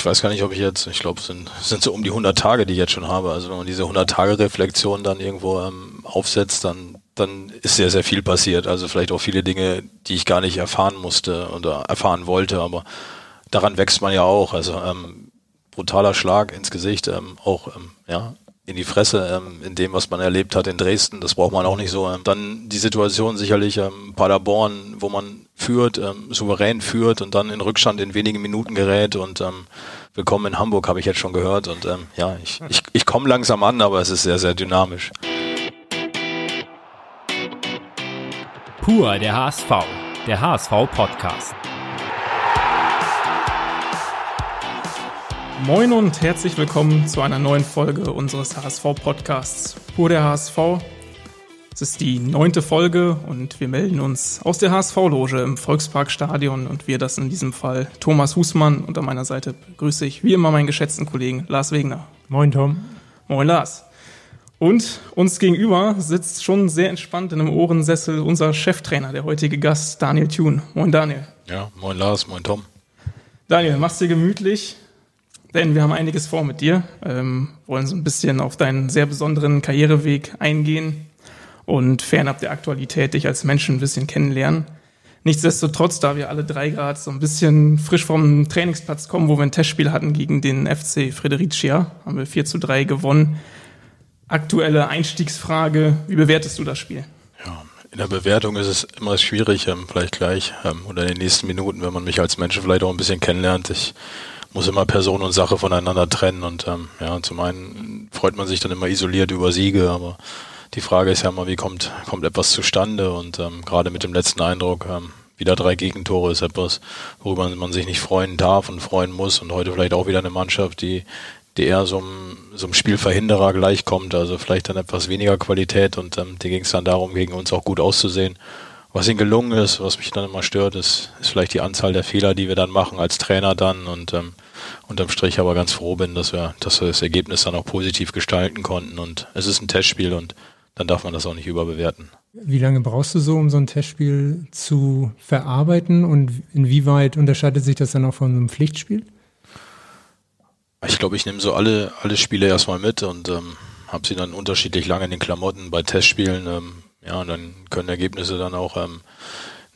ich weiß gar nicht, ob ich jetzt, ich glaube, es sind, sind so um die 100 Tage, die ich jetzt schon habe. Also wenn man diese 100 Tage Reflexion dann irgendwo ähm, aufsetzt, dann, dann ist sehr, sehr viel passiert. Also vielleicht auch viele Dinge, die ich gar nicht erfahren musste oder erfahren wollte, aber daran wächst man ja auch. Also ähm, brutaler Schlag ins Gesicht, ähm, auch ähm, ja, in die Fresse ähm, in dem, was man erlebt hat in Dresden. Das braucht man auch nicht so. Ähm, dann die Situation sicherlich Paderborn, wo man führt, ähm, souverän führt und dann in Rückstand in wenigen Minuten gerät und ähm, willkommen in Hamburg habe ich jetzt schon gehört und ähm, ja, ich, ich, ich komme langsam an, aber es ist sehr, sehr dynamisch. Pur der HSV, der HSV Podcast. Moin und herzlich willkommen zu einer neuen Folge unseres HSV-Podcasts. Pur der HSV. Es ist die neunte Folge und wir melden uns aus der HSV-Loge im Volksparkstadion und wir das in diesem Fall Thomas Husmann und an meiner Seite begrüße ich wie immer meinen geschätzten Kollegen Lars Wegner. Moin Tom. Moin Lars. Und uns gegenüber sitzt schon sehr entspannt in einem Ohrensessel unser Cheftrainer, der heutige Gast Daniel Thune. Moin Daniel. Ja, moin Lars, moin Tom. Daniel, mach's dir gemütlich. Denn wir haben einiges vor mit dir, ähm, wollen so ein bisschen auf deinen sehr besonderen Karriereweg eingehen und fernab der Aktualität dich als Menschen ein bisschen kennenlernen. Nichtsdestotrotz, da wir alle drei Grad so ein bisschen frisch vom Trainingsplatz kommen, wo wir ein Testspiel hatten gegen den FC Fredericia, haben wir 4 zu 3 gewonnen. Aktuelle Einstiegsfrage, wie bewertest du das Spiel? Ja, in der Bewertung ist es immer schwierig, ähm, vielleicht gleich ähm, oder in den nächsten Minuten, wenn man mich als Mensch vielleicht auch ein bisschen kennenlernt. Ich muss immer Person und Sache voneinander trennen. Und ähm, ja, zum einen freut man sich dann immer isoliert über Siege, aber die Frage ist ja immer, wie kommt, kommt etwas zustande? Und ähm, gerade mit dem letzten Eindruck, ähm, wieder drei Gegentore ist etwas, worüber man sich nicht freuen darf und freuen muss. Und heute vielleicht auch wieder eine Mannschaft, die, die eher so einem, so einem Spielverhinderer gleichkommt, also vielleicht dann etwas weniger Qualität und ähm, die ging es dann darum, gegen uns auch gut auszusehen. Was ihnen gelungen ist, was mich dann immer stört, ist, ist vielleicht die Anzahl der Fehler, die wir dann machen als Trainer dann und ähm, unterm Strich aber ganz froh bin, dass wir, dass wir das Ergebnis dann auch positiv gestalten konnten und es ist ein Testspiel und dann darf man das auch nicht überbewerten. Wie lange brauchst du so, um so ein Testspiel zu verarbeiten und inwieweit unterscheidet sich das dann auch von einem Pflichtspiel? Ich glaube, ich nehme so alle, alle Spiele erstmal mit und ähm, habe sie dann unterschiedlich lange in den Klamotten bei Testspielen. Ähm, ja, und dann können Ergebnisse dann auch ähm,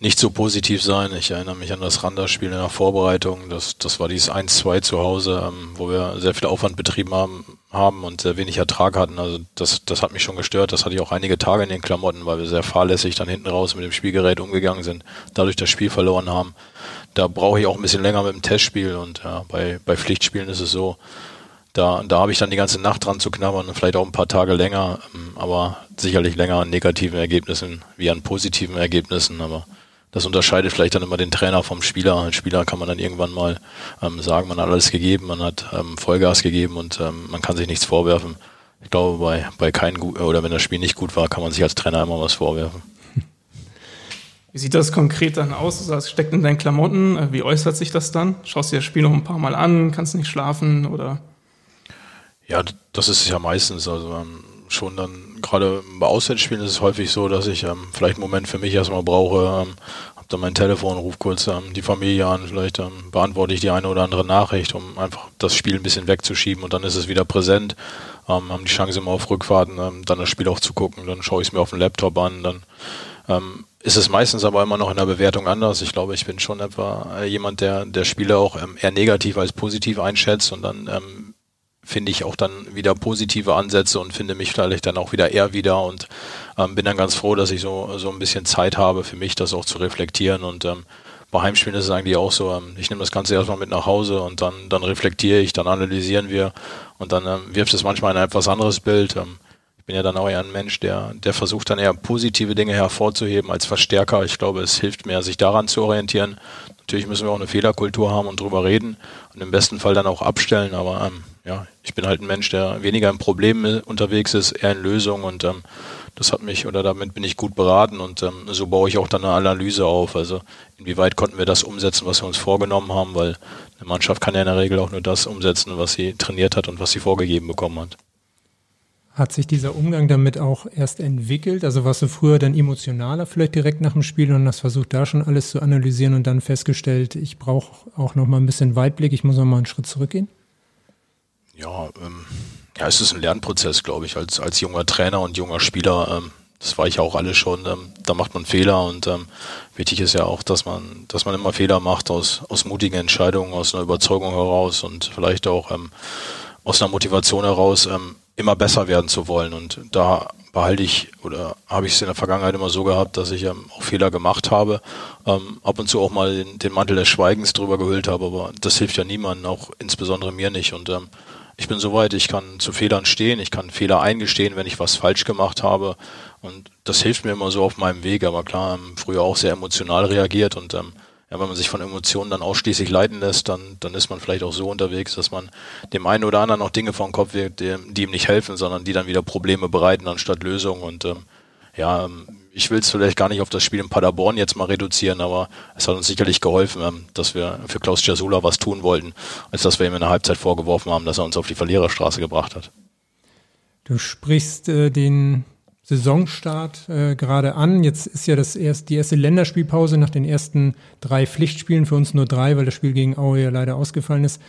nicht so positiv sein. Ich erinnere mich an das Randa-Spiel in der Vorbereitung. Das, das war dieses 1-2 zu Hause, ähm, wo wir sehr viel Aufwand betrieben haben, haben und sehr wenig Ertrag hatten. Also das, das hat mich schon gestört. Das hatte ich auch einige Tage in den Klamotten, weil wir sehr fahrlässig dann hinten raus mit dem Spielgerät umgegangen sind, dadurch das Spiel verloren haben. Da brauche ich auch ein bisschen länger mit dem Testspiel und ja, bei, bei Pflichtspielen ist es so, da, da habe ich dann die ganze Nacht dran zu knabbern und vielleicht auch ein paar Tage länger, ähm, aber sicherlich länger an negativen Ergebnissen wie an positiven Ergebnissen. Aber das unterscheidet vielleicht dann immer den Trainer vom Spieler. Als Spieler kann man dann irgendwann mal ähm, sagen, man hat alles gegeben, man hat ähm, Vollgas gegeben und ähm, man kann sich nichts vorwerfen. Ich glaube, bei, bei keinem gut oder wenn das Spiel nicht gut war, kann man sich als Trainer immer was vorwerfen. Wie sieht das konkret dann aus? Du sagst, steckt in deinen Klamotten. Äh, wie äußert sich das dann? Schaust dir das Spiel noch ein paar Mal an, kannst nicht schlafen oder? Ja, das ist ja meistens. Also ähm, schon dann, gerade bei Auswärtsspielen ist es häufig so, dass ich ähm, vielleicht einen Moment für mich erstmal brauche, ähm, hab dann mein Telefon, ruf kurz ähm, die Familie an, vielleicht ähm, beantworte ich die eine oder andere Nachricht, um einfach das Spiel ein bisschen wegzuschieben und dann ist es wieder präsent. Ähm, haben die Chance immer auf Rückfahrten, ähm, dann das Spiel auch zu gucken, dann schaue ich es mir auf dem Laptop an, dann ist es meistens aber immer noch in der Bewertung anders. Ich glaube, ich bin schon etwa äh, jemand, der der Spiele auch ähm, eher negativ als positiv einschätzt und dann ähm, finde ich auch dann wieder positive Ansätze und finde mich vielleicht dann auch wieder eher wieder und ähm, bin dann ganz froh, dass ich so, so ein bisschen Zeit habe für mich, das auch zu reflektieren und ähm, bei Heimspielen ist es eigentlich auch so, ähm, ich nehme das Ganze erstmal mit nach Hause und dann, dann reflektiere ich, dann analysieren wir und dann ähm, wirft es manchmal ein etwas anderes Bild. Ähm, ich bin ja dann auch eher ein Mensch, der, der versucht dann eher positive Dinge hervorzuheben als Verstärker. Ich glaube, es hilft mehr, sich daran zu orientieren. Natürlich müssen wir auch eine Fehlerkultur haben und drüber reden und im besten Fall dann auch abstellen, aber ähm, ja, ich bin halt ein Mensch, der weniger in Problemen unterwegs ist, eher in Lösungen und ähm, das hat mich oder damit bin ich gut beraten und ähm, so baue ich auch dann eine Analyse auf. Also inwieweit konnten wir das umsetzen, was wir uns vorgenommen haben, weil eine Mannschaft kann ja in der Regel auch nur das umsetzen, was sie trainiert hat und was sie vorgegeben bekommen hat. Hat sich dieser Umgang damit auch erst entwickelt? Also warst du früher dann emotionaler vielleicht direkt nach dem Spiel und hast versucht, da schon alles zu analysieren und dann festgestellt, ich brauche auch noch mal ein bisschen Weitblick, ich muss noch mal einen Schritt zurückgehen? Ja, ähm, ja, es ist ein Lernprozess, glaube ich, als, als junger Trainer und junger Spieler. Ähm, das war ich auch alle schon. Ähm, da macht man Fehler und ähm, wichtig ist ja auch, dass man, dass man immer Fehler macht aus, aus mutigen Entscheidungen, aus einer Überzeugung heraus und vielleicht auch ähm, aus einer Motivation heraus, ähm, immer besser werden zu wollen. Und da behalte ich oder habe ich es in der Vergangenheit immer so gehabt, dass ich ähm, auch Fehler gemacht habe, ähm, ab und zu auch mal den, den, Mantel des Schweigens drüber gehüllt habe, aber das hilft ja niemandem, auch insbesondere mir nicht. Und ähm, ich bin soweit, ich kann zu Fehlern stehen, ich kann Fehler eingestehen, wenn ich was falsch gemacht habe. Und das hilft mir immer so auf meinem Weg. Aber klar, früher auch sehr emotional reagiert und ähm, ja, wenn man sich von Emotionen dann ausschließlich leiten lässt, dann, dann ist man vielleicht auch so unterwegs, dass man dem einen oder anderen noch Dinge vor den Kopf wirkt, die, die ihm nicht helfen, sondern die dann wieder Probleme bereiten anstatt Lösungen. Und ähm, ja, ähm, ich will es vielleicht gar nicht auf das Spiel in Paderborn jetzt mal reduzieren, aber es hat uns sicherlich geholfen, ähm, dass wir für Klaus Jasula was tun wollten, als dass wir ihm in der Halbzeit vorgeworfen haben, dass er uns auf die Verliererstraße gebracht hat. Du sprichst äh, den Saisonstart äh, gerade an. Jetzt ist ja das erst, die erste Länderspielpause nach den ersten drei Pflichtspielen, für uns nur drei, weil das Spiel gegen Aue ja leider ausgefallen ist.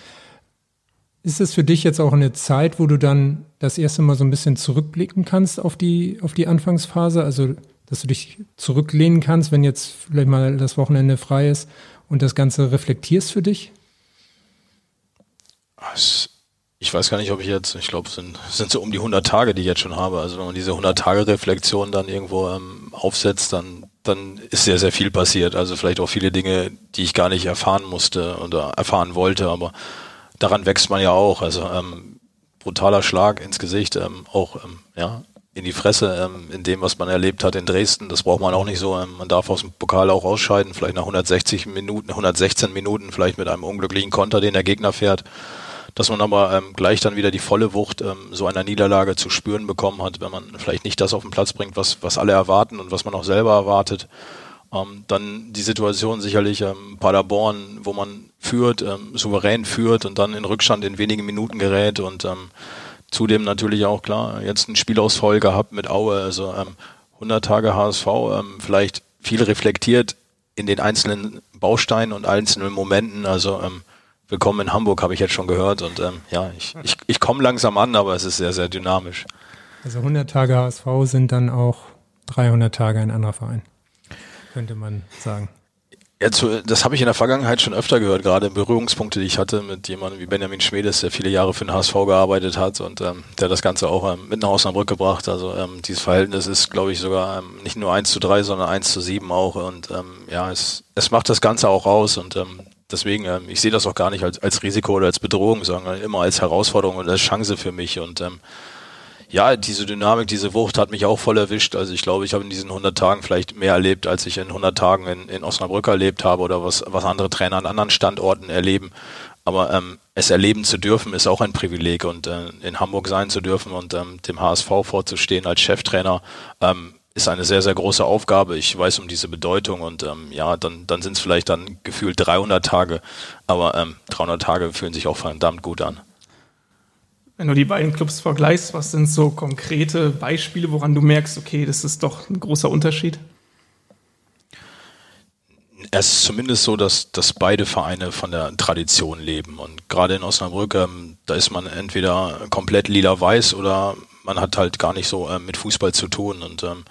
Ist es für dich jetzt auch eine Zeit, wo du dann das erste Mal so ein bisschen zurückblicken kannst auf die, auf die Anfangsphase? Also, dass du dich zurücklehnen kannst, wenn jetzt vielleicht mal das Wochenende frei ist und das Ganze reflektierst für dich? Es ich weiß gar nicht, ob ich jetzt, ich glaube, es sind, sind so um die 100 Tage, die ich jetzt schon habe. Also wenn man diese 100 Tage Reflexion dann irgendwo ähm, aufsetzt, dann, dann ist sehr, sehr viel passiert. Also vielleicht auch viele Dinge, die ich gar nicht erfahren musste oder erfahren wollte, aber daran wächst man ja auch. Also ähm, brutaler Schlag ins Gesicht, ähm, auch ähm, ja, in die Fresse ähm, in dem, was man erlebt hat in Dresden. Das braucht man auch nicht so. Ähm, man darf aus dem Pokal auch ausscheiden, vielleicht nach 160 Minuten, 116 Minuten, vielleicht mit einem unglücklichen Konter, den der Gegner fährt dass man aber ähm, gleich dann wieder die volle Wucht ähm, so einer Niederlage zu spüren bekommen hat, wenn man vielleicht nicht das auf den Platz bringt, was, was alle erwarten und was man auch selber erwartet. Ähm, dann die Situation sicherlich ähm, Paderborn, wo man führt, ähm, souverän führt und dann in Rückstand in wenigen Minuten gerät und ähm, zudem natürlich auch klar, jetzt ein Spielausfall gehabt mit Aue, also ähm, 100 Tage HSV, ähm, vielleicht viel reflektiert in den einzelnen Bausteinen und einzelnen Momenten, also ähm, Willkommen in Hamburg, habe ich jetzt schon gehört. Und ähm, ja, ich, ich, ich komme langsam an, aber es ist sehr, sehr dynamisch. Also 100 Tage HSV sind dann auch 300 Tage ein anderer Verein, könnte man sagen. Jetzt, das habe ich in der Vergangenheit schon öfter gehört, gerade Berührungspunkte, die ich hatte mit jemandem wie Benjamin Schmedes, der viele Jahre für den HSV gearbeitet hat und ähm, der das Ganze auch ähm, mit nach Osnabrück gebracht. Also ähm, dieses Verhältnis ist, glaube ich, sogar ähm, nicht nur 1 zu 3, sondern 1 zu 7 auch. Und ähm, ja, es, es macht das Ganze auch aus und ähm, deswegen, ähm, ich sehe das auch gar nicht als, als Risiko oder als Bedrohung, sondern immer als Herausforderung und als Chance für mich. Und ähm, ja, diese Dynamik, diese Wucht hat mich auch voll erwischt. Also ich glaube, ich habe in diesen 100 Tagen vielleicht mehr erlebt, als ich in 100 Tagen in, in Osnabrück erlebt habe oder was, was andere Trainer an anderen Standorten erleben. Aber ähm, es erleben zu dürfen, ist auch ein Privileg und äh, in Hamburg sein zu dürfen und ähm, dem HSV vorzustehen als Cheftrainer, ähm, ist eine sehr, sehr große Aufgabe. Ich weiß um diese Bedeutung und ähm, ja, dann, dann sind es vielleicht dann gefühlt 300 Tage, aber ähm, 300 Tage fühlen sich auch verdammt gut an. Wenn du die beiden Clubs vergleichst, was sind so konkrete Beispiele, woran du merkst, okay, das ist doch ein großer Unterschied? Es ist zumindest so, dass, dass beide Vereine von der Tradition leben. Und gerade in Osnabrück, ähm, da ist man entweder komplett lila-weiß oder man hat halt gar nicht so äh, mit Fußball zu tun. Und ähm,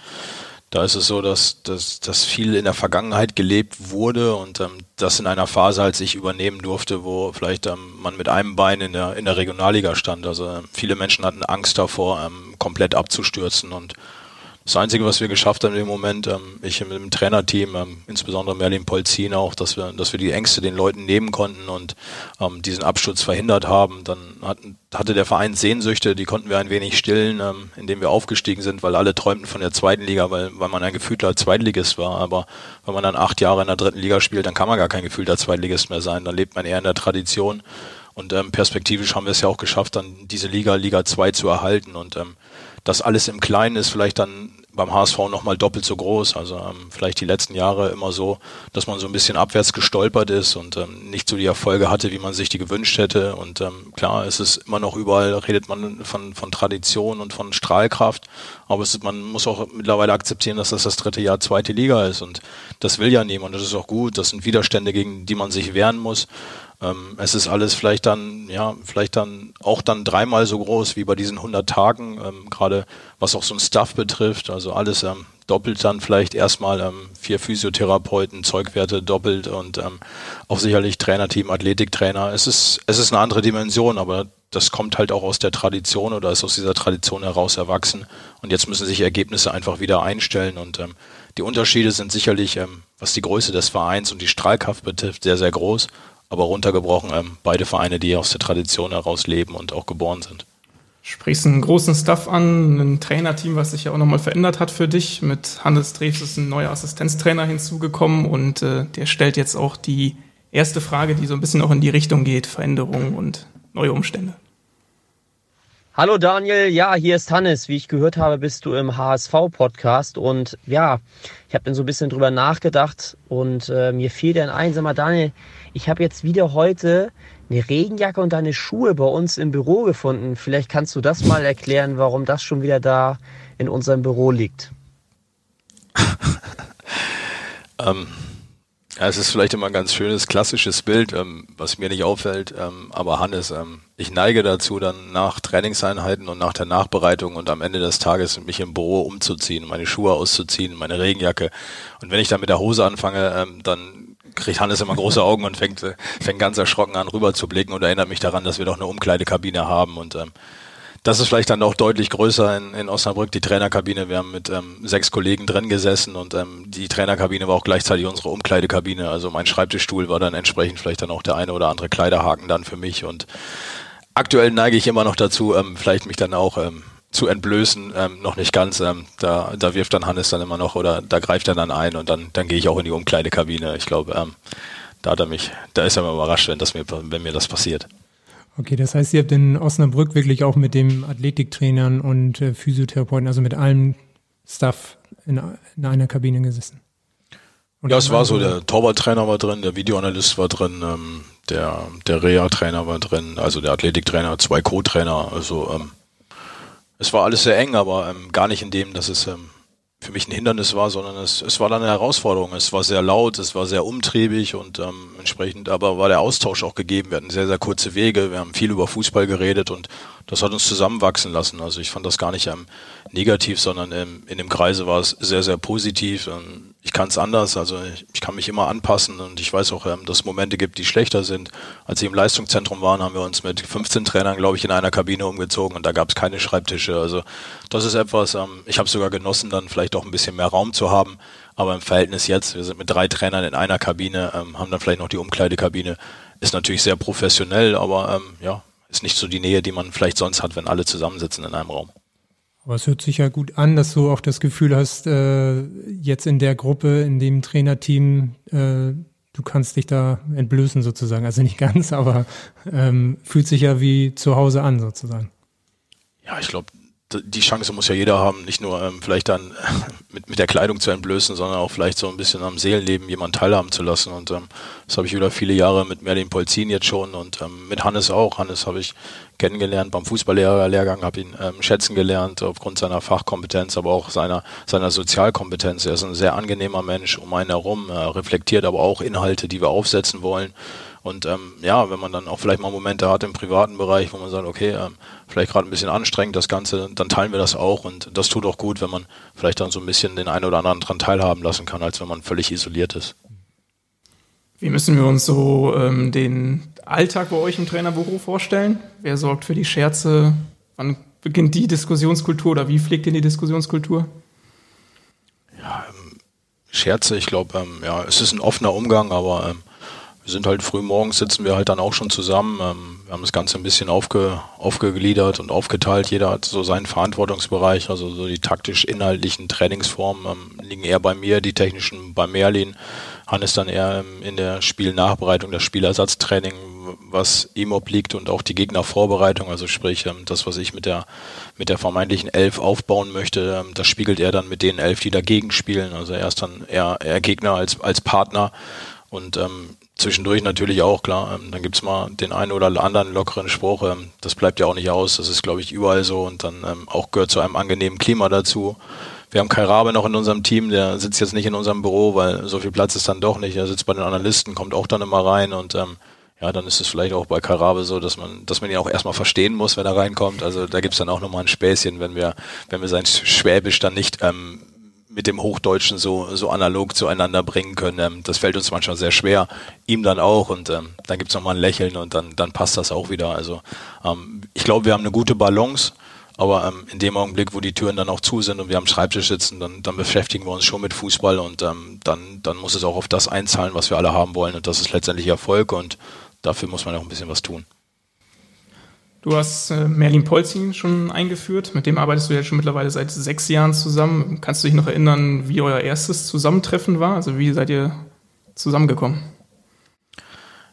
da ist es so, dass, dass, dass viel in der Vergangenheit gelebt wurde und ähm, das in einer Phase, als ich übernehmen durfte, wo vielleicht ähm, man mit einem Bein in der, in der Regionalliga stand. Also äh, viele Menschen hatten Angst davor, ähm, komplett abzustürzen und das Einzige, was wir geschafft haben im Moment, ähm, ich mit dem Trainerteam, ähm, insbesondere Merlin Polzin auch, dass wir, dass wir die Ängste den Leuten nehmen konnten und ähm, diesen Absturz verhindert haben. Dann hat, hatte der Verein Sehnsüchte, die konnten wir ein wenig stillen, ähm, indem wir aufgestiegen sind, weil alle träumten von der zweiten Liga, weil, weil man ein gefühlter Zweitligist war. Aber wenn man dann acht Jahre in der dritten Liga spielt, dann kann man gar kein gefühlter Zweitligist mehr sein. Dann lebt man eher in der Tradition. Und ähm, perspektivisch haben wir es ja auch geschafft, dann diese Liga, Liga 2 zu erhalten. Und ähm, das alles im Kleinen ist vielleicht dann beim HSV nochmal doppelt so groß. Also ähm, vielleicht die letzten Jahre immer so, dass man so ein bisschen abwärts gestolpert ist und ähm, nicht so die Erfolge hatte, wie man sich die gewünscht hätte. Und ähm, klar, es ist immer noch überall, redet man von, von Tradition und von Strahlkraft. Aber es man muss auch mittlerweile akzeptieren, dass das das dritte Jahr zweite Liga ist. Und das will ja niemand. Das ist auch gut. Das sind Widerstände, gegen die man sich wehren muss. Ähm, es ist alles vielleicht dann, ja, vielleicht dann auch dann dreimal so groß wie bei diesen 100 Tagen, ähm, gerade was auch so ein Stuff betrifft. Also alles ähm, doppelt dann vielleicht erstmal ähm, vier Physiotherapeuten, Zeugwerte doppelt und ähm, auch sicherlich Trainerteam, Athletiktrainer. Es ist, es ist eine andere Dimension, aber das kommt halt auch aus der Tradition oder ist aus dieser Tradition heraus erwachsen. Und jetzt müssen sich Ergebnisse einfach wieder einstellen und ähm, die Unterschiede sind sicherlich, ähm, was die Größe des Vereins und die Strahlkraft betrifft, sehr, sehr groß aber runtergebrochen ähm, beide Vereine, die aus der Tradition heraus leben und auch geboren sind. Sprichst einen großen Stuff an, ein Trainerteam, was sich ja auch nochmal verändert hat für dich. Mit Hannes Dreves ist ein neuer Assistenztrainer hinzugekommen und äh, der stellt jetzt auch die erste Frage, die so ein bisschen auch in die Richtung geht, Veränderungen und neue Umstände. Hallo Daniel, ja, hier ist Hannes. Wie ich gehört habe, bist du im HSV-Podcast und ja, ich habe dann so ein bisschen drüber nachgedacht und äh, mir fiel dann ein, sag mal Daniel, ich habe jetzt wieder heute eine Regenjacke und deine Schuhe bei uns im Büro gefunden. Vielleicht kannst du das mal erklären, warum das schon wieder da in unserem Büro liegt. ähm, ja, es ist vielleicht immer ein ganz schönes klassisches Bild, ähm, was mir nicht auffällt. Ähm, aber Hannes, ähm, ich neige dazu, dann nach Trainingseinheiten und nach der Nachbereitung und am Ende des Tages mich im Büro umzuziehen, meine Schuhe auszuziehen, meine Regenjacke. Und wenn ich dann mit der Hose anfange, ähm, dann kriegt Hannes immer große Augen und fängt, äh, fängt ganz erschrocken an, rüber zu blicken und erinnert mich daran, dass wir doch eine Umkleidekabine haben. Und ähm, das ist vielleicht dann auch deutlich größer in, in Osnabrück, die Trainerkabine. Wir haben mit ähm, sechs Kollegen drin gesessen und ähm, die Trainerkabine war auch gleichzeitig unsere Umkleidekabine. Also mein Schreibtischstuhl war dann entsprechend vielleicht dann auch der eine oder andere Kleiderhaken dann für mich. Und aktuell neige ich immer noch dazu, ähm, vielleicht mich dann auch ähm, zu entblößen, ähm, noch nicht ganz. Ähm, da, da wirft dann Hannes dann immer noch oder da greift er dann ein und dann, dann gehe ich auch in die Umkleidekabine. Ich glaube, ähm, da hat er mich, da ist er mal überrascht, wenn das mir, wenn mir das passiert. Okay, das heißt, ihr habt in Osnabrück wirklich auch mit dem Athletiktrainern und äh, Physiotherapeuten, also mit allem Stuff in, in einer Kabine gesessen. Und ja, es war so, der Torwarttrainer war drin, der Videoanalyst war drin, ähm, der, der Reha-Trainer war drin, also der Athletiktrainer, zwei Co-Trainer, also ähm, es war alles sehr eng, aber ähm, gar nicht in dem, dass es ähm, für mich ein Hindernis war, sondern es, es war dann eine Herausforderung. Es war sehr laut, es war sehr umtriebig und ähm, entsprechend aber war der Austausch auch gegeben. Wir hatten sehr, sehr kurze Wege, wir haben viel über Fußball geredet und das hat uns zusammenwachsen lassen. Also ich fand das gar nicht ähm, negativ, sondern ähm, in dem Kreise war es sehr, sehr positiv. Ähm, ich kann es anders, also ich, ich, kann mich immer anpassen und ich weiß auch, ähm, dass es Momente gibt, die schlechter sind. Als sie im Leistungszentrum waren, haben wir uns mit 15 Trainern, glaube ich, in einer Kabine umgezogen und da gab es keine Schreibtische. Also das ist etwas, ähm, ich habe sogar genossen, dann vielleicht auch ein bisschen mehr Raum zu haben. Aber im Verhältnis jetzt, wir sind mit drei Trainern in einer Kabine, ähm, haben dann vielleicht noch die Umkleidekabine, ist natürlich sehr professionell, aber ja, ist nicht so die Nähe, die man vielleicht sonst hat, wenn alle zusammensitzen in einem Raum. Aber es hört sich ja gut an, dass du auch das Gefühl hast, äh, jetzt in der Gruppe, in dem Trainerteam, äh, du kannst dich da entblößen sozusagen. Also nicht ganz, aber ähm, fühlt sich ja wie zu Hause an sozusagen. Ja, ich glaube, die Chance muss ja jeder haben, nicht nur ähm, vielleicht dann mit, mit der Kleidung zu entblößen, sondern auch vielleicht so ein bisschen am Seelenleben jemand teilhaben zu lassen. Und ähm, das habe ich wieder viele Jahre mit Merlin Polzin jetzt schon und ähm, mit Hannes auch. Hannes habe ich kennengelernt beim Fußballlehrerlehrgang, habe ihn ähm, schätzen gelernt aufgrund seiner Fachkompetenz, aber auch seiner, seiner Sozialkompetenz. Er ist ein sehr angenehmer Mensch um einen herum, er reflektiert aber auch Inhalte, die wir aufsetzen wollen. Und ähm, ja, wenn man dann auch vielleicht mal Momente hat im privaten Bereich, wo man sagt, okay, ähm, vielleicht gerade ein bisschen anstrengend das Ganze, dann teilen wir das auch und das tut auch gut, wenn man vielleicht dann so ein bisschen den einen oder anderen dran teilhaben lassen kann, als wenn man völlig isoliert ist. Wie müssen wir uns so ähm, den Alltag bei euch im Trainerbüro vorstellen? Wer sorgt für die Scherze? Wann beginnt die Diskussionskultur oder wie pflegt ihr die Diskussionskultur? Ja, ähm, Scherze, ich glaube, ähm, ja, es ist ein offener Umgang, aber ähm, wir sind halt früh morgens, sitzen wir halt dann auch schon zusammen. Ähm, wir haben das Ganze ein bisschen aufge, aufgegliedert und aufgeteilt. Jeder hat so seinen Verantwortungsbereich, also so die taktisch-inhaltlichen Trainingsformen ähm, liegen eher bei mir, die technischen bei Merlin. Hannes dann eher ähm, in der Spielnachbereitung, das Spielersatztraining, was ihm obliegt und auch die Gegnervorbereitung, also sprich ähm, das, was ich mit der mit der vermeintlichen Elf aufbauen möchte, ähm, das spiegelt er dann mit den Elf, die dagegen spielen. Also er ist dann eher, eher Gegner als als Partner und ähm, zwischendurch natürlich auch, klar. Ähm, dann gibt's mal den einen oder anderen lockeren Spruch. Ähm, das bleibt ja auch nicht aus. Das ist, glaube ich, überall so und dann ähm, auch gehört zu einem angenehmen Klima dazu. Wir haben Kai Rabe noch in unserem Team, der sitzt jetzt nicht in unserem Büro, weil so viel Platz ist dann doch nicht. Er sitzt bei den Analysten, kommt auch dann immer rein und ähm, ja, dann ist es vielleicht auch bei Kai Rabe so, dass man, dass man ihn auch erstmal verstehen muss, wenn er reinkommt. Also da gibt's dann auch nochmal ein Späßchen, wenn wir, wenn wir sein Schwäbisch dann nicht ähm, mit dem Hochdeutschen so, so analog zueinander bringen können. Ähm, das fällt uns manchmal sehr schwer, ihm dann auch und ähm, dann gibt's nochmal ein Lächeln und dann, dann passt das auch wieder. Also ähm, ich glaube, wir haben eine gute Balance aber ähm, in dem Augenblick, wo die Türen dann auch zu sind und wir am Schreibtisch sitzen, dann, dann beschäftigen wir uns schon mit Fußball und ähm, dann, dann muss es auch auf das einzahlen, was wir alle haben wollen. Und das ist letztendlich Erfolg und dafür muss man auch ein bisschen was tun. Du hast äh, Merlin Polzin schon eingeführt, mit dem arbeitest du jetzt schon mittlerweile seit sechs Jahren zusammen. Kannst du dich noch erinnern, wie euer erstes Zusammentreffen war? Also wie seid ihr zusammengekommen?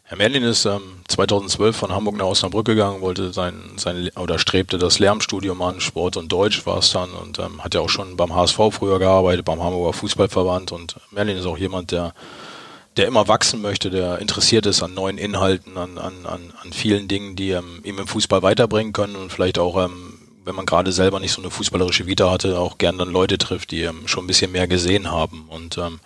Herr Merlin ist ähm, 2012 von Hamburg nach Osnabrück gegangen, wollte sein, sein oder strebte das Lehramtsstudium an, Sport und Deutsch war es dann und ähm, hat ja auch schon beim HSV früher gearbeitet, beim Hamburger Fußballverband und Merlin ist auch jemand, der der immer wachsen möchte, der interessiert ist an neuen Inhalten, an, an, an, an vielen Dingen, die ähm, ihm im Fußball weiterbringen können und vielleicht auch, ähm, wenn man gerade selber nicht so eine fußballerische Vita hatte, auch gern dann Leute trifft, die ähm, schon ein bisschen mehr gesehen haben und ähm,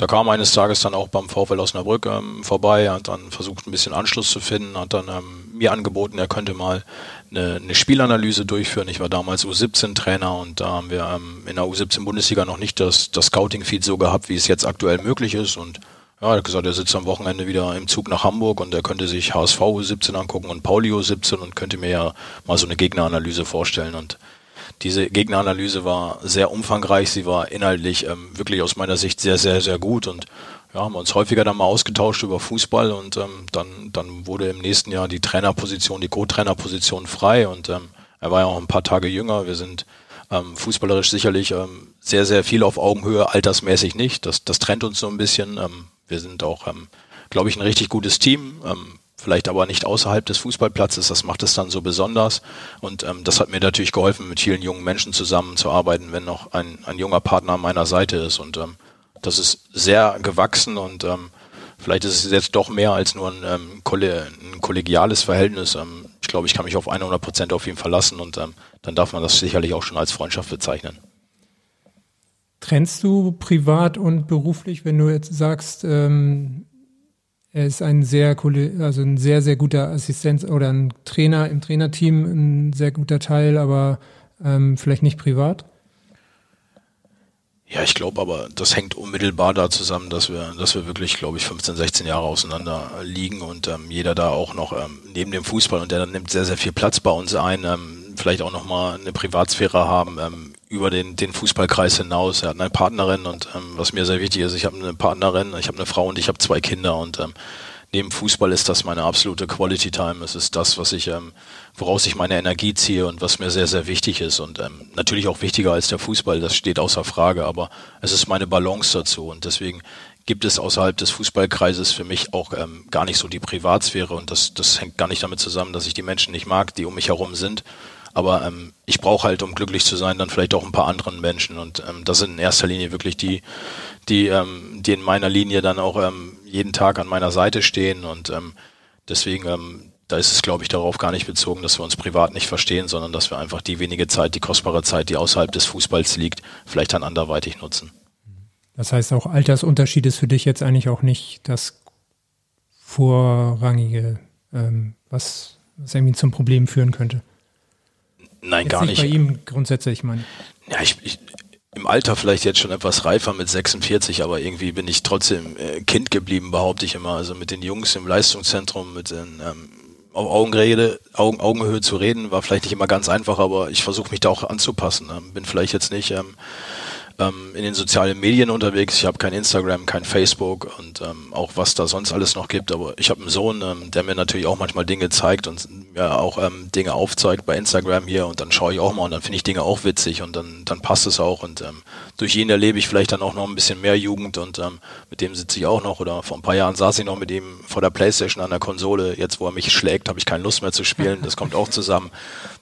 da kam eines Tages dann auch beim VfL Osnabrück ähm, vorbei, hat dann versucht, ein bisschen Anschluss zu finden, hat dann ähm, mir angeboten, er könnte mal eine, eine Spielanalyse durchführen. Ich war damals U17-Trainer und da haben wir ähm, in der U17-Bundesliga noch nicht das, das Scouting-Feed so gehabt, wie es jetzt aktuell möglich ist. Und ja, er hat gesagt, er sitzt am Wochenende wieder im Zug nach Hamburg und er könnte sich HSV U17 angucken und Pauli U17 und könnte mir ja mal so eine Gegneranalyse vorstellen. Und diese Gegneranalyse war sehr umfangreich, sie war inhaltlich ähm, wirklich aus meiner Sicht sehr, sehr, sehr gut und ja, haben uns häufiger dann mal ausgetauscht über Fußball und ähm, dann, dann wurde im nächsten Jahr die Trainerposition, die Co-Trainerposition frei und ähm, er war ja auch ein paar Tage jünger. Wir sind ähm, fußballerisch sicherlich ähm, sehr, sehr viel auf Augenhöhe, altersmäßig nicht. Das, das trennt uns so ein bisschen. Ähm, wir sind auch, ähm, glaube ich, ein richtig gutes Team. Ähm, vielleicht aber nicht außerhalb des Fußballplatzes. Das macht es dann so besonders. Und ähm, das hat mir natürlich geholfen, mit vielen jungen Menschen zusammenzuarbeiten, wenn noch ein, ein junger Partner an meiner Seite ist. Und ähm, das ist sehr gewachsen und ähm, vielleicht ist es jetzt doch mehr als nur ein, ähm, ein kollegiales Verhältnis. Ähm, ich glaube, ich kann mich auf 100 Prozent auf ihn verlassen und ähm, dann darf man das sicherlich auch schon als Freundschaft bezeichnen. Trennst du privat und beruflich, wenn du jetzt sagst, ähm, er ist ein sehr also ein sehr, sehr guter Assistenz oder ein Trainer im Trainerteam, ein sehr guter Teil, aber ähm, vielleicht nicht privat? Ja, ich glaube aber, das hängt unmittelbar da zusammen, dass wir, dass wir wirklich, glaube ich, 15, 16 Jahre auseinander liegen und ähm, jeder da auch noch ähm, neben dem Fußball und der nimmt sehr, sehr viel Platz bei uns ein, ähm, vielleicht auch nochmal eine Privatsphäre haben ähm, über den, den Fußballkreis hinaus. Er hat eine Partnerin und ähm, was mir sehr wichtig ist, ich habe eine Partnerin, ich habe eine Frau und ich habe zwei Kinder und ähm, neben Fußball ist das meine absolute Quality Time. Es ist das, was ich, ähm, woraus ich meine Energie ziehe und was mir sehr, sehr wichtig ist. Und ähm, natürlich auch wichtiger als der Fußball, das steht außer Frage, aber es ist meine Balance dazu. Und deswegen gibt es außerhalb des Fußballkreises für mich auch ähm, gar nicht so die Privatsphäre. Und das, das hängt gar nicht damit zusammen, dass ich die Menschen nicht mag, die um mich herum sind. Aber ähm, ich brauche halt, um glücklich zu sein, dann vielleicht auch ein paar anderen Menschen. Und ähm, das sind in erster Linie wirklich die, die, ähm, die in meiner Linie dann auch ähm, jeden Tag an meiner Seite stehen. Und ähm, deswegen, ähm, da ist es, glaube ich, darauf gar nicht bezogen, dass wir uns privat nicht verstehen, sondern dass wir einfach die wenige Zeit, die kostbare Zeit, die außerhalb des Fußballs liegt, vielleicht dann anderweitig nutzen. Das heißt, auch Altersunterschied ist für dich jetzt eigentlich auch nicht das vorrangige, ähm, was, was irgendwie zum Problem führen könnte. Nein, jetzt gar nicht. Bei ihm grundsätzlich, meine Ja, ich, ich, im Alter vielleicht jetzt schon etwas reifer mit 46, aber irgendwie bin ich trotzdem äh, Kind geblieben, behaupte ich immer. Also mit den Jungs im Leistungszentrum, mit den ähm, auf Augenrede, Augen, Augenhöhe zu reden, war vielleicht nicht immer ganz einfach, aber ich versuche mich da auch anzupassen. Ähm, bin vielleicht jetzt nicht ähm, ähm, in den sozialen Medien unterwegs. Ich habe kein Instagram, kein Facebook und ähm, auch was da sonst alles noch gibt. Aber ich habe einen Sohn, ähm, der mir natürlich auch manchmal Dinge zeigt und mir auch ähm, Dinge aufzeigt bei Instagram hier und dann schaue ich auch mal und dann finde ich Dinge auch witzig und dann, dann passt es auch und ähm, durch ihn erlebe ich vielleicht dann auch noch ein bisschen mehr Jugend und ähm, mit dem sitze ich auch noch oder vor ein paar Jahren saß ich noch mit ihm vor der Playstation an der Konsole. Jetzt, wo er mich schlägt, habe ich keine Lust mehr zu spielen. Das kommt auch zusammen.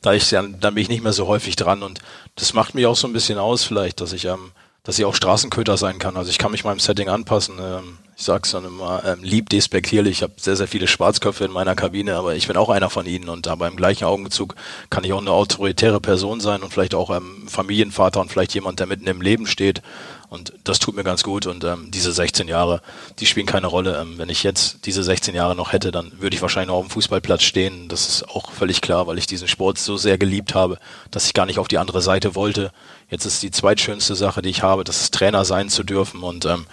Da ich dann, dann bin ich nicht mehr so häufig dran und das macht mich auch so ein bisschen aus vielleicht, dass ich ähm, dass ich auch Straßenköter sein kann. Also ich kann mich meinem Setting anpassen. Ähm, ich sag's dann immer ähm, lieb despektierlich. Ich habe sehr, sehr viele Schwarzköpfe in meiner Kabine, aber ich bin auch einer von ihnen und aber im gleichen Augenzug kann ich auch eine autoritäre Person sein und vielleicht auch ähm, Familienvater und vielleicht jemand, der mitten im Leben steht. Und das tut mir ganz gut. Und ähm, diese 16 Jahre, die spielen keine Rolle. Ähm, wenn ich jetzt diese 16 Jahre noch hätte, dann würde ich wahrscheinlich noch auf dem Fußballplatz stehen. Das ist auch völlig klar, weil ich diesen Sport so sehr geliebt habe, dass ich gar nicht auf die andere Seite wollte. Jetzt ist die zweitschönste Sache, die ich habe, das ist Trainer sein zu dürfen. Und ähm,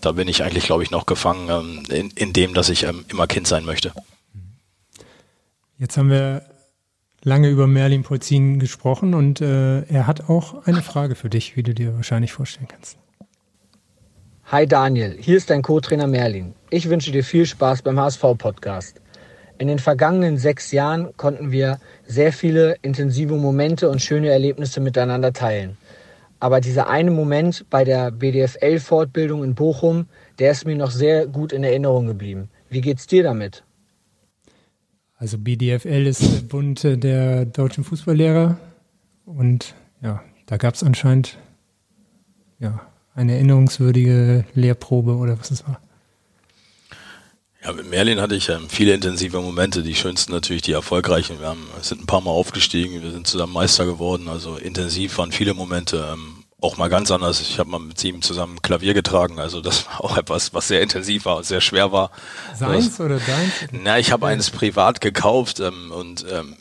da bin ich eigentlich, glaube ich, noch gefangen ähm, in, in dem, dass ich ähm, immer Kind sein möchte. Jetzt haben wir lange über Merlin Polzin gesprochen und äh, er hat auch eine Frage für dich, wie du dir wahrscheinlich vorstellen kannst. Hi Daniel, hier ist dein Co-Trainer Merlin. Ich wünsche dir viel Spaß beim HSV-Podcast. In den vergangenen sechs Jahren konnten wir sehr viele intensive Momente und schöne Erlebnisse miteinander teilen. Aber dieser eine Moment bei der BDFL-Fortbildung in Bochum, der ist mir noch sehr gut in Erinnerung geblieben. Wie geht's dir damit? Also BDFL ist der Bund der deutschen Fußballlehrer und ja, da gab es anscheinend ja, eine erinnerungswürdige Lehrprobe oder was es war. Ja, mit Merlin hatte ich ähm, viele intensive Momente. Die schönsten natürlich die erfolgreichen. Wir haben, sind ein paar Mal aufgestiegen, wir sind zusammen Meister geworden. Also intensiv waren viele Momente. Ähm, auch mal ganz anders. Ich habe mal mit ihm zusammen Klavier getragen, also das war auch etwas, was sehr intensiv war und sehr schwer war. Seins das, oder deins? Na, ich habe eines privat gekauft ähm, und ähm,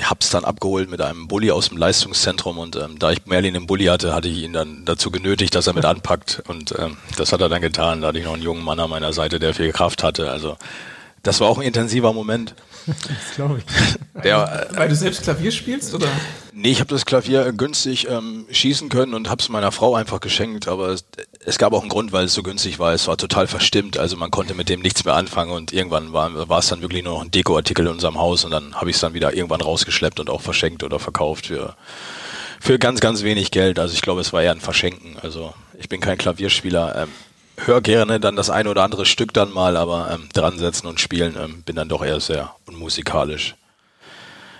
hab's dann abgeholt mit einem Bulli aus dem Leistungszentrum und ähm, da ich Merlin im Bulli hatte, hatte ich ihn dann dazu genötigt, dass er mit anpackt und ähm, das hat er dann getan. Da hatte ich noch einen jungen Mann an meiner Seite, der viel Kraft hatte. Also das war auch ein intensiver Moment. Das glaube ich. Der, Weil du selbst Klavier spielst, oder? Nee, ich habe das Klavier günstig ähm, schießen können und habe es meiner Frau einfach geschenkt. Aber es, es, gab auch einen Grund, weil es so günstig war. Es war total verstimmt, also man konnte mit dem nichts mehr anfangen. Und irgendwann war, war es dann wirklich nur noch ein Dekoartikel in unserem Haus. Und dann habe ich es dann wieder irgendwann rausgeschleppt und auch verschenkt oder verkauft für, für ganz, ganz wenig Geld. Also ich glaube, es war eher ein Verschenken. Also ich bin kein Klavierspieler. Ähm, höre gerne dann das ein oder andere Stück dann mal, aber ähm, dran setzen und spielen ähm, bin dann doch eher sehr unmusikalisch.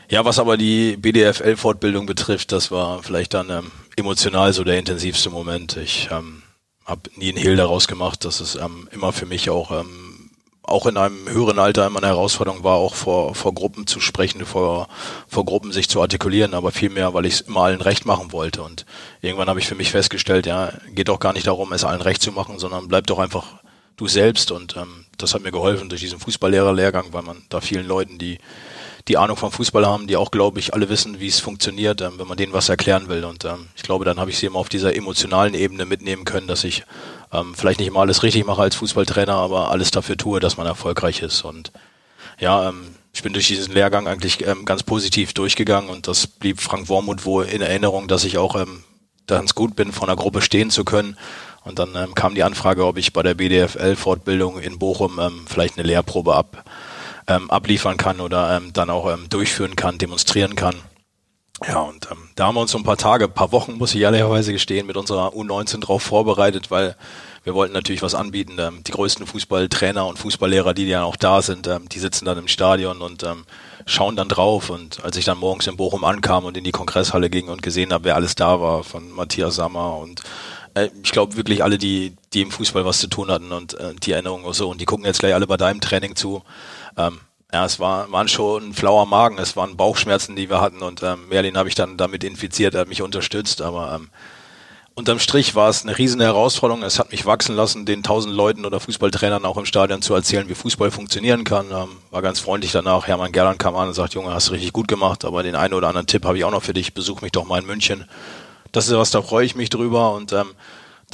Ja, was aber die BDFL-Fortbildung betrifft, das war vielleicht dann ähm, emotional so der intensivste Moment. Ich ähm, habe nie einen Hehl daraus gemacht, dass es ähm, immer für mich auch ähm, auch in einem höheren Alter immer eine Herausforderung war, auch vor, vor Gruppen zu sprechen, vor, vor Gruppen sich zu artikulieren, aber vielmehr, weil ich es immer allen recht machen wollte. Und irgendwann habe ich für mich festgestellt, ja, geht doch gar nicht darum, es allen recht zu machen, sondern bleib doch einfach du selbst. Und ähm, das hat mir geholfen durch diesen Fußballlehrerlehrgang, weil man da vielen Leuten, die die Ahnung vom Fußball haben, die auch, glaube ich, alle wissen, wie es funktioniert, ähm, wenn man denen was erklären will. Und ähm, ich glaube, dann habe ich sie immer auf dieser emotionalen Ebene mitnehmen können, dass ich ähm, vielleicht nicht immer alles richtig mache als Fußballtrainer, aber alles dafür tue, dass man erfolgreich ist. Und ja, ähm, ich bin durch diesen Lehrgang eigentlich ähm, ganz positiv durchgegangen und das blieb Frank Wormuth wohl in Erinnerung, dass ich auch ähm, ganz gut bin, vor einer Gruppe stehen zu können. Und dann ähm, kam die Anfrage, ob ich bei der BDFL-Fortbildung in Bochum ähm, vielleicht eine Lehrprobe ab, ähm, abliefern kann oder ähm, dann auch ähm, durchführen kann, demonstrieren kann. Ja, und ähm, da haben wir uns so ein paar Tage, ein paar Wochen, muss ich ehrlicherweise gestehen, mit unserer U19 drauf vorbereitet, weil wir wollten natürlich was anbieten. Ähm, die größten Fußballtrainer und Fußballlehrer, die ja auch da sind, ähm, die sitzen dann im Stadion und ähm, schauen dann drauf. Und als ich dann morgens in Bochum ankam und in die Kongresshalle ging und gesehen habe, wer alles da war, von Matthias Sammer und äh, ich glaube wirklich alle, die, die im Fußball was zu tun hatten und äh, die Erinnerungen und so, und die gucken jetzt gleich alle bei deinem Training zu. Ähm, ja, es war, waren schon ein flauer Magen, es waren Bauchschmerzen, die wir hatten und ähm, Merlin habe ich dann damit infiziert, er hat mich unterstützt, aber ähm, unterm Strich war es eine riesen Herausforderung. Es hat mich wachsen lassen, den tausend Leuten oder Fußballtrainern auch im Stadion zu erzählen, wie Fußball funktionieren kann. Ähm, war ganz freundlich danach. Hermann Gerland kam an und sagt, Junge, hast du richtig gut gemacht, aber den einen oder anderen Tipp habe ich auch noch für dich. Besuch mich doch mal in München. Das ist was, da freue ich mich drüber und ähm,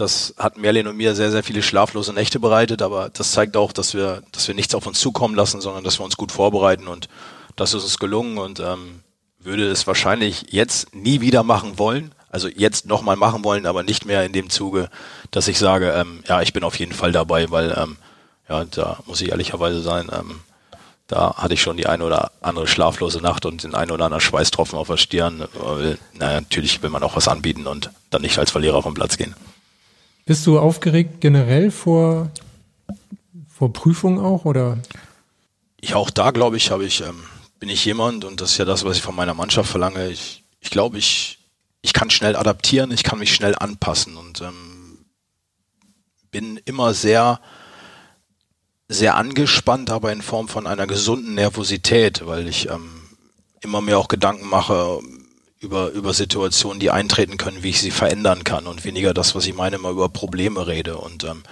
das hat Merlin und mir sehr, sehr viele schlaflose Nächte bereitet, aber das zeigt auch, dass wir, dass wir nichts auf uns zukommen lassen, sondern dass wir uns gut vorbereiten und das ist uns gelungen und ähm, würde es wahrscheinlich jetzt nie wieder machen wollen, also jetzt nochmal machen wollen, aber nicht mehr in dem Zuge, dass ich sage, ähm, ja, ich bin auf jeden Fall dabei, weil ähm, ja, da muss ich ehrlicherweise sein, ähm, da hatte ich schon die eine oder andere schlaflose Nacht und den einen oder anderen Schweißtropfen auf der Stirn. Weil, naja, natürlich will man auch was anbieten und dann nicht als Verlierer vom Platz gehen. Bist du aufgeregt generell vor, vor Prüfungen auch oder? Ja, auch da glaube ich, habe ich, ähm, bin ich jemand und das ist ja das, was ich von meiner Mannschaft verlange. Ich, ich glaube, ich, ich kann schnell adaptieren, ich kann mich schnell anpassen und ähm, bin immer sehr sehr angespannt, aber in Form von einer gesunden Nervosität, weil ich ähm, immer mir auch Gedanken mache über, über Situationen, die eintreten können, wie ich sie verändern kann und weniger das, was ich meine, immer über Probleme rede. Und ähm,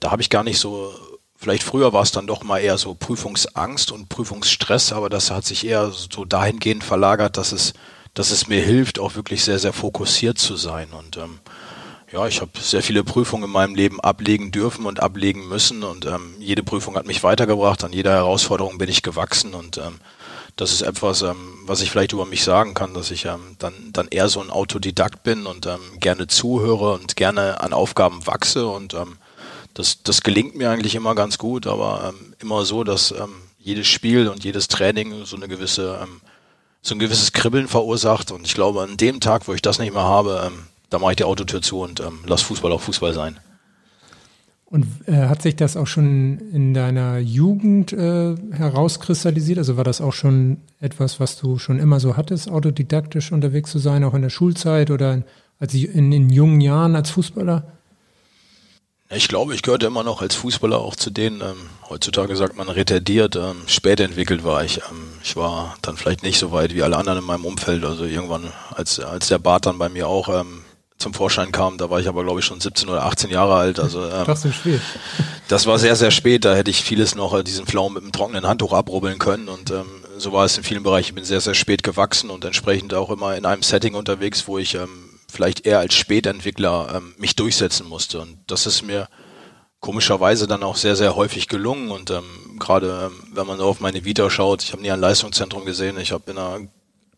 da habe ich gar nicht so, vielleicht früher war es dann doch mal eher so Prüfungsangst und Prüfungsstress, aber das hat sich eher so dahingehend verlagert, dass es, dass es mir hilft, auch wirklich sehr, sehr fokussiert zu sein. Und ähm, ja, ich habe sehr viele Prüfungen in meinem Leben ablegen dürfen und ablegen müssen und ähm, jede Prüfung hat mich weitergebracht. An jeder Herausforderung bin ich gewachsen und ähm, das ist etwas, ähm, was ich vielleicht über mich sagen kann, dass ich ähm, dann, dann eher so ein Autodidakt bin und ähm, gerne zuhöre und gerne an Aufgaben wachse. Und ähm, das, das gelingt mir eigentlich immer ganz gut, aber ähm, immer so, dass ähm, jedes Spiel und jedes Training so eine gewisse, so ein gewisses Kribbeln verursacht. Und ich glaube, an dem Tag, wo ich das nicht mehr habe, da mache ich die Autotür zu und lass Fußball auch Fußball sein. Und äh, hat sich das auch schon in deiner Jugend äh, herauskristallisiert? Also war das auch schon etwas, was du schon immer so hattest, autodidaktisch unterwegs zu sein, auch in der Schulzeit oder in, als in, in jungen Jahren als Fußballer? Ich glaube, ich gehörte immer noch als Fußballer auch zu denen, ähm, heutzutage sagt man retardiert, ähm, spät entwickelt war ich. Ähm, ich war dann vielleicht nicht so weit wie alle anderen in meinem Umfeld. Also irgendwann, als, als der Bart dann bei mir auch ähm, zum Vorschein kam. Da war ich aber, glaube ich, schon 17 oder 18 Jahre alt. Also, ähm, das, das war sehr, sehr spät. Da hätte ich vieles noch, äh, diesen Pflaumen mit einem trockenen Handtuch abrubbeln können. Und ähm, so war es in vielen Bereichen. Ich bin sehr, sehr spät gewachsen und entsprechend auch immer in einem Setting unterwegs, wo ich ähm, vielleicht eher als Spätentwickler ähm, mich durchsetzen musste. Und das ist mir komischerweise dann auch sehr, sehr häufig gelungen. Und ähm, gerade ähm, wenn man so auf meine Vita schaut, ich habe nie ein Leistungszentrum gesehen. Ich habe in einer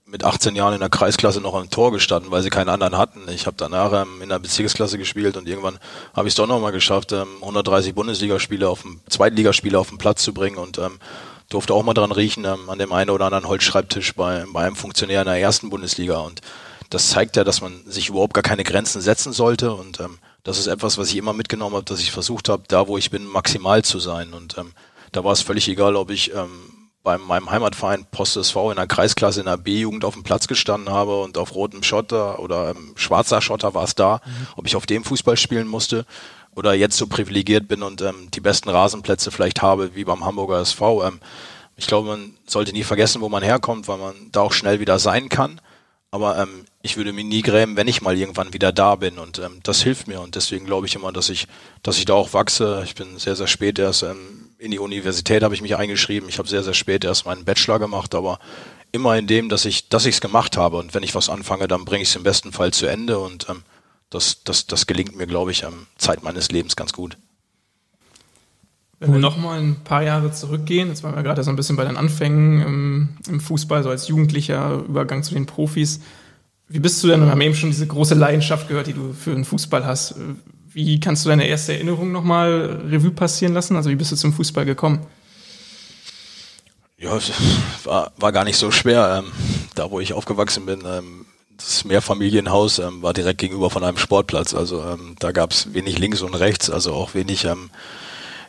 mit 18 Jahren in der Kreisklasse noch am Tor gestanden, weil sie keinen anderen hatten. Ich habe danach ähm, in der Bezirksklasse gespielt und irgendwann habe ich es doch nochmal geschafft, ähm, 130 Bundesligaspiele auf dem Zweitligaspiele auf den Platz zu bringen und ähm, durfte auch mal dran riechen ähm, an dem einen oder anderen Holzschreibtisch bei, bei einem Funktionär in der ersten Bundesliga. Und das zeigt ja, dass man sich überhaupt gar keine Grenzen setzen sollte. Und ähm, das ist etwas, was ich immer mitgenommen habe, dass ich versucht habe, da wo ich bin, maximal zu sein. Und ähm, da war es völlig egal, ob ich ähm, bei meinem Heimatverein Post SV in der Kreisklasse in der B-Jugend auf dem Platz gestanden habe und auf rotem Schotter oder ähm, schwarzer Schotter war es da, mhm. ob ich auf dem Fußball spielen musste oder jetzt so privilegiert bin und ähm, die besten Rasenplätze vielleicht habe wie beim Hamburger SV. Ähm, ich glaube, man sollte nie vergessen, wo man herkommt, weil man da auch schnell wieder sein kann. Aber ähm, ich würde mich nie grämen, wenn ich mal irgendwann wieder da bin. Und ähm, das hilft mir. Und deswegen glaube ich immer, dass ich, dass ich da auch wachse. Ich bin sehr, sehr spät erst ähm, in die Universität habe ich mich eingeschrieben. Ich habe sehr, sehr spät erst meinen Bachelor gemacht, aber immer in dem, dass ich, dass ich es gemacht habe. Und wenn ich was anfange, dann bringe ich es im besten Fall zu Ende. Und ähm, das, das, das gelingt mir, glaube ich, am Zeit meines Lebens ganz gut. Wenn wir nochmal ein paar Jahre zurückgehen, jetzt waren wir gerade so ein bisschen bei den Anfängen im, im, Fußball, so als Jugendlicher, Übergang zu den Profis. Wie bist du denn, wir haben eben schon diese große Leidenschaft gehört, die du für den Fußball hast. Wie kannst du deine erste Erinnerung nochmal Revue passieren lassen? Also wie bist du zum Fußball gekommen? Ja, war, war gar nicht so schwer. Ähm, da, wo ich aufgewachsen bin, ähm, das Mehrfamilienhaus ähm, war direkt gegenüber von einem Sportplatz. Also ähm, da gab es wenig links und rechts, also auch wenig ähm,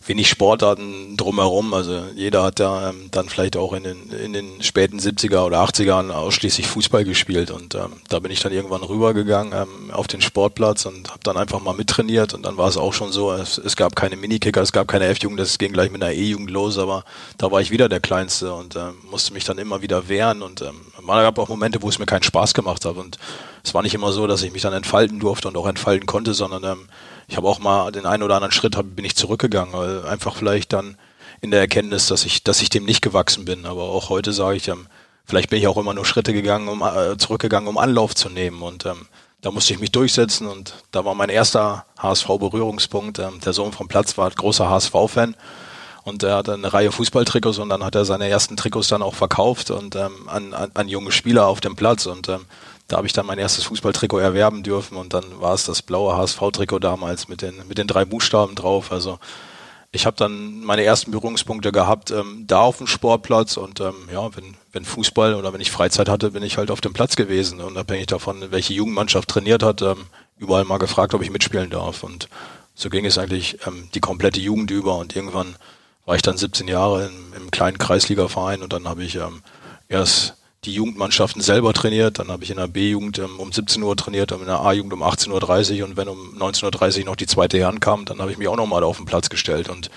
wenig Sportarten drumherum. Also jeder hat ja ähm, dann vielleicht auch in den, in den späten 70er oder 80ern ausschließlich Fußball gespielt. Und ähm, da bin ich dann irgendwann rübergegangen ähm, auf den Sportplatz und habe dann einfach mal mittrainiert. Und dann war es auch schon so, es, es gab keine Minikicker, es gab keine F-Jugend, das ging gleich mit einer E-Jugend los. Aber da war ich wieder der Kleinste und ähm, musste mich dann immer wieder wehren. Und ähm, man gab auch Momente, wo es mir keinen Spaß gemacht hat. Und es war nicht immer so, dass ich mich dann entfalten durfte und auch entfalten konnte, sondern ähm, ich habe auch mal den einen oder anderen Schritt hab, bin ich zurückgegangen, weil einfach vielleicht dann in der Erkenntnis, dass ich, dass ich dem nicht gewachsen bin. Aber auch heute sage ich, ähm, vielleicht bin ich auch immer nur Schritte gegangen, um äh, zurückgegangen, um Anlauf zu nehmen. Und ähm, da musste ich mich durchsetzen und da war mein erster HSV-Berührungspunkt. Ähm, der Sohn vom Platz war großer HSV-Fan und er hatte eine Reihe Fußballtrikots und dann hat er seine ersten Trikots dann auch verkauft und ähm, an, an, an junge Spieler auf dem Platz und ähm, da habe ich dann mein erstes Fußballtrikot erwerben dürfen und dann war es das blaue HSV-Trikot damals mit den, mit den drei Buchstaben drauf. Also ich habe dann meine ersten Berührungspunkte gehabt ähm, da auf dem Sportplatz und ähm, ja, wenn, wenn Fußball oder wenn ich Freizeit hatte, bin ich halt auf dem Platz gewesen, unabhängig davon, welche Jugendmannschaft trainiert hat, ähm, überall mal gefragt, ob ich mitspielen darf und so ging es eigentlich ähm, die komplette Jugend über und irgendwann war ich dann 17 Jahre im, im kleinen Kreisligaverein und dann habe ich ähm, erst die Jugendmannschaften selber trainiert. Dann habe ich in der B-Jugend ähm, um 17 Uhr trainiert und in der A-Jugend um 18.30 Uhr. Und wenn um 19.30 Uhr noch die zweite Herren kam, dann habe ich mich auch nochmal auf den Platz gestellt und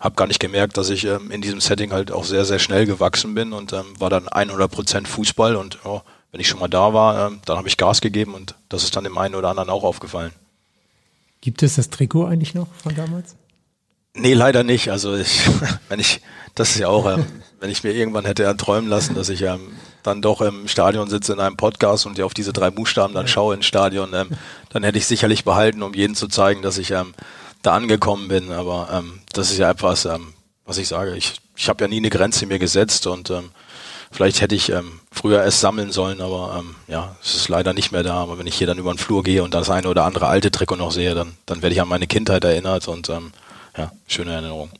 habe gar nicht gemerkt, dass ich ähm, in diesem Setting halt auch sehr, sehr schnell gewachsen bin und ähm, war dann 100 Prozent Fußball. Und oh, wenn ich schon mal da war, ähm, dann habe ich Gas gegeben und das ist dann dem einen oder anderen auch aufgefallen. Gibt es das Trikot eigentlich noch von damals? Nee, leider nicht. Also ich, wenn ich, das ist ja auch, ähm, wenn ich mir irgendwann hätte erträumen lassen, dass ich ähm, dann doch im Stadion sitze in einem Podcast und ja auf diese drei Buchstaben dann schaue ins Stadion, ähm, dann hätte ich sicherlich behalten, um jedem zu zeigen, dass ich ähm, da angekommen bin. Aber ähm, das ist ja etwas, ähm, was ich sage. Ich, ich habe ja nie eine Grenze mir gesetzt und ähm, vielleicht hätte ich ähm, früher erst sammeln sollen, aber ähm, ja, es ist leider nicht mehr da. Aber wenn ich hier dann über den Flur gehe und das eine oder andere alte Trikot noch sehe, dann, dann werde ich an meine Kindheit erinnert und ähm, ja, schöne Erinnerung.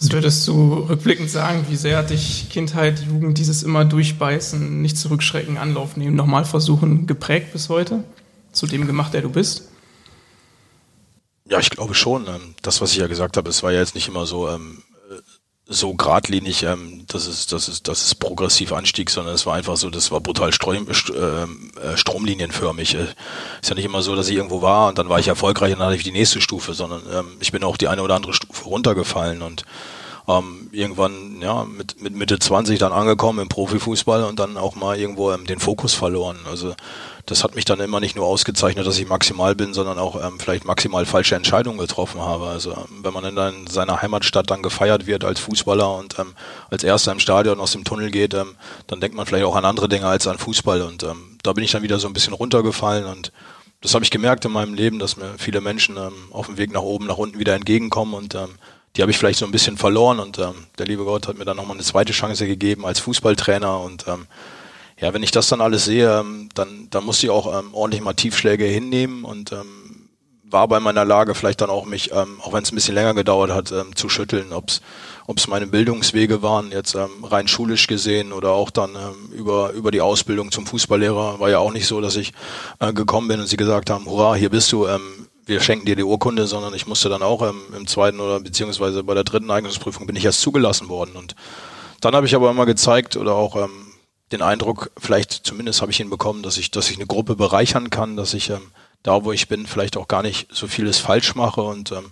Würdest du rückblickend sagen, wie sehr hat dich Kindheit, Jugend, dieses immer durchbeißen, nicht zurückschrecken, Anlauf nehmen, nochmal versuchen, geprägt bis heute? Zu dem gemacht, der du bist? Ja, ich glaube schon. Ähm, das, was ich ja gesagt habe, es war ja jetzt nicht immer so ähm, so geradlinig, ähm, dass es, dass es, dass es progressiv anstieg, sondern es war einfach so, das war brutal Strom, äh, stromlinienförmig. Äh, ist ja nicht immer so, dass ich irgendwo war und dann war ich erfolgreich und dann hatte ich die nächste Stufe, sondern ähm, ich bin auch die eine oder andere Stufe runtergefallen und ähm, irgendwann ja mit, mit Mitte 20 dann angekommen im Profifußball und dann auch mal irgendwo ähm, den Fokus verloren. Also das hat mich dann immer nicht nur ausgezeichnet, dass ich maximal bin, sondern auch ähm, vielleicht maximal falsche Entscheidungen getroffen habe. Also ähm, wenn man in, seiner Heimatstadt dann gefeiert wird als Fußballer und ähm, als Erster im Stadion aus dem Tunnel geht, ähm, dann denkt man vielleicht auch an andere Dinge als an Fußball. Und ähm, da bin ich dann wieder so ein bisschen runtergefallen und das habe ich gemerkt in meinem Leben, dass mir viele Menschen ähm, auf dem Weg nach oben, nach unten wieder entgegenkommen und die habe ich vielleicht so ein bisschen verloren und der liebe Gott hat mir dann nochmal eine zweite Chance gegeben als Fußballtrainer und ja, wenn ich das dann alles sehe, ähm, dann, dann muss ich auch ähm, ordentlich mal Tiefschläge hinnehmen und ähm, war bei meiner Lage vielleicht dann auch mich, ähm, auch wenn es ein bisschen länger gedauert hat, ähm, zu schütteln, ob es meine Bildungswege waren, jetzt ähm, rein schulisch gesehen oder auch dann ähm, über, über die Ausbildung zum Fußballlehrer. War ja auch nicht so, dass ich äh, gekommen bin und sie gesagt haben, hurra, hier bist du, ähm, wir schenken dir die Urkunde, sondern ich musste dann auch ähm, im zweiten oder beziehungsweise bei der dritten Eignungsprüfung bin ich erst zugelassen worden. Und dann habe ich aber immer gezeigt oder auch ähm, den Eindruck, vielleicht zumindest habe ich ihn bekommen, dass ich, dass ich eine Gruppe bereichern kann, dass ich ähm, da, wo ich bin, vielleicht auch gar nicht so vieles falsch mache und ähm,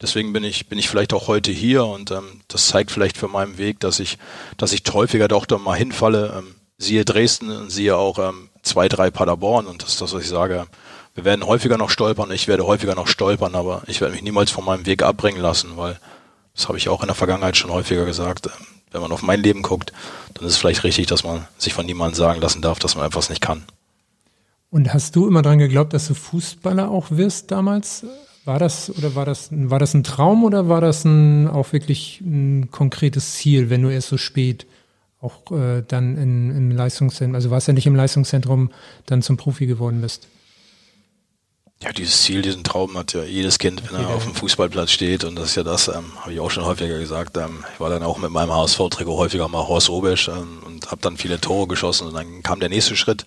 deswegen bin ich, bin ich vielleicht auch heute hier und ähm, das zeigt vielleicht für meinen Weg, dass ich, dass ich häufiger doch da mal hinfalle, ähm, siehe Dresden und siehe auch ähm, zwei, drei Paderborn und das ist das, was ich sage. Wir werden häufiger noch stolpern, ich werde häufiger noch stolpern, aber ich werde mich niemals von meinem Weg abbringen lassen, weil das habe ich auch in der Vergangenheit schon häufiger gesagt. Ähm, wenn man auf mein Leben guckt, dann ist es vielleicht richtig, dass man sich von niemandem sagen lassen darf, dass man etwas nicht kann. Und hast du immer daran geglaubt, dass du Fußballer auch wirst damals? War das oder war das war das ein Traum oder war das ein, auch wirklich ein konkretes Ziel, wenn du erst so spät auch äh, dann in, im Leistungszentrum, also warst ja nicht im Leistungszentrum, dann zum Profi geworden bist? Ja, dieses Ziel, diesen Traum hat ja jedes Kind, wenn er auf dem Fußballplatz steht. Und das ist ja das, ähm, habe ich auch schon häufiger gesagt. Ähm, ich war dann auch mit meinem HSV-Trikot häufiger mal Horst Robesch ähm, und habe dann viele Tore geschossen. Und dann kam der nächste Schritt.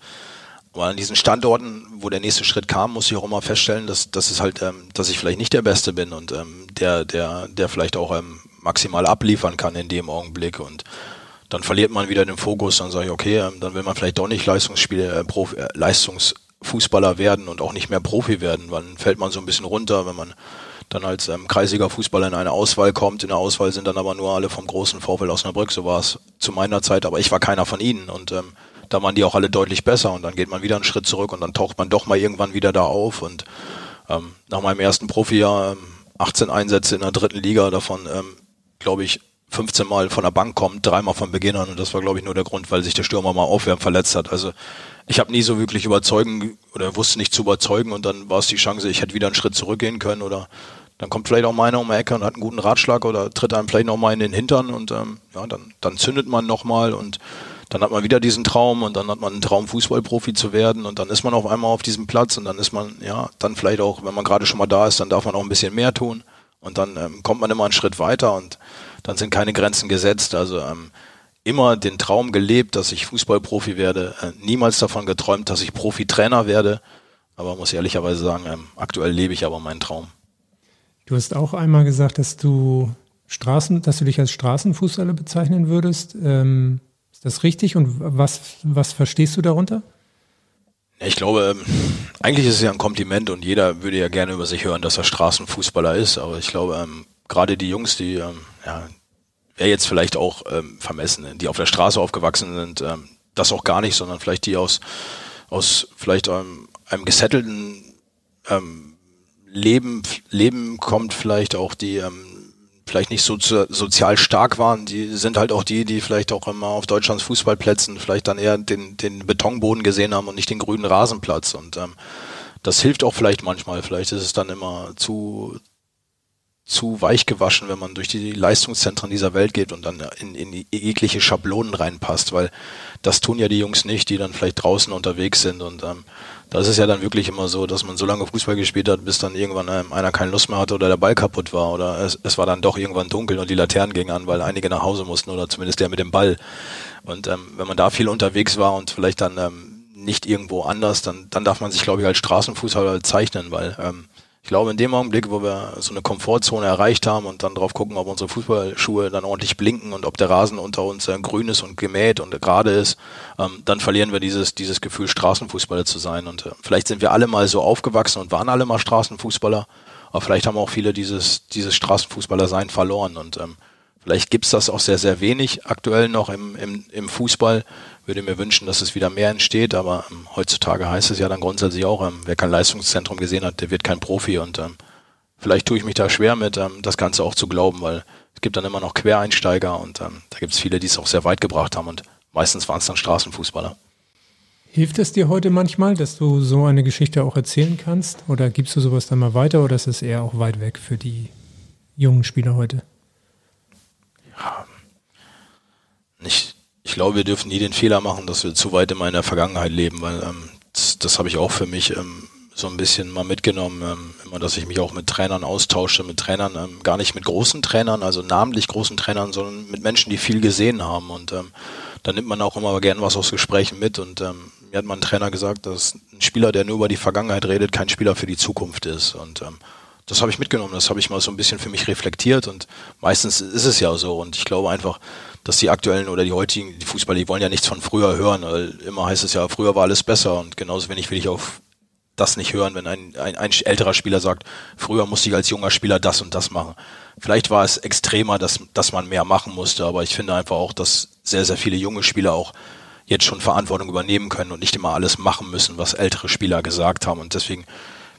Aber an diesen Standorten, wo der nächste Schritt kam, muss ich auch immer feststellen, dass, dass es halt, ähm, dass ich vielleicht nicht der Beste bin und ähm, der, der, der vielleicht auch ähm, maximal abliefern kann in dem Augenblick. Und dann verliert man wieder den Fokus. Dann sage ich, okay, ähm, dann will man vielleicht doch nicht Leistungsspiele, äh, Profi, äh, Leistungs Fußballer werden und auch nicht mehr Profi werden. Dann fällt man so ein bisschen runter, wenn man dann als ähm, kreisiger Fußballer in eine Auswahl kommt. In der Auswahl sind dann aber nur alle vom großen Vorfeld Osnabrück. So war es zu meiner Zeit, aber ich war keiner von ihnen und ähm, da waren die auch alle deutlich besser und dann geht man wieder einen Schritt zurück und dann taucht man doch mal irgendwann wieder da auf und ähm, nach meinem ersten Profijahr ähm, 18 Einsätze in der dritten Liga, davon ähm, glaube ich 15 Mal von der Bank kommt, dreimal von Beginn an. Und das war glaube ich nur der Grund, weil sich der Stürmer mal aufwärmen verletzt hat. Also ich habe nie so wirklich überzeugen oder wusste nicht zu überzeugen. Und dann war es die Chance, ich hätte wieder einen Schritt zurückgehen können. Oder dann kommt vielleicht auch meiner um die Ecke und hat einen guten Ratschlag oder tritt einem vielleicht nochmal in den Hintern. Und ähm, ja, dann, dann zündet man nochmal und dann hat man wieder diesen Traum. Und dann hat man einen Traum, Fußballprofi zu werden. Und dann ist man auf einmal auf diesem Platz. Und dann ist man, ja, dann vielleicht auch, wenn man gerade schon mal da ist, dann darf man auch ein bisschen mehr tun. Und dann ähm, kommt man immer einen Schritt weiter. Und dann sind keine Grenzen gesetzt. Also ähm, immer den Traum gelebt, dass ich Fußballprofi werde, äh, niemals davon geträumt, dass ich Profitrainer werde, aber muss ehrlicherweise sagen, ähm, aktuell lebe ich aber meinen Traum. Du hast auch einmal gesagt, dass du Straßen, dass du dich als Straßenfußballer bezeichnen würdest. Ähm, ist das richtig? Und was, was verstehst du darunter? Ich glaube, ähm, eigentlich ist es ja ein Kompliment und jeder würde ja gerne über sich hören, dass er Straßenfußballer ist. Aber ich glaube, ähm, gerade die Jungs, die, ähm, ja, wäre jetzt vielleicht auch ähm, vermessen, die auf der Straße aufgewachsen sind, ähm, das auch gar nicht, sondern vielleicht die aus, aus vielleicht ähm, einem gesettelten ähm, Leben, Leben kommt, vielleicht auch die ähm, vielleicht nicht so sozial stark waren, die sind halt auch die, die vielleicht auch immer auf Deutschlands Fußballplätzen vielleicht dann eher den, den Betonboden gesehen haben und nicht den grünen Rasenplatz. Und ähm, das hilft auch vielleicht manchmal. Vielleicht ist es dann immer zu, zu weich gewaschen, wenn man durch die Leistungszentren dieser Welt geht und dann in, in jegliche Schablonen reinpasst, weil das tun ja die Jungs nicht, die dann vielleicht draußen unterwegs sind und ähm, da ist es ja dann wirklich immer so, dass man so lange Fußball gespielt hat, bis dann irgendwann ähm, einer keine Lust mehr hatte oder der Ball kaputt war oder es, es war dann doch irgendwann dunkel und die Laternen gingen an, weil einige nach Hause mussten oder zumindest der mit dem Ball. Und ähm, wenn man da viel unterwegs war und vielleicht dann ähm, nicht irgendwo anders, dann, dann darf man sich, glaube ich, als Straßenfußballer zeichnen, weil ähm, ich glaube, in dem Augenblick, wo wir so eine Komfortzone erreicht haben und dann drauf gucken, ob unsere Fußballschuhe dann ordentlich blinken und ob der Rasen unter uns äh, grün ist und gemäht und gerade ist, ähm, dann verlieren wir dieses, dieses Gefühl, Straßenfußballer zu sein. Und äh, vielleicht sind wir alle mal so aufgewachsen und waren alle mal Straßenfußballer, aber vielleicht haben auch viele dieses, dieses Straßenfußballer-Sein verloren. Und ähm, vielleicht gibt's das auch sehr, sehr wenig aktuell noch im, im, im Fußball würde mir wünschen, dass es wieder mehr entsteht, aber ähm, heutzutage heißt es ja dann grundsätzlich auch, ähm, wer kein Leistungszentrum gesehen hat, der wird kein Profi und ähm, vielleicht tue ich mich da schwer mit, ähm, das Ganze auch zu glauben, weil es gibt dann immer noch Quereinsteiger und ähm, da gibt es viele, die es auch sehr weit gebracht haben und meistens waren es dann Straßenfußballer. Hilft es dir heute manchmal, dass du so eine Geschichte auch erzählen kannst? Oder gibst du sowas dann mal weiter oder ist es eher auch weit weg für die jungen Spieler heute? Ja, nicht, ich glaube, wir dürfen nie den Fehler machen, dass wir zu weit in meiner Vergangenheit leben, weil ähm, das, das habe ich auch für mich ähm, so ein bisschen mal mitgenommen, ähm, immer, dass ich mich auch mit Trainern austausche, mit Trainern, ähm, gar nicht mit großen Trainern, also namentlich großen Trainern, sondern mit Menschen, die viel gesehen haben. Und ähm, da nimmt man auch immer gern was aus Gesprächen mit. Und ähm, mir hat mal ein Trainer gesagt, dass ein Spieler, der nur über die Vergangenheit redet, kein Spieler für die Zukunft ist. Und ähm, das habe ich mitgenommen, das habe ich mal so ein bisschen für mich reflektiert und meistens ist es ja so. Und ich glaube einfach, dass die aktuellen oder die heutigen, die Fußballer, die wollen ja nichts von früher hören, weil immer heißt es ja, früher war alles besser und genauso wenig will ich auf das nicht hören, wenn ein, ein, ein älterer Spieler sagt, früher musste ich als junger Spieler das und das machen. Vielleicht war es extremer, dass, dass man mehr machen musste, aber ich finde einfach auch, dass sehr, sehr viele junge Spieler auch jetzt schon Verantwortung übernehmen können und nicht immer alles machen müssen, was ältere Spieler gesagt haben. Und deswegen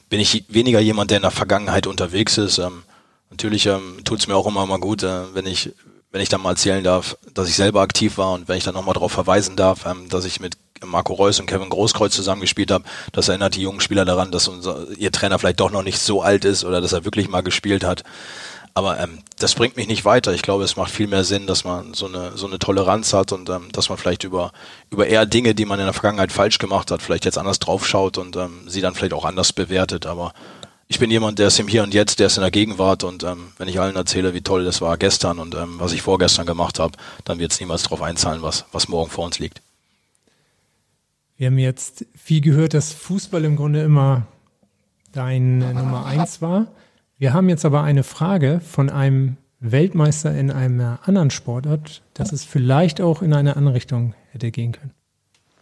bin ich weniger jemand, der in der Vergangenheit unterwegs ist. Ähm, natürlich ähm, tut es mir auch immer mal gut, äh, wenn ich wenn ich dann mal erzählen darf, dass ich selber aktiv war und wenn ich dann nochmal darauf verweisen darf, ähm, dass ich mit Marco Reus und Kevin Großkreuz zusammengespielt habe, das erinnert die jungen Spieler daran, dass unser, ihr Trainer vielleicht doch noch nicht so alt ist oder dass er wirklich mal gespielt hat. Aber ähm, das bringt mich nicht weiter. Ich glaube, es macht viel mehr Sinn, dass man so eine, so eine Toleranz hat und ähm, dass man vielleicht über, über eher Dinge, die man in der Vergangenheit falsch gemacht hat, vielleicht jetzt anders draufschaut und ähm, sie dann vielleicht auch anders bewertet. Aber ich bin jemand, der ist im Hier und Jetzt, der ist in der Gegenwart und ähm, wenn ich allen erzähle, wie toll das war gestern und ähm, was ich vorgestern gemacht habe, dann wird es niemals darauf einzahlen, was, was morgen vor uns liegt. Wir haben jetzt viel gehört, dass Fußball im Grunde immer dein Nummer eins war. Wir haben jetzt aber eine Frage von einem Weltmeister in einer anderen Sportart, dass es vielleicht auch in eine andere Richtung hätte gehen können.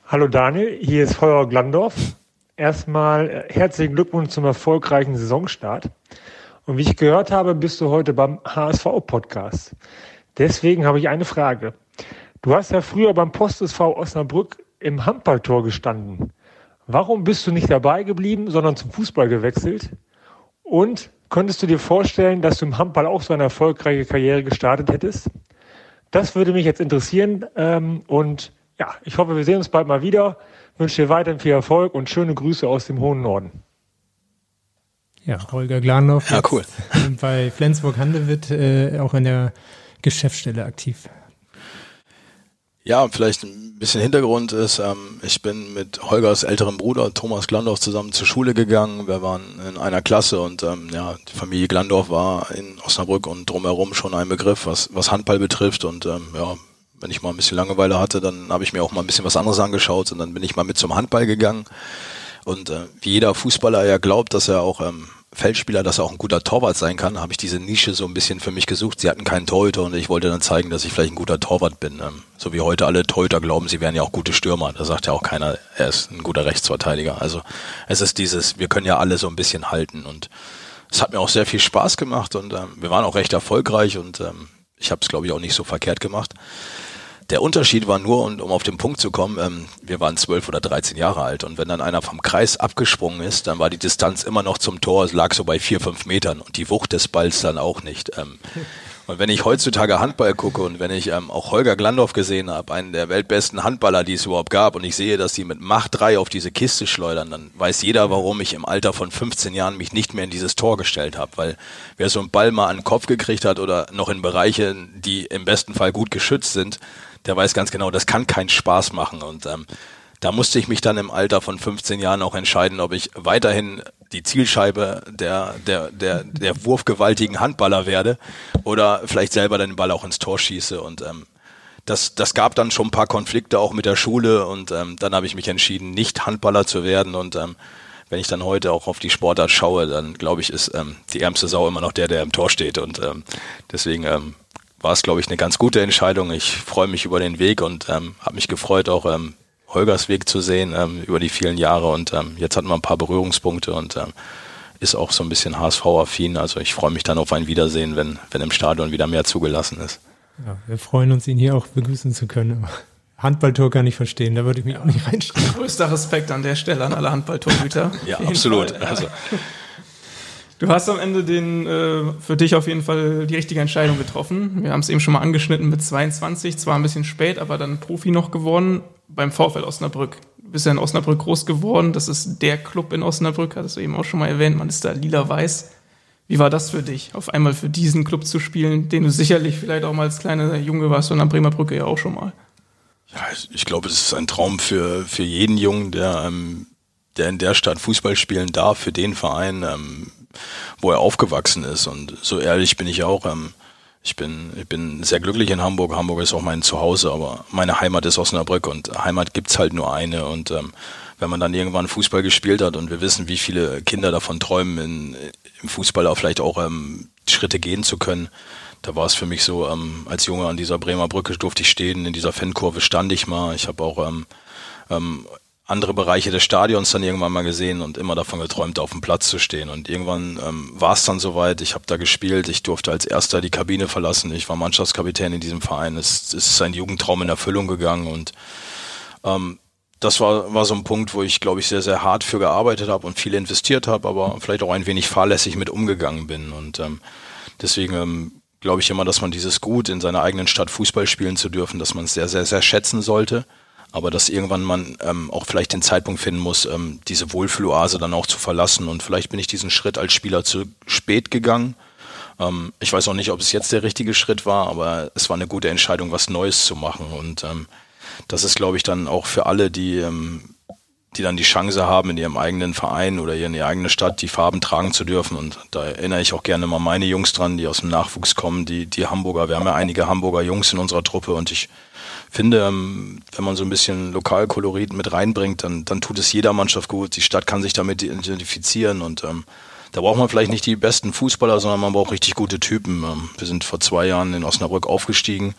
Hallo Daniel, hier ist Heuer Glandorf. Erstmal äh, herzlichen Glückwunsch zum erfolgreichen Saisonstart. Und wie ich gehört habe, bist du heute beim HSV-Podcast. Deswegen habe ich eine Frage. Du hast ja früher beim Post SV Osnabrück im Handballtor gestanden. Warum bist du nicht dabei geblieben, sondern zum Fußball gewechselt? Und könntest du dir vorstellen, dass du im Handball auch so eine erfolgreiche Karriere gestartet hättest? Das würde mich jetzt interessieren. Ähm, und ja, ich hoffe, wir sehen uns bald mal wieder wünsche dir weiterhin viel Erfolg und schöne Grüße aus dem hohen Norden. Ja, Holger Glanhoff. Ja, cool. Bei Flensburg-Handewitt äh, auch in der Geschäftsstelle aktiv. Ja, vielleicht ein bisschen Hintergrund ist, ähm, ich bin mit Holgers älterem Bruder Thomas Glandorf zusammen zur Schule gegangen. Wir waren in einer Klasse und ähm, ja, die Familie Glandorf war in Osnabrück und drumherum schon ein Begriff, was, was Handball betrifft. Und ähm, ja, wenn ich mal ein bisschen Langeweile hatte, dann habe ich mir auch mal ein bisschen was anderes angeschaut und dann bin ich mal mit zum Handball gegangen. Und äh, wie jeder Fußballer ja glaubt, dass er auch ähm, Feldspieler, dass er auch ein guter Torwart sein kann, habe ich diese Nische so ein bisschen für mich gesucht. Sie hatten keinen Torhüter und ich wollte dann zeigen, dass ich vielleicht ein guter Torwart bin. Ähm, so wie heute alle Torhüter glauben, sie wären ja auch gute Stürmer. Da sagt ja auch keiner, er ist ein guter Rechtsverteidiger. Also es ist dieses, wir können ja alle so ein bisschen halten und es hat mir auch sehr viel Spaß gemacht und ähm, wir waren auch recht erfolgreich und ähm, ich habe es glaube ich auch nicht so verkehrt gemacht. Der Unterschied war nur, und um auf den Punkt zu kommen, ähm, wir waren zwölf oder dreizehn Jahre alt und wenn dann einer vom Kreis abgesprungen ist, dann war die Distanz immer noch zum Tor, es lag so bei vier, fünf Metern und die Wucht des Balls dann auch nicht. Ähm, und wenn ich heutzutage Handball gucke und wenn ich ähm, auch Holger Glandorf gesehen habe, einen der weltbesten Handballer, die es überhaupt gab, und ich sehe, dass die mit Macht 3 auf diese Kiste schleudern, dann weiß jeder, warum ich im Alter von 15 Jahren mich nicht mehr in dieses Tor gestellt habe. Weil wer so einen Ball mal an den Kopf gekriegt hat oder noch in Bereiche, die im besten Fall gut geschützt sind, der weiß ganz genau, das kann keinen Spaß machen. Und ähm, da musste ich mich dann im Alter von 15 Jahren auch entscheiden, ob ich weiterhin die Zielscheibe der, der, der, der wurfgewaltigen Handballer werde oder vielleicht selber den Ball auch ins Tor schieße. Und ähm, das, das gab dann schon ein paar Konflikte auch mit der Schule und ähm, dann habe ich mich entschieden, nicht Handballer zu werden. Und ähm, wenn ich dann heute auch auf die Sportart schaue, dann glaube ich, ist ähm, die ärmste Sau immer noch der, der im Tor steht. Und ähm, deswegen ähm, war es, glaube ich, eine ganz gute Entscheidung. Ich freue mich über den Weg und ähm, habe mich gefreut, auch ähm, Holgers Weg zu sehen ähm, über die vielen Jahre. Und ähm, jetzt hatten wir ein paar Berührungspunkte und ähm, ist auch so ein bisschen HSV-affin. Also ich freue mich dann auf ein Wiedersehen, wenn, wenn im Stadion wieder mehr zugelassen ist. Ja, wir freuen uns, ihn hier auch begrüßen zu können. Handballtor kann ich verstehen, da würde ich mich auch nicht reinstellen. Größter Respekt an der Stelle an alle Handballtorhüter. ja, absolut. Also, Du hast am Ende den äh, für dich auf jeden Fall die richtige Entscheidung getroffen. Wir haben es eben schon mal angeschnitten mit 22, zwar ein bisschen spät, aber dann Profi noch geworden beim VfL Osnabrück. Du bist ja in Osnabrück groß geworden, das ist der Club in Osnabrück, hattest du eben auch schon mal erwähnt, man ist da lila-weiß. Wie war das für dich, auf einmal für diesen Club zu spielen, den du sicherlich vielleicht auch mal als kleiner Junge warst und am Bremer Brücke ja auch schon mal? Ja, ich glaube, es ist ein Traum für, für jeden Jungen, der, ähm, der in der Stadt Fußball spielen darf, für den Verein. Ähm, wo er aufgewachsen ist. Und so ehrlich bin ich auch. Ähm, ich bin, ich bin sehr glücklich in Hamburg. Hamburg ist auch mein Zuhause, aber meine Heimat ist Osnabrück und Heimat gibt's halt nur eine. Und ähm, wenn man dann irgendwann Fußball gespielt hat und wir wissen, wie viele Kinder davon träumen, in, im Fußball auch vielleicht auch ähm, Schritte gehen zu können, da war es für mich so, ähm, als Junge an dieser Bremer Brücke durfte ich stehen, in dieser Fankurve stand ich mal. Ich habe auch ähm, ähm, andere Bereiche des Stadions dann irgendwann mal gesehen und immer davon geträumt, auf dem Platz zu stehen. Und irgendwann ähm, war es dann soweit, ich habe da gespielt, ich durfte als erster die Kabine verlassen, ich war Mannschaftskapitän in diesem Verein, es, es ist ein Jugendtraum in Erfüllung gegangen. Und ähm, das war, war so ein Punkt, wo ich, glaube ich, sehr, sehr hart für gearbeitet habe und viel investiert habe, aber vielleicht auch ein wenig fahrlässig mit umgegangen bin. Und ähm, deswegen ähm, glaube ich immer, dass man dieses Gut in seiner eigenen Stadt Fußball spielen zu dürfen, dass man es sehr, sehr, sehr schätzen sollte aber dass irgendwann man ähm, auch vielleicht den Zeitpunkt finden muss, ähm, diese Wohlfühloase dann auch zu verlassen. Und vielleicht bin ich diesen Schritt als Spieler zu spät gegangen. Ähm, ich weiß auch nicht, ob es jetzt der richtige Schritt war, aber es war eine gute Entscheidung, was Neues zu machen. Und ähm, das ist, glaube ich, dann auch für alle, die, ähm, die dann die Chance haben, in ihrem eigenen Verein oder in ihrer eigenen Stadt die Farben tragen zu dürfen. Und da erinnere ich auch gerne mal meine Jungs dran, die aus dem Nachwuchs kommen, die, die Hamburger. Wir haben ja einige Hamburger Jungs in unserer Truppe und ich finde, ähm, wenn man so ein bisschen Lokalkolorit mit reinbringt, dann, dann tut es jeder Mannschaft gut. Die Stadt kann sich damit identifizieren und ähm, da braucht man vielleicht nicht die besten Fußballer, sondern man braucht richtig gute Typen. Ähm, wir sind vor zwei Jahren in Osnabrück aufgestiegen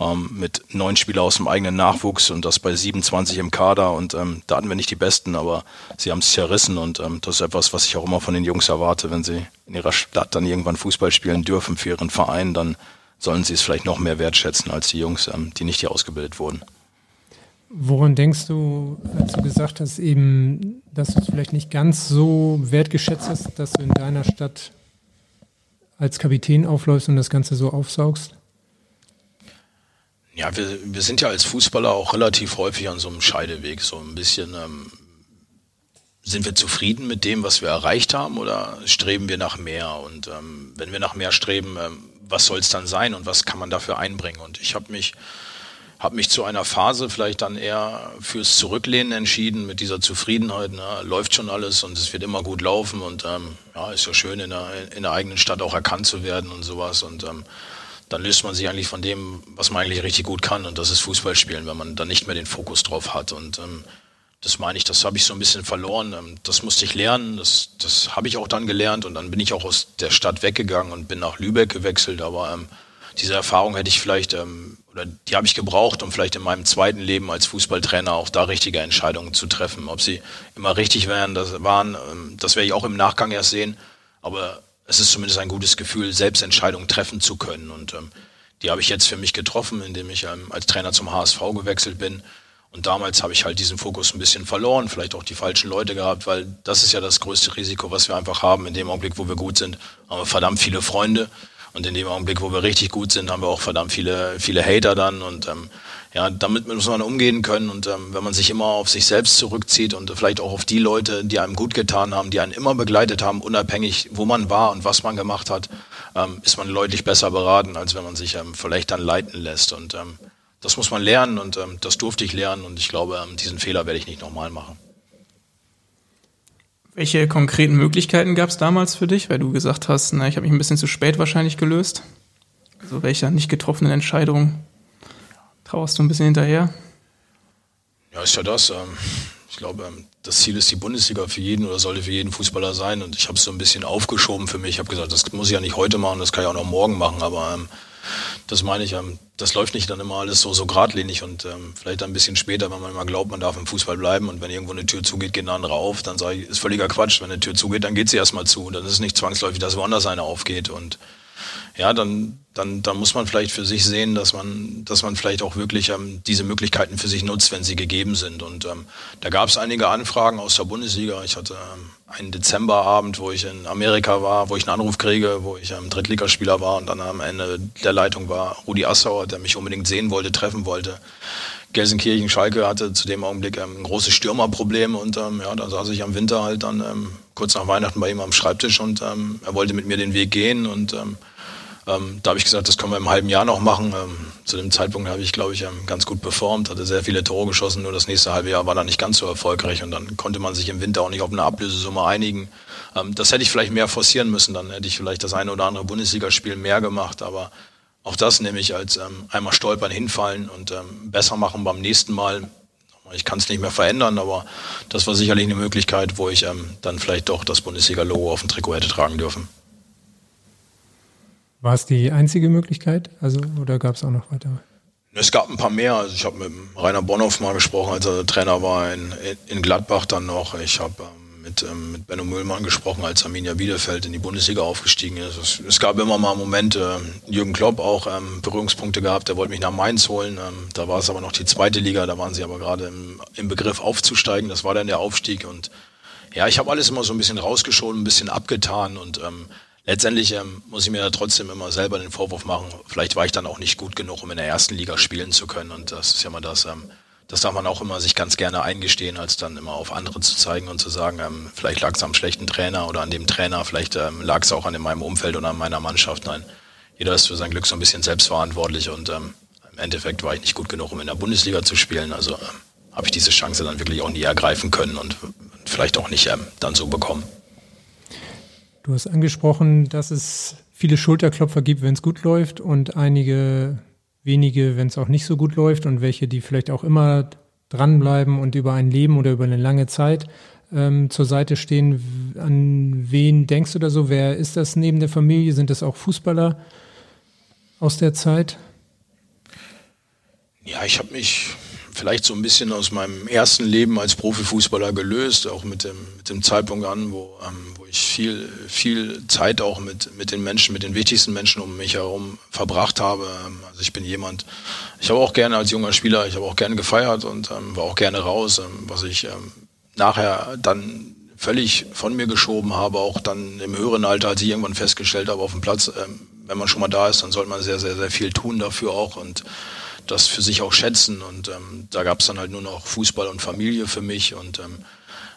ähm, mit neun Spielern aus dem eigenen Nachwuchs und das bei 27 im Kader und ähm, da hatten wir nicht die Besten, aber sie haben es zerrissen und ähm, das ist etwas, was ich auch immer von den Jungs erwarte, wenn sie in ihrer Stadt dann irgendwann Fußball spielen dürfen für ihren Verein, dann sollen sie es vielleicht noch mehr wertschätzen als die Jungs, ähm, die nicht hier ausgebildet wurden. Woran denkst du, als du gesagt hast, eben, dass du es vielleicht nicht ganz so wertgeschätzt hast, dass du in deiner Stadt als Kapitän aufläufst und das Ganze so aufsaugst? Ja, wir, wir sind ja als Fußballer auch relativ häufig an so einem Scheideweg, so ein bisschen. Ähm, sind wir zufrieden mit dem, was wir erreicht haben, oder streben wir nach mehr? Und ähm, wenn wir nach mehr streben, ähm, was soll es dann sein und was kann man dafür einbringen? Und ich habe mich habe mich zu einer Phase vielleicht dann eher fürs Zurücklehnen entschieden mit dieser Zufriedenheit. Ne? Läuft schon alles und es wird immer gut laufen und ähm, ja, ist ja schön in der, in der eigenen Stadt auch erkannt zu werden und sowas und ähm, dann löst man sich eigentlich von dem, was man eigentlich richtig gut kann und das ist Fußball spielen, wenn man dann nicht mehr den Fokus drauf hat und ähm, das meine ich, das habe ich so ein bisschen verloren. Ähm, das musste ich lernen, das, das habe ich auch dann gelernt und dann bin ich auch aus der Stadt weggegangen und bin nach Lübeck gewechselt, aber ähm, diese Erfahrung hätte ich vielleicht, ähm, oder die habe ich gebraucht, um vielleicht in meinem zweiten Leben als Fußballtrainer auch da richtige Entscheidungen zu treffen. Ob sie immer richtig wären, das waren, ähm, das werde ich auch im Nachgang erst sehen. Aber es ist zumindest ein gutes Gefühl, selbst Entscheidungen treffen zu können. Und ähm, die habe ich jetzt für mich getroffen, indem ich ähm, als Trainer zum HSV gewechselt bin. Und damals habe ich halt diesen Fokus ein bisschen verloren, vielleicht auch die falschen Leute gehabt, weil das ist ja das größte Risiko, was wir einfach haben. In dem Augenblick, wo wir gut sind, haben wir verdammt viele Freunde. Und in dem Augenblick, wo wir richtig gut sind, haben wir auch verdammt viele, viele Hater dann. Und ähm, ja, damit muss man umgehen können. Und ähm, wenn man sich immer auf sich selbst zurückzieht und vielleicht auch auf die Leute, die einem gut getan haben, die einen immer begleitet haben, unabhängig, wo man war und was man gemacht hat, ähm, ist man deutlich besser beraten, als wenn man sich ähm, vielleicht dann leiten lässt. Und ähm, das muss man lernen und ähm, das durfte ich lernen. Und ich glaube, ähm, diesen Fehler werde ich nicht nochmal machen. Welche konkreten Möglichkeiten gab es damals für dich, weil du gesagt hast, na, ich habe mich ein bisschen zu spät wahrscheinlich gelöst? Also welcher nicht getroffenen Entscheidung trauerst du ein bisschen hinterher? Ja, ist ja das. Ähm, ich glaube, ähm, das Ziel ist die Bundesliga für jeden oder sollte für jeden Fußballer sein. Und ich habe es so ein bisschen aufgeschoben für mich. Ich habe gesagt, das muss ich ja nicht heute machen, das kann ich auch noch morgen machen. Aber ähm, das meine ich, ähm, das läuft nicht dann immer alles so, so geradlinig und ähm, vielleicht ein bisschen später, wenn man immer glaubt, man darf im Fußball bleiben und wenn irgendwo eine Tür zugeht, geht eine andere auf, dann sage ich, ist völliger Quatsch. Wenn eine Tür zugeht, dann geht sie erstmal zu. Dann ist es nicht zwangsläufig, dass woanders eine aufgeht und ja, dann, dann, dann muss man vielleicht für sich sehen, dass man, dass man vielleicht auch wirklich ähm, diese Möglichkeiten für sich nutzt, wenn sie gegeben sind. Und ähm, da gab es einige Anfragen aus der Bundesliga. Ich hatte ähm, einen Dezemberabend, wo ich in Amerika war, wo ich einen Anruf kriege, wo ich ähm, Drittligaspieler war und dann am Ende der Leitung war Rudi Assauer, der mich unbedingt sehen wollte, treffen wollte. Gelsenkirchen, Schalke hatte zu dem Augenblick ähm, ein großes Stürmerproblem und ähm, ja, da saß ich am Winter halt dann ähm, kurz nach Weihnachten bei ihm am Schreibtisch und ähm, er wollte mit mir den Weg gehen und ähm, ähm, da habe ich gesagt, das können wir im halben Jahr noch machen. Ähm, zu dem Zeitpunkt habe ich, glaube ich, ähm, ganz gut performt, hatte sehr viele Tore geschossen, nur das nächste halbe Jahr war dann nicht ganz so erfolgreich und dann konnte man sich im Winter auch nicht auf eine Ablösesumme einigen. Ähm, das hätte ich vielleicht mehr forcieren müssen, dann hätte ich vielleicht das eine oder andere Bundesligaspiel mehr gemacht, aber auch das nehme ich als ähm, einmal stolpern, hinfallen und ähm, besser machen beim nächsten Mal. Ich kann es nicht mehr verändern, aber das war sicherlich eine Möglichkeit, wo ich dann vielleicht doch das Bundesliga-Logo auf dem Trikot hätte tragen dürfen. War es die einzige Möglichkeit? Also, oder gab es auch noch weitere? Es gab ein paar mehr. Also ich habe mit Rainer Bonhoff mal gesprochen, als er Trainer war in, in Gladbach dann noch. Ich habe ähm, mit, ähm, mit Benno Müllmann gesprochen, als Arminia Bielefeld in die Bundesliga aufgestiegen ist. Es, es gab immer mal Momente, ähm, Jürgen Klopp auch ähm, Berührungspunkte gehabt, der wollte mich nach Mainz holen. Ähm, da war es aber noch die zweite Liga, da waren sie aber gerade im, im Begriff aufzusteigen. Das war dann der Aufstieg und ja, ich habe alles immer so ein bisschen rausgeschoben, ein bisschen abgetan und ähm, letztendlich ähm, muss ich mir trotzdem immer selber den Vorwurf machen, vielleicht war ich dann auch nicht gut genug, um in der ersten Liga spielen zu können. Und das ist ja mal das, ähm, das darf man auch immer sich ganz gerne eingestehen, als dann immer auf andere zu zeigen und zu sagen, ähm, vielleicht lag es am schlechten Trainer oder an dem Trainer, vielleicht ähm, lag es auch an meinem Umfeld oder an meiner Mannschaft. Nein, jeder ist für sein Glück so ein bisschen selbstverantwortlich und ähm, im Endeffekt war ich nicht gut genug, um in der Bundesliga zu spielen. Also ähm, habe ich diese Chance dann wirklich auch nie ergreifen können und vielleicht auch nicht ähm, dann so bekommen. Du hast angesprochen, dass es viele Schulterklopfer gibt, wenn es gut läuft und einige wenige, wenn es auch nicht so gut läuft und welche, die vielleicht auch immer dranbleiben und über ein Leben oder über eine lange Zeit ähm, zur Seite stehen. An wen denkst du da so? Wer ist das neben der Familie? Sind das auch Fußballer aus der Zeit? Ja, ich habe mich vielleicht so ein bisschen aus meinem ersten Leben als Profifußballer gelöst, auch mit dem, mit dem Zeitpunkt an, wo, ähm, wo ich viel, viel Zeit auch mit, mit den Menschen, mit den wichtigsten Menschen um mich herum verbracht habe. Ähm, also ich bin jemand, ich habe auch gerne als junger Spieler, ich habe auch gerne gefeiert und ähm, war auch gerne raus, ähm, was ich ähm, nachher dann völlig von mir geschoben habe, auch dann im höheren Alter, als ich irgendwann festgestellt habe auf dem Platz, ähm, wenn man schon mal da ist, dann sollte man sehr, sehr, sehr viel tun dafür auch und das für sich auch schätzen. Und ähm, da gab es dann halt nur noch Fußball und Familie für mich. Und ähm,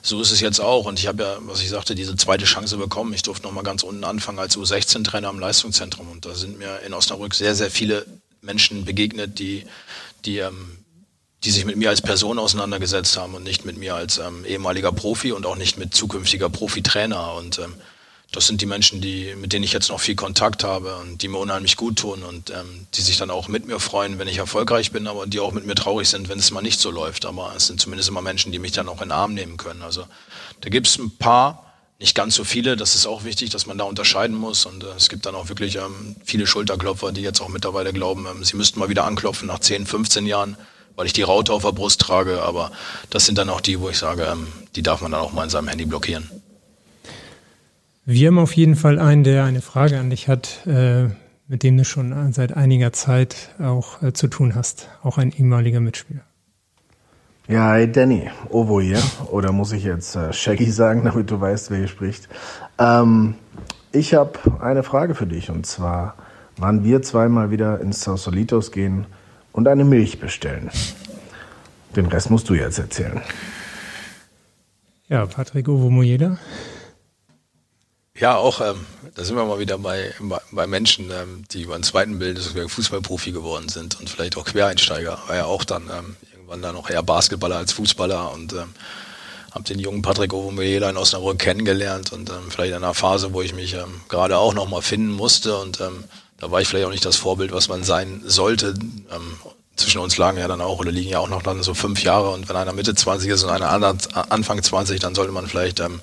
so ist es jetzt auch. Und ich habe ja, was ich sagte, diese zweite Chance bekommen. Ich durfte nochmal ganz unten anfangen als U16-Trainer am Leistungszentrum. Und da sind mir in Osnabrück sehr, sehr viele Menschen begegnet, die, die, ähm, die sich mit mir als Person auseinandergesetzt haben und nicht mit mir als ähm, ehemaliger Profi und auch nicht mit zukünftiger Profitrainer. Und ähm, das sind die Menschen, die, mit denen ich jetzt noch viel Kontakt habe und die mir unheimlich gut tun und ähm, die sich dann auch mit mir freuen, wenn ich erfolgreich bin, aber die auch mit mir traurig sind, wenn es mal nicht so läuft. Aber es sind zumindest immer Menschen, die mich dann auch in den Arm nehmen können. Also da gibt es ein paar, nicht ganz so viele, das ist auch wichtig, dass man da unterscheiden muss. Und äh, es gibt dann auch wirklich ähm, viele Schulterklopfer, die jetzt auch mittlerweile glauben, ähm, sie müssten mal wieder anklopfen nach 10, 15 Jahren weil ich die Raute auf der Brust trage. Aber das sind dann auch die, wo ich sage, ähm, die darf man dann auch mal in seinem Handy blockieren. Wir haben auf jeden Fall einen, der eine Frage an dich hat, äh, mit dem du schon seit einiger Zeit auch äh, zu tun hast. Auch ein ehemaliger Mitspieler. Ja, hi Danny, Ovo hier. Oder muss ich jetzt äh, Shaggy sagen, damit du weißt, wer hier spricht. Ähm, ich habe eine Frage für dich und zwar, wann wir zweimal wieder ins Sausolitos gehen und eine Milch bestellen. Den Rest musst du jetzt erzählen. Ja, Patrick Ovo-Mojeda. Ja, auch, ähm, da sind wir mal wieder bei, bei Menschen, ähm, die über den zweiten Bild Fußballprofi geworden sind und vielleicht auch Quereinsteiger. War ja auch dann ähm, irgendwann dann noch eher Basketballer als Fußballer und ähm, habe den jungen Patrick Ovomela in Osnabrück kennengelernt und ähm, vielleicht in einer Phase, wo ich mich ähm, gerade auch nochmal finden musste und ähm, da war ich vielleicht auch nicht das Vorbild, was man sein sollte. Ähm, zwischen uns lagen ja dann auch oder liegen ja auch noch dann so fünf Jahre und wenn einer Mitte 20 ist und einer Anfang 20, dann sollte man vielleicht ähm,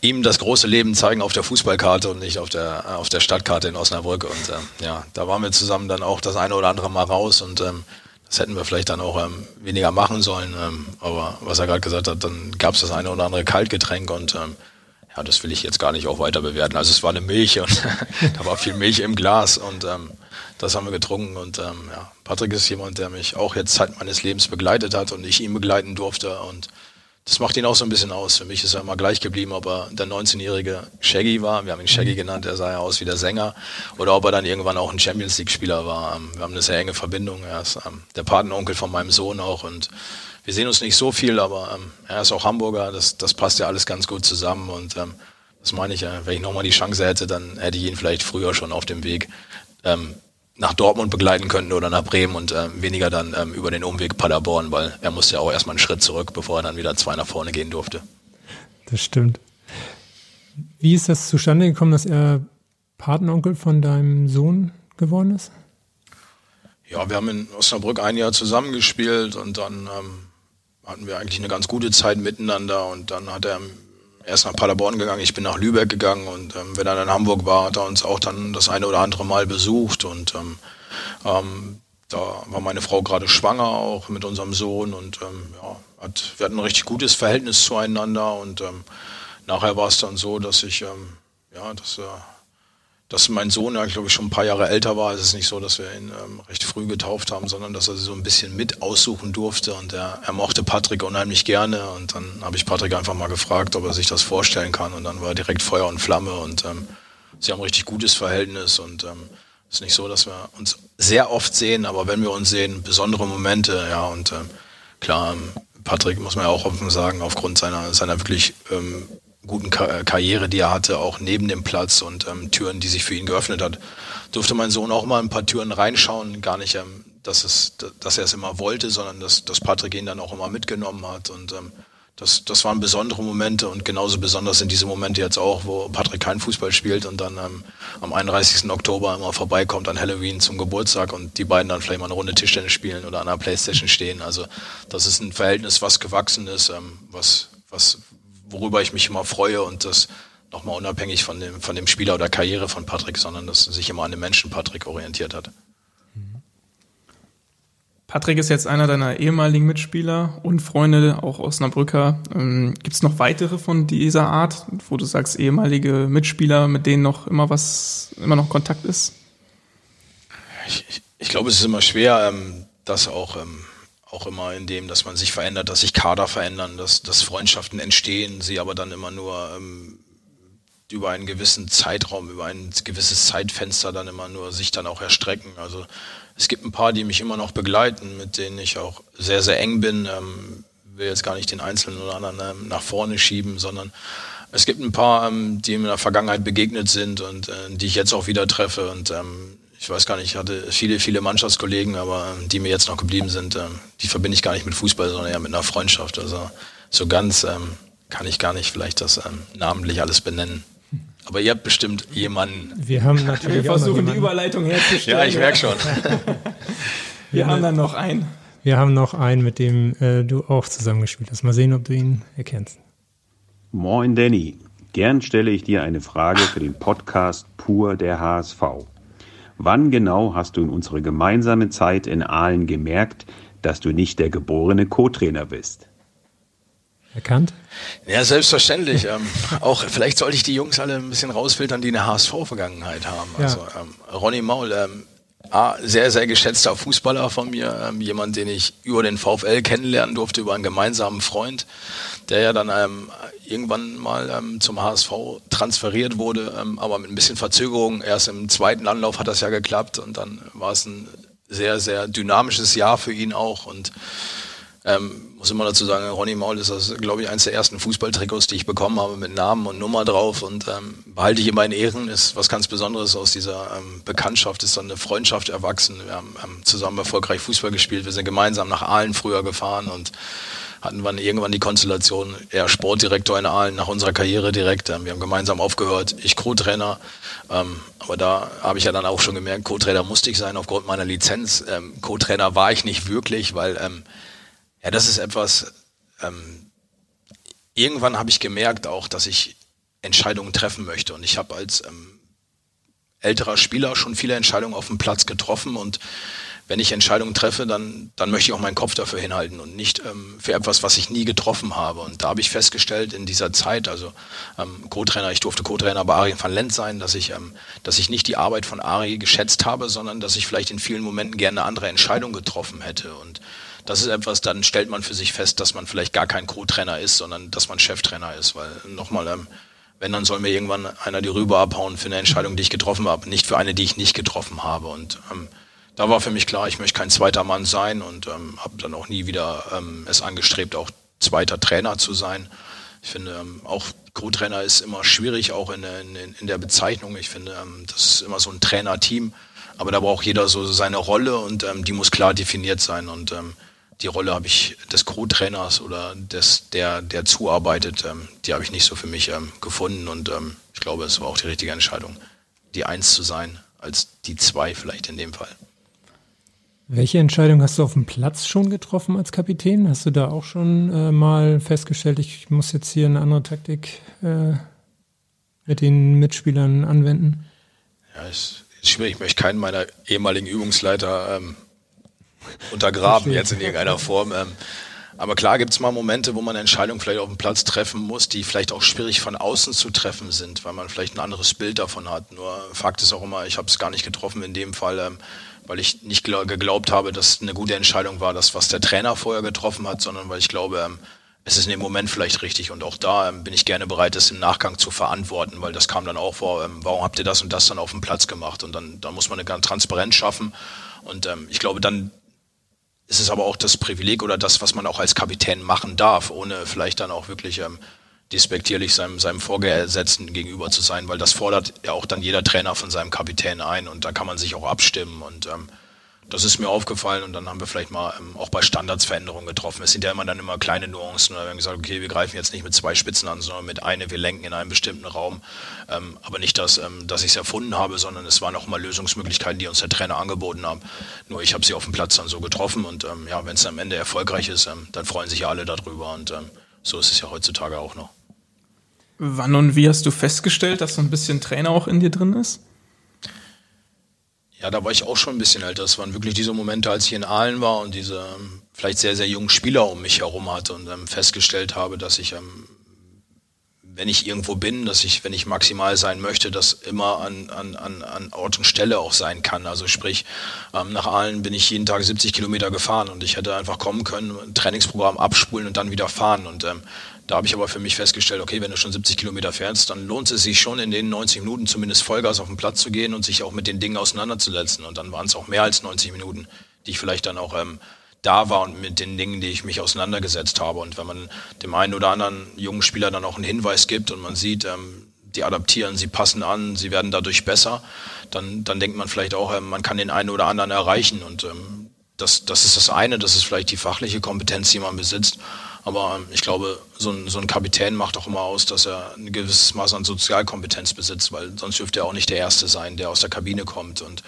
ihm das große Leben zeigen auf der Fußballkarte und nicht auf der auf der Stadtkarte in Osnabrück und ähm, ja, da waren wir zusammen dann auch das eine oder andere Mal raus und ähm, das hätten wir vielleicht dann auch ähm, weniger machen sollen, ähm, aber was er gerade gesagt hat, dann gab es das eine oder andere Kaltgetränk und ähm, ja, das will ich jetzt gar nicht auch weiter bewerten. Also es war eine Milch und da war viel Milch im Glas und ähm, das haben wir getrunken. Und ähm, ja, Patrick ist jemand, der mich auch jetzt Zeit meines Lebens begleitet hat und ich ihn begleiten durfte. Und das macht ihn auch so ein bisschen aus. Für mich ist er immer gleich geblieben, ob er der 19-jährige Shaggy war. Wir haben ihn Shaggy mhm. genannt, er sah ja aus wie der Sänger. Oder ob er dann irgendwann auch ein Champions League-Spieler war. Ähm, wir haben eine sehr enge Verbindung. Er ist ähm, der Patenonkel von meinem Sohn auch und wir sehen uns nicht so viel, aber ähm, er ist auch Hamburger, das, das passt ja alles ganz gut zusammen und das meine ich ja, wenn ich nochmal die Chance hätte, dann hätte ich ihn vielleicht früher schon auf dem Weg nach Dortmund begleiten können oder nach Bremen und äh, weniger dann ähm, über den Umweg Paderborn, weil er musste ja auch erstmal einen Schritt zurück, bevor er dann wieder zwei nach vorne gehen durfte. Das stimmt. Wie ist das zustande gekommen, dass er Patenonkel von deinem Sohn geworden ist? Ja, wir haben in Osnabrück ein Jahr zusammengespielt und dann ähm, hatten wir eigentlich eine ganz gute Zeit miteinander und dann hat er erst nach Paderborn gegangen, ich bin nach Lübeck gegangen und ähm, wenn er dann in Hamburg war, hat er uns auch dann das eine oder andere Mal besucht und ähm, ähm, da war meine Frau gerade schwanger auch mit unserem Sohn und ähm, ja, hat, wir hatten ein richtig gutes Verhältnis zueinander und ähm, nachher war es dann so, dass ich ähm, ja, dass er dass mein Sohn ja, glaube ich, schon ein paar Jahre älter war. Es ist nicht so, dass wir ihn ähm, recht früh getauft haben, sondern dass er so ein bisschen mit aussuchen durfte. Und er, er mochte Patrick unheimlich gerne. Und dann habe ich Patrick einfach mal gefragt, ob er sich das vorstellen kann. Und dann war er direkt Feuer und Flamme. Und ähm, sie haben ein richtig gutes Verhältnis. Und ähm, es ist nicht so, dass wir uns sehr oft sehen, aber wenn wir uns sehen, besondere Momente. Ja, und ähm, klar, ähm, Patrick muss man ja auch offen sagen, aufgrund seiner, seiner wirklich ähm, guten Kar Karriere, die er hatte, auch neben dem Platz und ähm, Türen, die sich für ihn geöffnet hat, durfte mein Sohn auch mal ein paar Türen reinschauen. Gar nicht, ähm, dass, es, dass er es immer wollte, sondern dass, dass Patrick ihn dann auch immer mitgenommen hat. Und ähm, das, das waren besondere Momente und genauso besonders sind diese Momente jetzt auch, wo Patrick kein Fußball spielt und dann ähm, am 31. Oktober immer vorbeikommt an Halloween zum Geburtstag und die beiden dann vielleicht mal eine Runde Tischtennis spielen oder an einer Playstation stehen. Also das ist ein Verhältnis, was gewachsen ist, ähm, was, was, worüber ich mich immer freue und das nochmal unabhängig von dem, von dem Spieler oder Karriere von Patrick, sondern dass sich immer an den Menschen Patrick orientiert hat. Patrick ist jetzt einer deiner ehemaligen Mitspieler und Freunde, auch Osnabrücker. Ähm, Gibt es noch weitere von dieser Art, wo du sagst, ehemalige Mitspieler, mit denen noch immer was, immer noch Kontakt ist? Ich, ich, ich glaube, es ist immer schwer, ähm, das auch ähm, auch immer in dem, dass man sich verändert, dass sich Kader verändern, dass, dass Freundschaften entstehen, sie aber dann immer nur ähm, über einen gewissen Zeitraum, über ein gewisses Zeitfenster dann immer nur sich dann auch erstrecken. Also es gibt ein paar, die mich immer noch begleiten, mit denen ich auch sehr, sehr eng bin. Ähm, will jetzt gar nicht den Einzelnen oder anderen ähm, nach vorne schieben, sondern es gibt ein paar, ähm, die mir in der Vergangenheit begegnet sind und äh, die ich jetzt auch wieder treffe. Und ähm, ich weiß gar nicht, ich hatte viele, viele Mannschaftskollegen, aber ähm, die mir jetzt noch geblieben sind, ähm, die verbinde ich gar nicht mit Fußball, sondern eher mit einer Freundschaft. Also so ganz ähm, kann ich gar nicht vielleicht das ähm, namentlich alles benennen. Aber ihr habt bestimmt jemanden. Wir haben natürlich Wir versuchen die Überleitung herzustellen. Ja, ich merke schon. Wir haben dann noch einen. Wir haben noch einen, mit dem äh, du auch zusammengespielt hast. Mal sehen, ob du ihn erkennst. Moin Danny, gern stelle ich dir eine Frage für den Podcast Pur der HSV. Wann genau hast du in unserer gemeinsamen Zeit in Aalen gemerkt, dass du nicht der geborene Co-Trainer bist? Erkannt? Ja, selbstverständlich. ähm, auch vielleicht sollte ich die Jungs alle ein bisschen rausfiltern, die eine HSV-Vergangenheit haben. Ja. Also ähm, Ronny Maul, ähm, A, sehr, sehr geschätzter Fußballer von mir, ähm, jemand, den ich über den VfL kennenlernen durfte, über einen gemeinsamen Freund, der ja dann ähm, irgendwann mal ähm, zum HSV transferiert wurde, ähm, aber mit ein bisschen Verzögerung. Erst im zweiten Anlauf hat das ja geklappt und dann war es ein sehr, sehr dynamisches Jahr für ihn auch und ähm, muss immer dazu sagen, Ronny Maul ist das, glaube ich, eines der ersten Fußballtrikots, die ich bekommen habe mit Namen und Nummer drauf und ähm, behalte ich immer in Ehren, ist was ganz Besonderes aus dieser ähm, Bekanntschaft, ist dann eine Freundschaft erwachsen. Wir haben, haben zusammen erfolgreich Fußball gespielt, wir sind gemeinsam nach Aalen früher gefahren und hatten dann irgendwann die Konstellation, er Sportdirektor in Aalen nach unserer Karriere direkt. Ähm, wir haben gemeinsam aufgehört, ich Co-Trainer. Ähm, aber da habe ich ja dann auch schon gemerkt, Co-Trainer musste ich sein aufgrund meiner Lizenz. Ähm, Co-Trainer war ich nicht wirklich, weil ähm, ja, das ist etwas, ähm, irgendwann habe ich gemerkt auch, dass ich Entscheidungen treffen möchte. Und ich habe als ähm, älterer Spieler schon viele Entscheidungen auf dem Platz getroffen. Und wenn ich Entscheidungen treffe, dann, dann möchte ich auch meinen Kopf dafür hinhalten und nicht ähm, für etwas, was ich nie getroffen habe. Und da habe ich festgestellt in dieser Zeit, also ähm, Co-Trainer, ich durfte Co-Trainer bei Ari van Lent sein, dass ich, ähm, dass ich nicht die Arbeit von Ari geschätzt habe, sondern dass ich vielleicht in vielen Momenten gerne eine andere Entscheidung getroffen hätte. Und das ist etwas, dann stellt man für sich fest, dass man vielleicht gar kein Co-Trainer ist, sondern dass man Cheftrainer ist. Weil nochmal, ähm, wenn, dann soll mir irgendwann einer die Rübe abhauen für eine Entscheidung, die ich getroffen habe, nicht für eine, die ich nicht getroffen habe. Und ähm, da war für mich klar, ich möchte kein zweiter Mann sein und ähm, habe dann auch nie wieder ähm, es angestrebt, auch zweiter Trainer zu sein. Ich finde, ähm, auch Co-Trainer ist immer schwierig, auch in, in, in der Bezeichnung. Ich finde, ähm, das ist immer so ein Trainerteam, aber da braucht jeder so seine Rolle und ähm, die muss klar definiert sein. Und ähm, die Rolle habe ich des Co-Trainers oder des, der, der zuarbeitet, ähm, die habe ich nicht so für mich ähm, gefunden und ähm, ich glaube, es war auch die richtige Entscheidung, die Eins zu sein, als die Zwei vielleicht in dem Fall. Welche Entscheidung hast du auf dem Platz schon getroffen als Kapitän? Hast du da auch schon äh, mal festgestellt, ich muss jetzt hier eine andere Taktik äh, mit den Mitspielern anwenden? Ja, es ist schwierig. Ich möchte keinen meiner ehemaligen Übungsleiter ähm, untergraben jetzt in irgendeiner Form. Ähm, aber klar gibt es mal Momente, wo man Entscheidungen vielleicht auf dem Platz treffen muss, die vielleicht auch schwierig von außen zu treffen sind, weil man vielleicht ein anderes Bild davon hat. Nur Fakt ist auch immer, ich habe es gar nicht getroffen in dem Fall, ähm, weil ich nicht gla- geglaubt habe, dass eine gute Entscheidung war, das, was der Trainer vorher getroffen hat, sondern weil ich glaube, ähm, es ist in dem Moment vielleicht richtig und auch da ähm, bin ich gerne bereit, das im Nachgang zu verantworten, weil das kam dann auch vor, ähm, warum habt ihr das und das dann auf dem Platz gemacht und dann, dann muss man eine Transparenz schaffen und ähm, ich glaube, dann ist es aber auch das Privileg oder das, was man auch als Kapitän machen darf, ohne vielleicht dann auch wirklich ähm, despektierlich seinem, seinem Vorgesetzten gegenüber zu sein, weil das fordert ja auch dann jeder Trainer von seinem Kapitän ein und da kann man sich auch abstimmen und ähm, das ist mir aufgefallen und dann haben wir vielleicht mal ähm, auch bei Standards Veränderungen getroffen. Es sind ja immer dann immer kleine Nuancen. Wir haben gesagt, okay, wir greifen jetzt nicht mit zwei Spitzen an, sondern mit einer, wir lenken in einem bestimmten Raum. Ähm, aber nicht, dass, ähm, dass ich es erfunden habe, sondern es waren auch mal Lösungsmöglichkeiten, die uns der Trainer angeboten haben. Nur ich habe sie auf dem Platz dann so getroffen und ähm, ja, wenn es am Ende erfolgreich ist, ähm, dann freuen sich ja alle darüber und ähm, so ist es ja heutzutage auch noch. Wann und wie hast du festgestellt, dass so ein bisschen Trainer auch in dir drin ist? Ja, da war ich auch schon ein bisschen älter. Das waren wirklich diese Momente, als ich in Aalen war und diese ähm, vielleicht sehr, sehr jungen Spieler um mich herum hatte und ähm, festgestellt habe, dass ich, ähm, wenn ich irgendwo bin, dass ich, wenn ich maximal sein möchte, das immer an, an, an, an Ort und Stelle auch sein kann. Also sprich, nach Aalen bin ich jeden Tag 70 Kilometer gefahren und ich hätte einfach kommen können, ein Trainingsprogramm abspulen und dann wieder fahren. Und da habe ich aber für mich festgestellt, okay, wenn du schon 70 Kilometer fährst, dann lohnt es sich schon in den 90 Minuten zumindest Vollgas auf den Platz zu gehen und sich auch mit den Dingen auseinanderzusetzen. Und dann waren es auch mehr als 90 Minuten, die ich vielleicht dann auch ähm, da war und mit den Dingen, die ich mich auseinandergesetzt habe. Und wenn man dem einen oder anderen jungen Spieler dann auch einen Hinweis gibt und man sieht, ähm, die adaptieren, sie passen an, sie werden dadurch besser, dann, dann denkt man vielleicht auch, ähm, man kann den einen oder anderen erreichen. Und ähm, das, das ist das eine, das ist vielleicht die fachliche Kompetenz, die man besitzt. Aber ähm, ich glaube, so ein, so ein Kapitän macht auch immer aus, dass er ein gewisses Maß an Sozialkompetenz besitzt, weil sonst dürfte er auch nicht der Erste sein, der aus der Kabine kommt. Und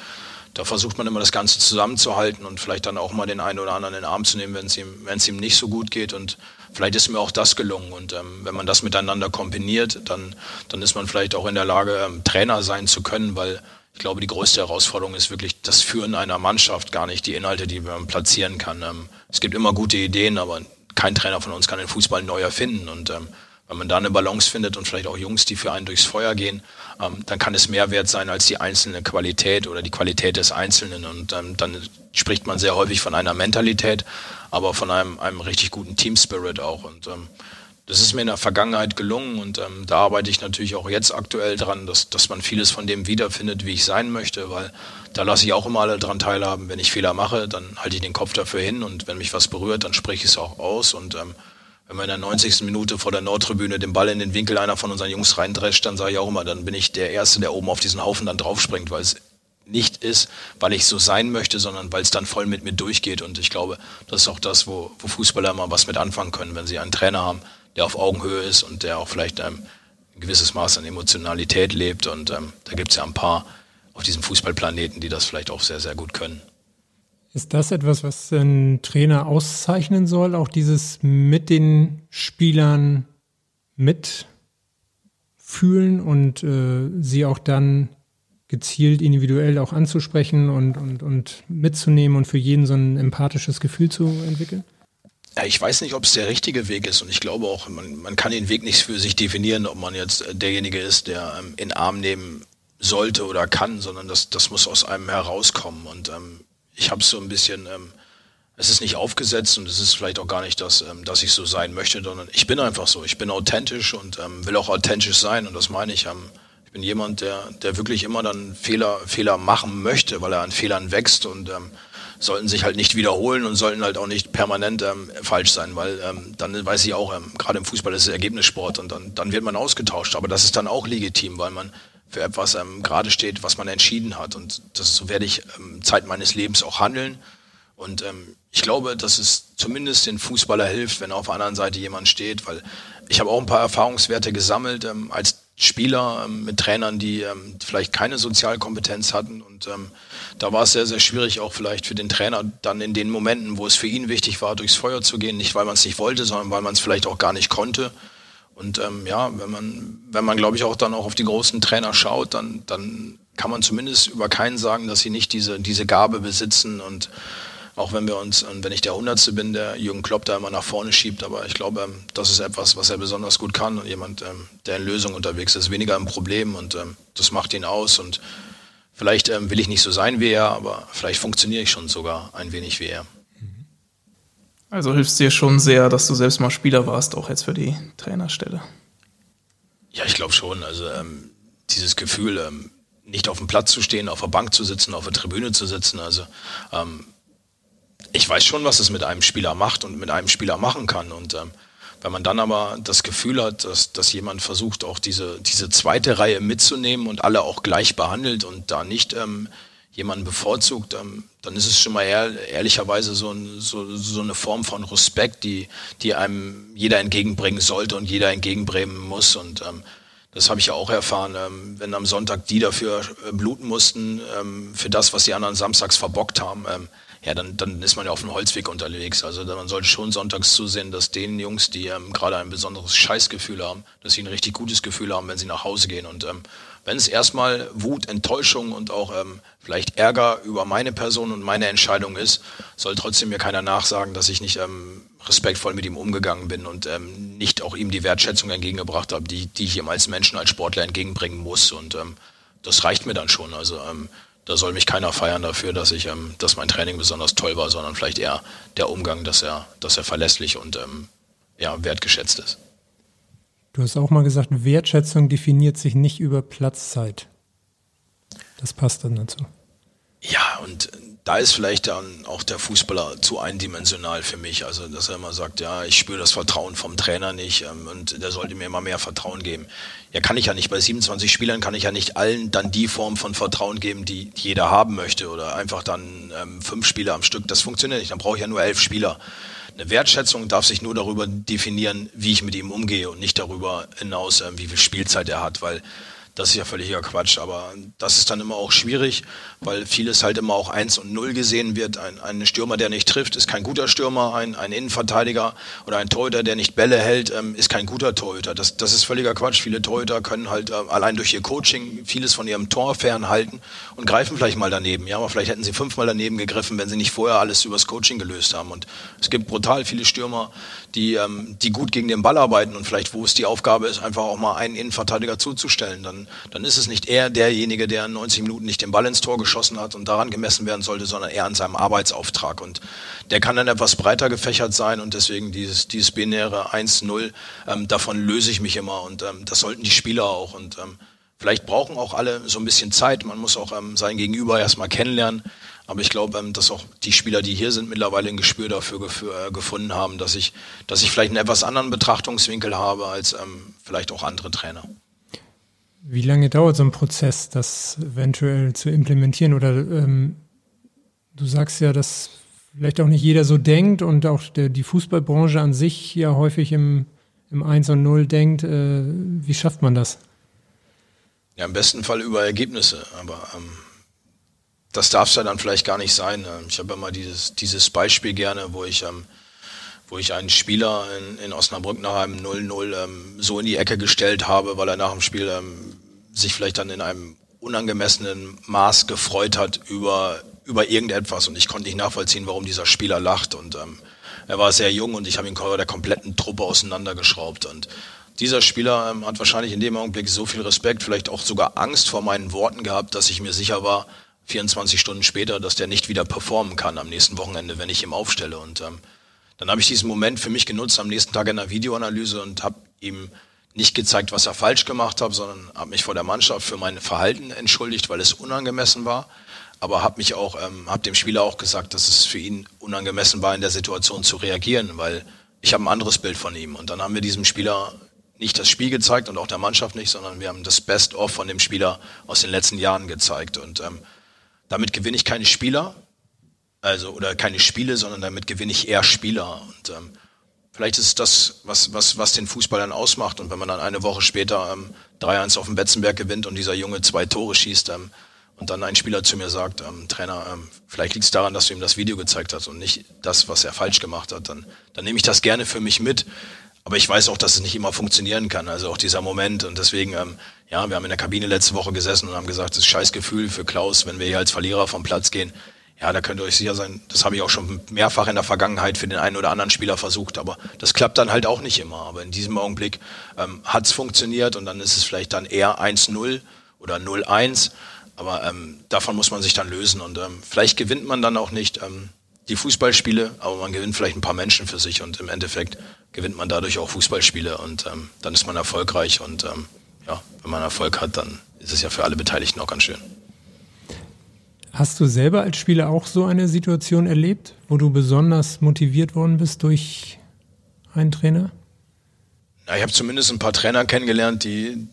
da versucht man immer das Ganze zusammenzuhalten und vielleicht dann auch mal den einen oder anderen in den Arm zu nehmen, wenn es ihm, wenn es ihm nicht so gut geht. Und vielleicht ist mir auch das gelungen. Und ähm, wenn man das miteinander kombiniert, dann, dann ist man vielleicht auch in der Lage, ähm, Trainer sein zu können, weil ich glaube, die größte Herausforderung ist wirklich das Führen einer Mannschaft, gar nicht die Inhalte, die man platzieren kann. Ähm, es gibt immer gute Ideen, aber kein Trainer von uns kann den Fußball neu erfinden. Und ähm, wenn man da eine Balance findet und vielleicht auch Jungs, die für einen durchs Feuer gehen, ähm, dann kann es mehr wert sein als die einzelne Qualität oder die Qualität des Einzelnen. Und ähm, dann spricht man sehr häufig von einer Mentalität, aber von einem, einem richtig guten Team Spirit auch. Und ähm, das ist mir in der Vergangenheit gelungen und ähm, da arbeite ich natürlich auch jetzt aktuell dran, dass, dass man vieles von dem wiederfindet, wie ich sein möchte, weil da lasse ich auch immer alle dran teilhaben. Wenn ich Fehler mache, dann halte ich den Kopf dafür hin und wenn mich was berührt, dann spreche ich es auch aus und ähm, wenn man in der 90. Minute vor der Nordtribüne den Ball in den Winkel einer von unseren Jungs reindrescht, dann sage ich auch immer, dann bin ich der Erste, der oben auf diesen Haufen dann draufspringt, weil es nicht ist, weil ich so sein möchte, sondern weil es dann voll mit mir durchgeht. Und ich glaube, das ist auch das, wo, wo Fußballer immer was mit anfangen können, wenn sie einen Trainer haben, der auf Augenhöhe ist und der auch vielleicht ähm, ein gewisses Maß an Emotionalität lebt. Und ähm, da gibt es ja ein paar auf diesem Fußballplaneten, die das vielleicht auch sehr, sehr gut können. Ist das etwas, was ein Trainer auszeichnen soll? Auch dieses mit den Spielern mitfühlen und äh, sie auch dann gezielt individuell auch anzusprechen und, und, und mitzunehmen und für jeden so ein empathisches Gefühl zu entwickeln? Ja, ich weiß nicht, ob es der richtige Weg ist und ich glaube auch, man, man kann den Weg nicht für sich definieren, ob man jetzt derjenige ist, der ähm, in Arm nehmen sollte oder kann, sondern das, das muss aus einem herauskommen. Und ähm, ich habe so ein bisschen, ähm, es ist nicht aufgesetzt und es ist vielleicht auch gar nicht das, ähm, dass ich so sein möchte, sondern ich bin einfach so. Ich bin authentisch und ähm, will auch authentisch sein und das meine ich. Ähm, ich bin jemand, der, der wirklich immer dann Fehler, Fehler machen möchte, weil er an Fehlern wächst und ähm, sollten sich halt nicht wiederholen und sollten halt auch nicht permanent ähm, falsch sein, weil ähm, dann weiß ich auch, ähm, gerade im Fußball ist es Ergebnissport und dann, dann wird man ausgetauscht. Aber das ist dann auch legitim, weil man für etwas ähm, gerade steht, was man entschieden hat. Und das, so werde ich ähm, Zeit meines Lebens auch handeln. Und ähm, ich glaube, dass es zumindest den Fußballer hilft, wenn auf der anderen Seite jemand steht, weil ich habe auch ein paar Erfahrungswerte gesammelt ähm, als Spieler ähm, mit Trainern, die ähm, vielleicht keine Sozialkompetenz hatten. Und ähm, da war es sehr, sehr schwierig, auch vielleicht für den Trainer dann in den Momenten, wo es für ihn wichtig war, durchs Feuer zu gehen. Nicht, weil man es nicht wollte, sondern weil man es vielleicht auch gar nicht konnte. Und ähm, ja, wenn man, wenn man, glaube ich, auch dann auch auf die großen Trainer schaut, dann, dann kann man zumindest über keinen sagen, dass sie nicht diese, diese Gabe besitzen und auch wenn wir uns, und wenn ich der Hundertste bin, der Jürgen Klopp da immer nach vorne schiebt, aber ich glaube, das ist etwas, was er besonders gut kann und jemand, ähm, der in Lösungen unterwegs ist, weniger ein Problem und ähm, das macht ihn aus und vielleicht ähm, will ich nicht so sein wie er, aber vielleicht funktioniere ich schon sogar ein wenig wie er. Also hilft es dir schon sehr, dass du selbst mal Spieler warst, auch jetzt für die Trainerstelle. Ja, ich glaube schon. Also ähm, dieses Gefühl, ähm, nicht auf dem Platz zu stehen, auf der Bank zu sitzen, auf der Tribüne zu sitzen. Also ähm, ich weiß schon, was es mit einem Spieler macht und mit einem Spieler machen kann. Und ähm, wenn man dann aber das Gefühl hat, dass, dass jemand versucht, auch diese, diese zweite Reihe mitzunehmen und alle auch gleich behandelt und da nicht ähm, jemanden bevorzugt, ähm, dann ist es schon mal ehr, ehrlicherweise so, ein, so, so eine Form von Respekt, die, die einem jeder entgegenbringen sollte und jeder entgegenbringen muss. Und ähm, das habe ich ja auch erfahren, ähm, wenn am Sonntag die dafür äh, bluten mussten, ähm, für das, was die anderen samstags verbockt haben. Ähm, ja, dann, dann ist man ja auf dem Holzweg unterwegs. Also man sollte schon sonntags zusehen, dass den Jungs, die ähm, gerade ein besonderes Scheißgefühl haben, dass sie ein richtig gutes Gefühl haben, wenn sie nach Hause gehen. Und ähm, wenn es erstmal Wut, Enttäuschung und auch ähm, vielleicht Ärger über meine Person und meine Entscheidung ist, soll trotzdem mir keiner nachsagen, dass ich nicht ähm, respektvoll mit ihm umgegangen bin und ähm, nicht auch ihm die Wertschätzung entgegengebracht habe, die, die ich ihm als Menschen, als Sportler entgegenbringen muss. Und ähm, das reicht mir dann schon. Also ähm, da soll mich keiner feiern dafür, dass ich, ähm, dass mein Training besonders toll war, sondern vielleicht eher der Umgang, dass er, dass er verlässlich und ähm, ja, wertgeschätzt ist. Du hast auch mal gesagt, Wertschätzung definiert sich nicht über Platzzeit. Das passt dann dazu. Ja, und da ist vielleicht dann auch der Fußballer zu eindimensional für mich. Also, dass er immer sagt, ja, ich spüre das Vertrauen vom Trainer nicht ähm, und der sollte mir immer mehr Vertrauen geben. Ja, kann ich ja nicht. Bei 27 Spielern kann ich ja nicht allen dann die Form von Vertrauen geben, die jeder haben möchte oder einfach dann ähm, fünf Spieler am Stück. Das funktioniert nicht. Dann brauche ich ja nur elf Spieler. Eine Wertschätzung darf sich nur darüber definieren, wie ich mit ihm umgehe und nicht darüber hinaus, äh, wie viel Spielzeit er hat, weil das ist ja völliger Quatsch, aber das ist dann immer auch schwierig, weil vieles halt immer auch eins und null gesehen wird. Ein, ein Stürmer, der nicht trifft, ist kein guter Stürmer. Ein, ein Innenverteidiger oder ein Torhüter, der nicht Bälle hält, ähm, ist kein guter Torhüter. Das, das ist völliger Quatsch. Viele Torhüter können halt äh, allein durch ihr Coaching vieles von ihrem Tor fernhalten und greifen vielleicht mal daneben. Ja, aber vielleicht hätten sie fünfmal daneben gegriffen, wenn sie nicht vorher alles übers Coaching gelöst haben. Und es gibt brutal viele Stürmer, die, ähm, die gut gegen den Ball arbeiten und vielleicht, wo es die Aufgabe ist, einfach auch mal einen Innenverteidiger zuzustellen. Dann, dann ist es nicht er derjenige, der in 90 Minuten nicht den Ball ins Tor geschossen hat und daran gemessen werden sollte, sondern eher an seinem Arbeitsauftrag. Und der kann dann etwas breiter gefächert sein und deswegen dieses, dieses binäre 1-0, ähm, davon löse ich mich immer und ähm, das sollten die Spieler auch. Und ähm, vielleicht brauchen auch alle so ein bisschen Zeit. Man muss auch ähm, sein Gegenüber erstmal kennenlernen. Aber ich glaube, ähm, dass auch die Spieler, die hier sind, mittlerweile ein Gespür dafür äh, gefunden haben, dass ich, dass ich vielleicht einen etwas anderen Betrachtungswinkel habe als ähm, vielleicht auch andere Trainer. Wie lange dauert so ein Prozess, das eventuell zu implementieren? Oder ähm, du sagst ja, dass vielleicht auch nicht jeder so denkt und auch der, die Fußballbranche an sich ja häufig im, im 1 und 0 denkt. Äh, wie schafft man das? Ja, im besten Fall über Ergebnisse, aber ähm, das darf es ja dann vielleicht gar nicht sein. Ähm, ich habe immer dieses, dieses Beispiel gerne, wo ich, ähm, wo ich einen Spieler in, in Osnabrück nach einem 0-0 ähm, so in die Ecke gestellt habe, weil er nach dem Spiel ähm, sich vielleicht dann in einem unangemessenen Maß gefreut hat über, über irgendetwas. Und ich konnte nicht nachvollziehen, warum dieser Spieler lacht. Und ähm, er war sehr jung und ich habe ihn vor der kompletten Truppe auseinandergeschraubt. Und dieser Spieler ähm, hat wahrscheinlich in dem Augenblick so viel Respekt, vielleicht auch sogar Angst vor meinen Worten gehabt, dass ich mir sicher war, 24 Stunden später, dass der nicht wieder performen kann am nächsten Wochenende, wenn ich ihm aufstelle. Und ähm, dann habe ich diesen Moment für mich genutzt am nächsten Tag in der Videoanalyse und habe ihm nicht gezeigt, was er falsch gemacht hat, sondern habe mich vor der Mannschaft für mein Verhalten entschuldigt, weil es unangemessen war. Aber habe mich auch, ähm, habe dem Spieler auch gesagt, dass es für ihn unangemessen war, in der Situation zu reagieren, weil ich habe ein anderes Bild von ihm. Und dann haben wir diesem Spieler nicht das Spiel gezeigt und auch der Mannschaft nicht, sondern wir haben das Best-of von dem Spieler aus den letzten Jahren gezeigt. Und ähm, damit gewinne ich keine Spieler, also oder keine Spiele, sondern damit gewinne ich eher Spieler. Und ähm, vielleicht ist es das, was, was, was den Fußball dann ausmacht. Und wenn man dann eine Woche später ähm, 3-1 auf dem Betzenberg gewinnt und dieser Junge zwei Tore schießt ähm, und dann ein Spieler zu mir sagt, ähm, Trainer, ähm, vielleicht liegt es daran, dass du ihm das Video gezeigt hast und nicht das, was er falsch gemacht hat, dann, dann nehme ich das gerne für mich mit. Aber ich weiß auch, dass es nicht immer funktionieren kann. Also auch dieser Moment. Und deswegen, ähm, ja, wir haben in der Kabine letzte Woche gesessen und haben gesagt, das ist scheiß Gefühl für Klaus, wenn wir hier als Verlierer vom Platz gehen. Ja, da könnt ihr euch sicher sein, das habe ich auch schon mehrfach in der Vergangenheit für den einen oder anderen Spieler versucht, aber das klappt dann halt auch nicht immer. Aber in diesem Augenblick ähm, hat es funktioniert und dann ist es vielleicht dann eher 1-0 oder 0-1. Aber ähm, davon muss man sich dann lösen und ähm, vielleicht gewinnt man dann auch nicht ähm, die Fußballspiele, aber man gewinnt vielleicht ein paar Menschen für sich und im Endeffekt gewinnt man dadurch auch Fußballspiele und ähm, dann ist man erfolgreich und ähm, ja, wenn man Erfolg hat, dann ist es ja für alle Beteiligten auch ganz schön. Hast du selber als Spieler auch so eine Situation erlebt, wo du besonders motiviert worden bist durch einen Trainer? Na, ich habe zumindest ein paar Trainer kennengelernt, die,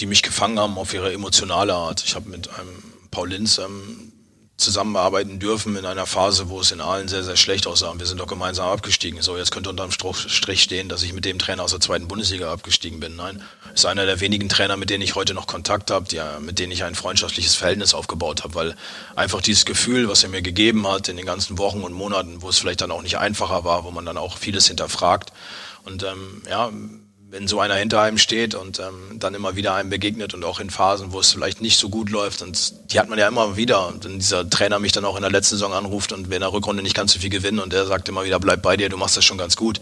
die mich gefangen haben auf ihre emotionale Art. Ich habe mit einem Paul Linz ähm, zusammenarbeiten dürfen in einer Phase, wo es in Aalen sehr, sehr schlecht aussah. Wir sind doch gemeinsam abgestiegen. So, jetzt könnte unterm Strich stehen, dass ich mit dem Trainer aus der zweiten Bundesliga abgestiegen bin. Nein, ist einer der wenigen Trainer, mit denen ich heute noch Kontakt habe, die, mit denen ich ein freundschaftliches Verhältnis aufgebaut habe, weil einfach dieses Gefühl, was er mir gegeben hat in den ganzen Wochen und Monaten, wo es vielleicht dann auch nicht einfacher war, wo man dann auch vieles hinterfragt. Und ähm, ja, wenn so einer hinter einem steht und ähm, dann immer wieder einem begegnet und auch in Phasen, wo es vielleicht nicht so gut läuft und die hat man ja immer wieder und wenn dieser Trainer mich dann auch in der letzten Saison anruft und wir in der Rückrunde nicht ganz so viel gewinnen und der sagt immer wieder, bleib bei dir, du machst das schon ganz gut.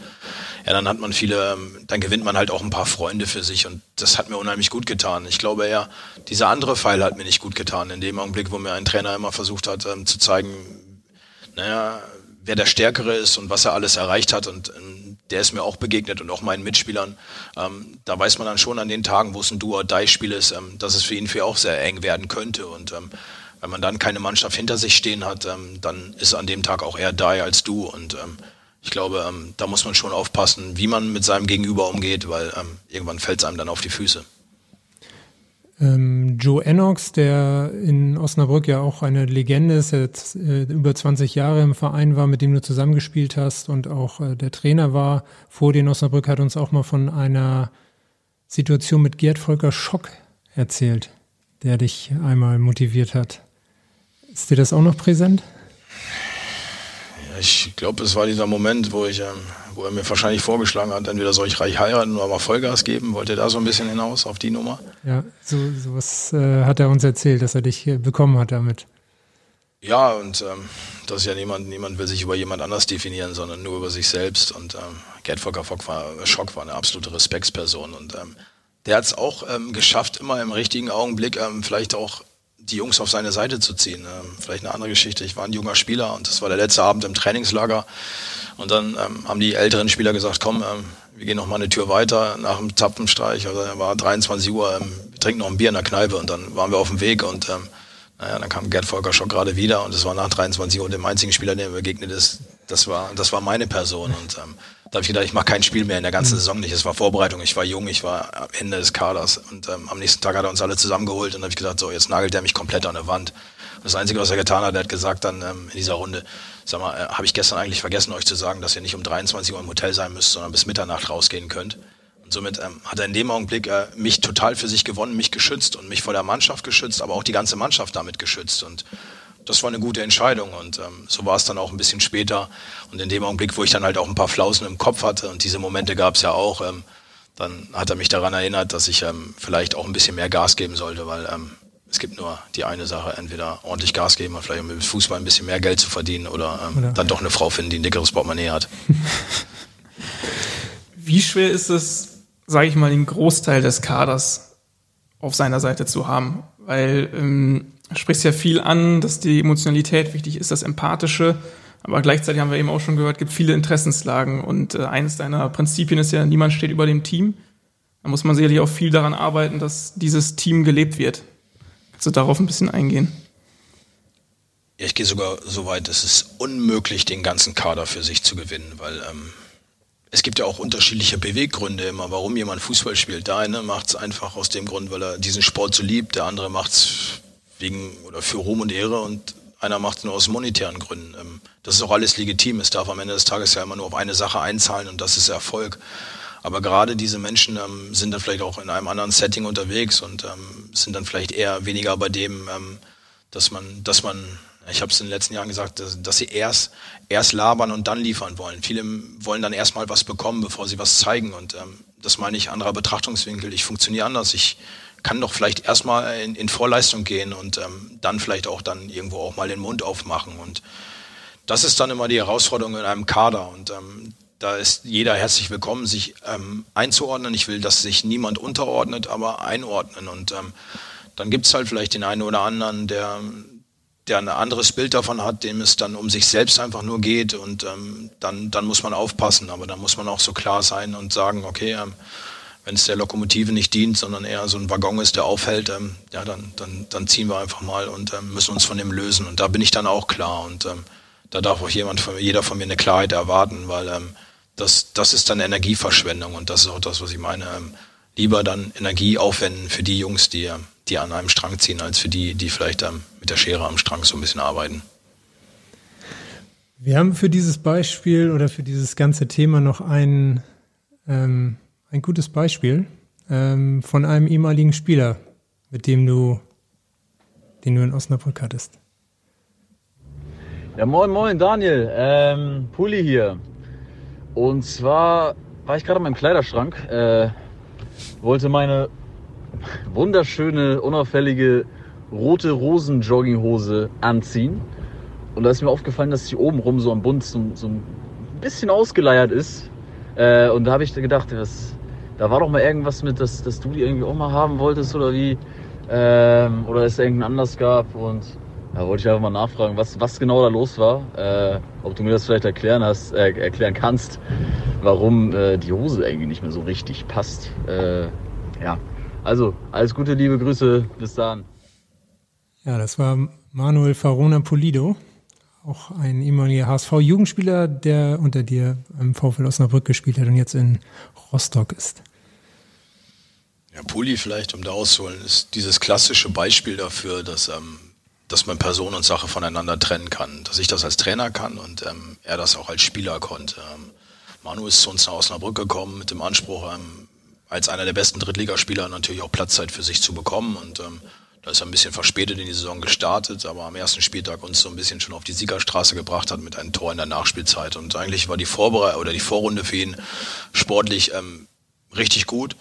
Ja, dann hat man viele, ähm, dann gewinnt man halt auch ein paar Freunde für sich und das hat mir unheimlich gut getan. Ich glaube eher, dieser andere Pfeil hat mir nicht gut getan, in dem Augenblick, wo mir ein Trainer immer versucht hat ähm, zu zeigen, naja, wer der Stärkere ist und was er alles erreicht hat und ähm, der ist mir auch begegnet und auch meinen Mitspielern. Ähm, da weiß man dann schon an den Tagen, wo es ein Do-or-Die-Spiel ist, ähm, dass es für ihn für auch sehr eng werden könnte. Und ähm, wenn man dann keine Mannschaft hinter sich stehen hat, ähm, dann ist an dem Tag auch eher da als du. Und ähm, ich glaube, ähm, da muss man schon aufpassen, wie man mit seinem Gegenüber umgeht, weil irgendwann fällt es einem dann auf die Füße. Ähm, Joe Ennox, der in Osnabrück ja auch eine Legende ist, der jetzt äh, über 20 Jahre im Verein war, mit dem du zusammengespielt hast und auch äh, der Trainer war vor dir in Osnabrück, hat uns auch mal von einer Situation mit Gerd Volker Schock erzählt, der dich einmal motiviert hat. Ist dir das auch noch präsent? Ich glaube, es war dieser Moment, wo ich, ähm, wo er mir wahrscheinlich vorgeschlagen hat, entweder soll ich reich heiraten oder mal Vollgas geben. Wollte er da so ein bisschen hinaus auf die Nummer? Ja, so sowas äh, hat er uns erzählt, dass er dich bekommen hat damit. Ja, und ähm, das ist ja niemand, niemand will sich über jemand anders definieren, sondern nur über sich selbst. Und ähm, Gerd Volker Fock war, Schock war eine absolute Respektsperson. Und ähm, der hat es auch ähm, geschafft, immer im richtigen Augenblick ähm, vielleicht auch die Jungs auf seine Seite zu ziehen. Ähm, vielleicht eine andere Geschichte. Ich war ein junger Spieler und das war der letzte Abend im Trainingslager. Und dann ähm, haben die älteren Spieler gesagt, komm, ähm, wir gehen noch mal eine Tür weiter nach dem Zapfenstreich. Also war 23 Uhr, ähm, wir trinken noch ein Bier in der Kneipe und dann waren wir auf dem Weg und ähm, naja, dann kam Gerd Volker schon gerade wieder und es war nach 23 Uhr und dem einzigen Spieler, der mir begegnet ist, das war, das war meine Person. Und ähm, da habe ich gedacht, ich mache kein Spiel mehr in der ganzen Saison nicht. Es war Vorbereitung, ich war jung, ich war am Ende des Kaders. Und ähm, am nächsten Tag hat er uns alle zusammengeholt und habe ich gedacht, so, jetzt nagelt er mich komplett an der Wand. Das Einzige, was er getan hat, er hat gesagt dann ähm, in dieser Runde, sag mal, äh, habe ich gestern eigentlich vergessen, euch zu sagen, dass ihr nicht um 23 Uhr im Hotel sein müsst, sondern bis Mitternacht rausgehen könnt. Und somit ähm, hat er in dem Augenblick äh, mich total für sich gewonnen, mich geschützt und mich vor der Mannschaft geschützt, aber auch die ganze Mannschaft damit geschützt. Und das war eine gute Entscheidung und ähm, so war es dann auch ein bisschen später. Und in dem Augenblick, wo ich dann halt auch ein paar Flausen im Kopf hatte und diese Momente gab es ja auch, ähm, dann hat er mich daran erinnert, dass ich ähm, vielleicht auch ein bisschen mehr Gas geben sollte, weil ähm, es gibt nur die eine Sache, entweder ordentlich Gas geben und vielleicht mit Fußball ein bisschen mehr Geld zu verdienen oder, ähm, oder dann doch eine Frau finden, die ein dickeres Portemonnaie hat. Wie schwer ist es, sage ich mal, den Großteil des Kaders auf seiner Seite zu haben? Weil ähm, sprichst ja viel an, dass die Emotionalität wichtig ist, das Empathische. Aber gleichzeitig haben wir eben auch schon gehört, gibt viele Interessenslagen. Und äh, eines deiner Prinzipien ist ja, niemand steht über dem Team. Da muss man sicherlich auch viel daran arbeiten, dass dieses Team gelebt wird. Kannst du darauf ein bisschen eingehen? Ja, ich gehe sogar so weit, es ist unmöglich, den ganzen Kader für sich zu gewinnen, weil ähm, es gibt ja auch unterschiedliche Beweggründe immer, warum jemand Fußball spielt. Der eine macht es einfach aus dem Grund, weil er diesen Sport so liebt, der andere macht es wegen oder für Ruhm und Ehre und einer macht es nur aus monetären Gründen. Ähm, das ist auch alles legitim. Es darf am Ende des Tages ja immer nur auf eine Sache einzahlen und das ist Erfolg. Aber gerade diese Menschen ähm, sind dann vielleicht auch in einem anderen Setting unterwegs und ähm, sind dann vielleicht eher weniger bei dem, ähm, dass man, dass man, ich habe es in den letzten Jahren gesagt, dass, dass, sie erst erst labern und dann liefern wollen. Viele wollen dann erstmal was bekommen, bevor sie was zeigen und ähm, das meine ich anderer Betrachtungswinkel. Ich funktioniere anders. Ich kann doch vielleicht erstmal in, in Vorleistung gehen und ähm, dann vielleicht auch dann irgendwo auch mal den Mund aufmachen. Und das ist dann immer die Herausforderung in einem Kader. Und ähm, da ist jeder herzlich willkommen, sich ähm, einzuordnen. Ich will, dass sich niemand unterordnet, aber einordnen. Und ähm, dann gibt es halt vielleicht den einen oder anderen, der, der ein anderes Bild davon hat, dem es dann um sich selbst einfach nur geht. Und ähm, dann, dann muss man aufpassen. Aber dann muss man auch so klar sein und sagen, okay, ähm, wenn es der Lokomotive nicht dient, sondern eher so ein Waggon ist, der aufhält, ähm, ja, dann, dann, dann ziehen wir einfach mal und ähm, müssen uns von dem lösen. Und da bin ich dann auch klar. Und ähm, da darf auch jemand von, jeder von mir eine Klarheit erwarten, weil ähm, das, das ist dann Energieverschwendung und das ist auch das, was ich meine. Ähm, lieber dann Energie aufwenden für die Jungs, die, die an einem Strang ziehen, als für die, die vielleicht ähm, mit der Schere am Strang so ein bisschen arbeiten. Wir haben für dieses Beispiel oder für dieses ganze Thema noch einen ähm, ein gutes Beispiel ähm, von einem ehemaligen Spieler, mit dem du, den du in Osnabrück hattest. Ja, moin, moin, Daniel. Ähm, Pulli hier. Und zwar war ich gerade in meinem Kleiderschrank, äh, wollte meine wunderschöne, unauffällige rote Rosen-Jogginghose anziehen. Und da ist mir aufgefallen, dass sie obenrum so am Bund so, so ein bisschen ausgeleiert ist. Äh, und da habe ich gedacht, was, da war doch mal irgendwas mit, dass, dass du die irgendwie auch mal haben wolltest oder wie. Ähm, oder es irgendeinen Anlass gab und da wollte ich einfach mal nachfragen, was, was genau da los war. Äh, ob du mir das vielleicht erklären hast, äh, erklären kannst, warum äh, die Hose irgendwie nicht mehr so richtig passt. Äh, ja. Also, alles Gute, liebe Grüße, bis dann. Ja, das war Manuel Farona Polido, auch ein ehemaliger HSV-Jugendspieler, der unter dir im VfL Osnabrück gespielt hat und jetzt in Rostock ist. Ja, Puli vielleicht, um da auszuholen, ist dieses klassische Beispiel dafür, dass, ähm, dass man Person und Sache voneinander trennen kann. Dass ich das als Trainer kann und ähm, er das auch als Spieler konnte. Ähm, Manu ist zu uns nach Osnabrück gekommen mit dem Anspruch, ähm, als einer der besten Drittligaspieler natürlich auch Platzzeit für sich zu bekommen und ähm, da ist er ein bisschen verspätet in die Saison gestartet, aber am ersten Spieltag uns so ein bisschen schon auf die Siegerstraße gebracht hat mit einem Tor in der Nachspielzeit. Und eigentlich war die Vorbereitung oder die Vorrunde für ihn sportlich ähm, richtig gut.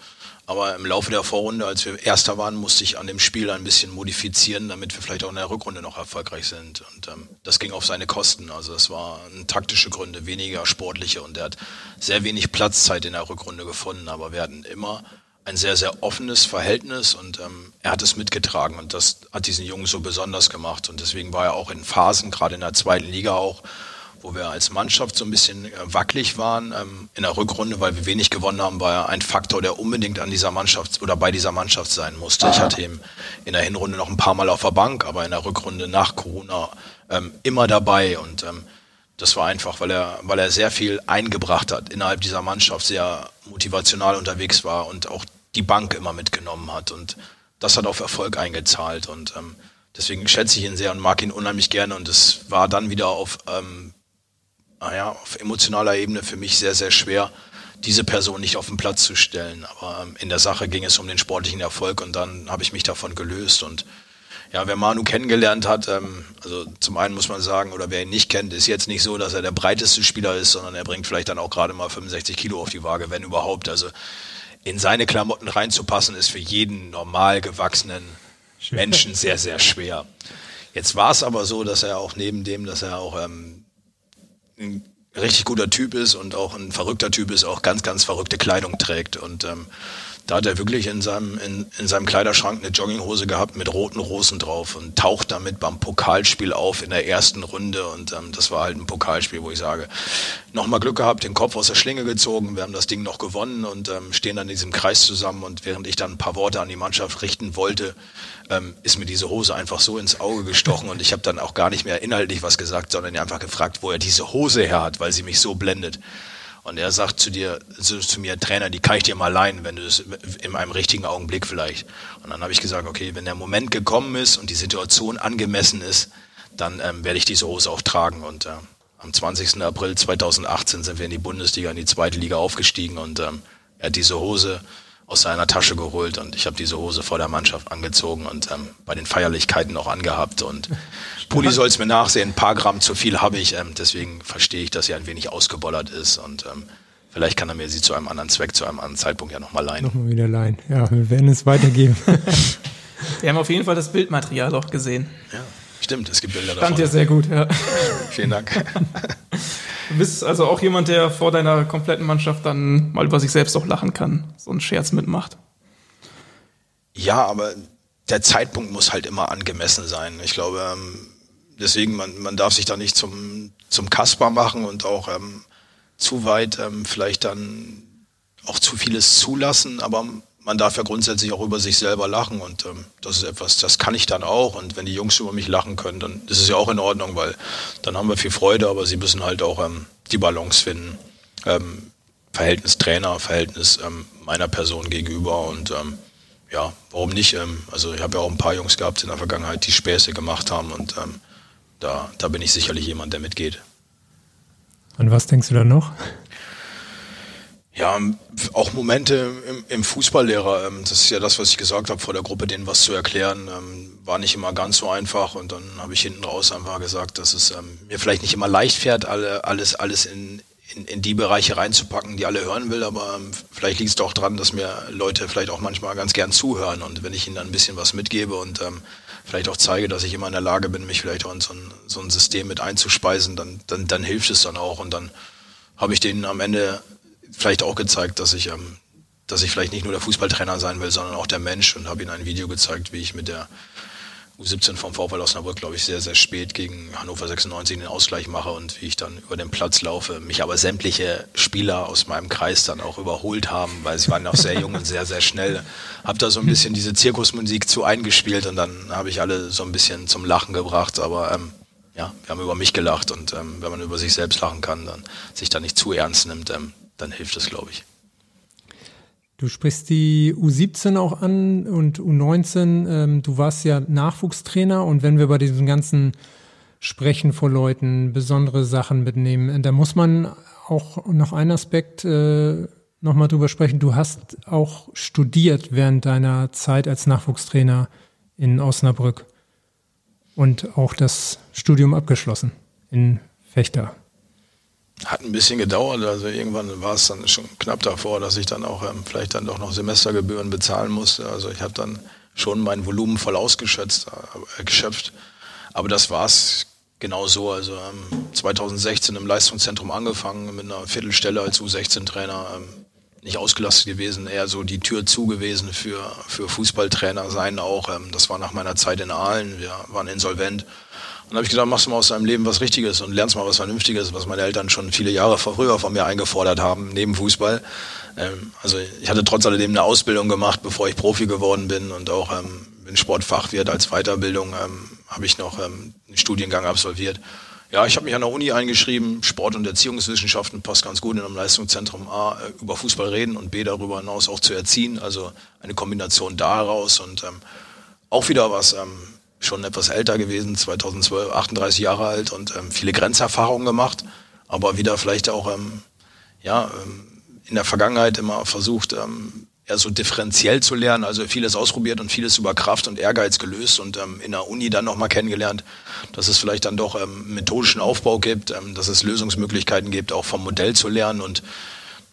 Aber im Laufe der Vorrunde, als wir Erster waren, musste ich an dem Spiel ein bisschen modifizieren, damit wir vielleicht auch in der Rückrunde noch erfolgreich sind. Und ähm, das ging auf seine Kosten. Also das waren taktische Gründe, weniger sportliche. Und er hat sehr wenig Platzzeit in der Rückrunde gefunden. Aber wir hatten immer ein sehr, sehr offenes Verhältnis und ähm, er hat es mitgetragen. Und das hat diesen Jungen so besonders gemacht. Und deswegen war er auch in Phasen, gerade in der zweiten Liga auch, wo wir als Mannschaft so ein bisschen äh, wackelig waren ähm, in der Rückrunde, weil wir wenig gewonnen haben, war er ein Faktor, der unbedingt an dieser Mannschaft oder bei dieser Mannschaft sein musste. Ich hatte ihn in der Hinrunde noch ein paar Mal auf der Bank, aber in der Rückrunde nach Corona ähm, immer dabei und ähm, das war einfach, weil er, weil er sehr viel eingebracht hat innerhalb dieser Mannschaft, sehr motivational unterwegs war und auch die Bank immer mitgenommen hat und das hat auf Erfolg eingezahlt und ähm, deswegen schätze ich ihn sehr und mag ihn unheimlich gerne und es war dann wieder auf ähm, naja, auf emotionaler Ebene für mich sehr, sehr schwer, diese Person nicht auf den Platz zu stellen. Aber ähm, in der Sache ging es um den sportlichen Erfolg und dann habe ich mich davon gelöst. Und ja, wer Manu kennengelernt hat, ähm, also zum einen muss man sagen, oder wer ihn nicht kennt, ist jetzt nicht so, dass er der breiteste Spieler ist, sondern er bringt vielleicht dann auch gerade mal 65 Kilo auf die Waage, wenn überhaupt. Also in seine Klamotten reinzupassen, ist für jeden normal gewachsenen Menschen sehr, sehr schwer. Jetzt war es aber so, dass er auch neben dem, dass er auch ähm, ein richtig guter Typ ist und auch ein verrückter Typ ist, auch ganz, ganz verrückte Kleidung trägt. Und ähm, da hat er wirklich in seinem, in, in seinem Kleiderschrank eine Jogginghose gehabt mit roten Rosen drauf und taucht damit beim Pokalspiel auf in der ersten Runde. Und ähm, das war halt ein Pokalspiel, wo ich sage, nochmal Glück gehabt, den Kopf aus der Schlinge gezogen, wir haben das Ding noch gewonnen und ähm, stehen dann in diesem Kreis zusammen. Und während ich dann ein paar Worte an die Mannschaft richten wollte, ähm, ist mir diese Hose einfach so ins Auge gestochen und ich habe dann auch gar nicht mehr inhaltlich was gesagt, sondern einfach gefragt, wo er diese Hose her hat, weil sie mich so blendet. Und er sagt zu dir, zu, zu mir, Trainer, die kann ich dir mal leihen, wenn du es in einem richtigen Augenblick vielleicht. Und dann habe ich gesagt, okay, wenn der Moment gekommen ist und die Situation angemessen ist, dann ähm, werde ich diese Hose auch tragen. Und äh, am 20. April 2018 sind wir in die Bundesliga, in die zweite Liga aufgestiegen und ähm, er hat diese Hose aus seiner Tasche geholt und ich habe diese Hose vor der Mannschaft angezogen und ähm, bei den Feierlichkeiten noch angehabt und Puli soll es mir nachsehen, ein paar Gramm zu viel habe ich, ähm, deswegen verstehe ich, dass sie ein wenig ausgebollert ist und ähm, vielleicht kann er mir sie zu einem anderen Zweck, zu einem anderen Zeitpunkt ja nochmal leihen. Nochmal wieder leihen, ja, wir werden es weitergeben. wir haben auf jeden Fall das Bildmaterial auch gesehen. Ja, stimmt, es gibt Bilder davon. Stand ja sehr gut, ja. Vielen Dank. Du bist also auch jemand, der vor deiner kompletten Mannschaft dann mal über sich selbst auch lachen kann, so einen Scherz mitmacht. Ja, aber der Zeitpunkt muss halt immer angemessen sein. Ich glaube, ähm, deswegen, man, man darf sich da nicht zum, zum Kasper machen und auch ähm, zu weit ähm, vielleicht dann auch zu vieles zulassen, aber man darf ja grundsätzlich auch über sich selber lachen und ähm, das ist etwas, das kann ich dann auch und wenn die Jungs über mich lachen können, dann ist es ja auch in Ordnung, weil dann haben wir viel Freude, aber sie müssen halt auch ähm, die Balance finden. Ähm, Verhältnis Trainer, Verhältnis ähm, meiner Person gegenüber und ähm, ja, warum nicht? Ähm, also ich habe ja auch ein paar Jungs gehabt in der Vergangenheit, die Späße gemacht haben und da, da bin ich sicherlich jemand, der mitgeht. An was denkst du da noch? Ja, auch Momente im, im Fußballlehrer. Ähm, das ist ja das, was ich gesagt habe vor der Gruppe, denen was zu erklären, ähm, war nicht immer ganz so einfach. Und dann habe ich hinten raus einfach gesagt, dass es ähm, mir vielleicht nicht immer leicht fährt, alle, alles, alles in, in, in die Bereiche reinzupacken, die alle hören will. Aber vielleicht liegt es doch dran, dass mir Leute vielleicht auch manchmal ganz gern zuhören. Und wenn ich ihnen dann ein bisschen was mitgebe und ähm, vielleicht auch zeige, dass ich immer in der Lage bin, mich vielleicht auch in so ein, so ein System mit einzuspeisen, dann, dann, dann hilft es dann auch. Und dann habe ich denen am Ende vielleicht auch gezeigt, dass ich, ähm, dass ich vielleicht nicht nur der Fußballtrainer sein will, sondern auch der Mensch und habe ihnen ein Video gezeigt, wie ich mit der U17 vom VfL Osnabrück, glaube ich, sehr, sehr spät gegen Hannover 96 den Ausgleich mache und wie ich dann über den Platz laufe, mich aber sämtliche Spieler aus meinem Kreis dann auch überholt haben, weil sie waren noch sehr jung und sehr, sehr schnell. Hab da so ein bisschen diese Zirkusmusik zu eingespielt und dann habe ich alle so ein bisschen zum Lachen gebracht, aber ähm, ja, wir haben über mich gelacht und ähm, wenn man über sich selbst lachen kann, dann sich da nicht zu ernst nimmt, ähm, dann hilft es, glaube ich. Du sprichst die U17 auch an und U19. Ähm, du warst ja Nachwuchstrainer und wenn wir bei diesem ganzen Sprechen vor Leuten besondere Sachen mitnehmen, äh, da muss man auch noch einen Aspekt äh, nochmal drüber sprechen. Du hast auch studiert während deiner Zeit als Nachwuchstrainer in Osnabrück und auch das Studium abgeschlossen in Fechter. Hat ein bisschen gedauert, also irgendwann war es dann schon knapp davor, dass ich dann auch ähm, vielleicht dann doch noch Semestergebühren bezahlen musste. Also ich habe dann schon mein Volumen voll ausgeschöpft, äh, geschöpft. Aber das war es genau so. Also ähm, 2016 im Leistungszentrum angefangen mit einer Viertelstelle als U16-Trainer. Ähm, nicht ausgelastet gewesen, eher so die Tür zu gewesen für, für Fußballtrainer sein auch. Ähm, das war nach meiner Zeit in Aalen. Wir waren insolvent. Und habe ich gedacht, machst du mal aus deinem Leben was Richtiges und lernst mal was Vernünftiges, was meine Eltern schon viele Jahre früher von mir eingefordert haben, neben Fußball. Ähm, also ich hatte trotz alledem eine Ausbildung gemacht, bevor ich Profi geworden bin und auch ähm, bin Sportfachwirt als Weiterbildung, ähm, habe ich noch ähm, einen Studiengang absolviert. Ja, ich habe mich an der Uni eingeschrieben, Sport- und Erziehungswissenschaften passt ganz gut in einem Leistungszentrum A, äh, über Fußball reden und B, darüber hinaus auch zu erziehen, also eine Kombination daraus und ähm, auch wieder was, ähm, schon etwas älter gewesen, 2012, 38 Jahre alt und ähm, viele Grenzerfahrungen gemacht, aber wieder vielleicht auch ähm, ja, ähm, in der Vergangenheit immer versucht, ähm, eher so differenziell zu lernen, also vieles ausprobiert und vieles über Kraft und Ehrgeiz gelöst und ähm, in der Uni dann nochmal kennengelernt, dass es vielleicht dann doch ähm, methodischen Aufbau gibt, ähm, dass es Lösungsmöglichkeiten gibt, auch vom Modell zu lernen und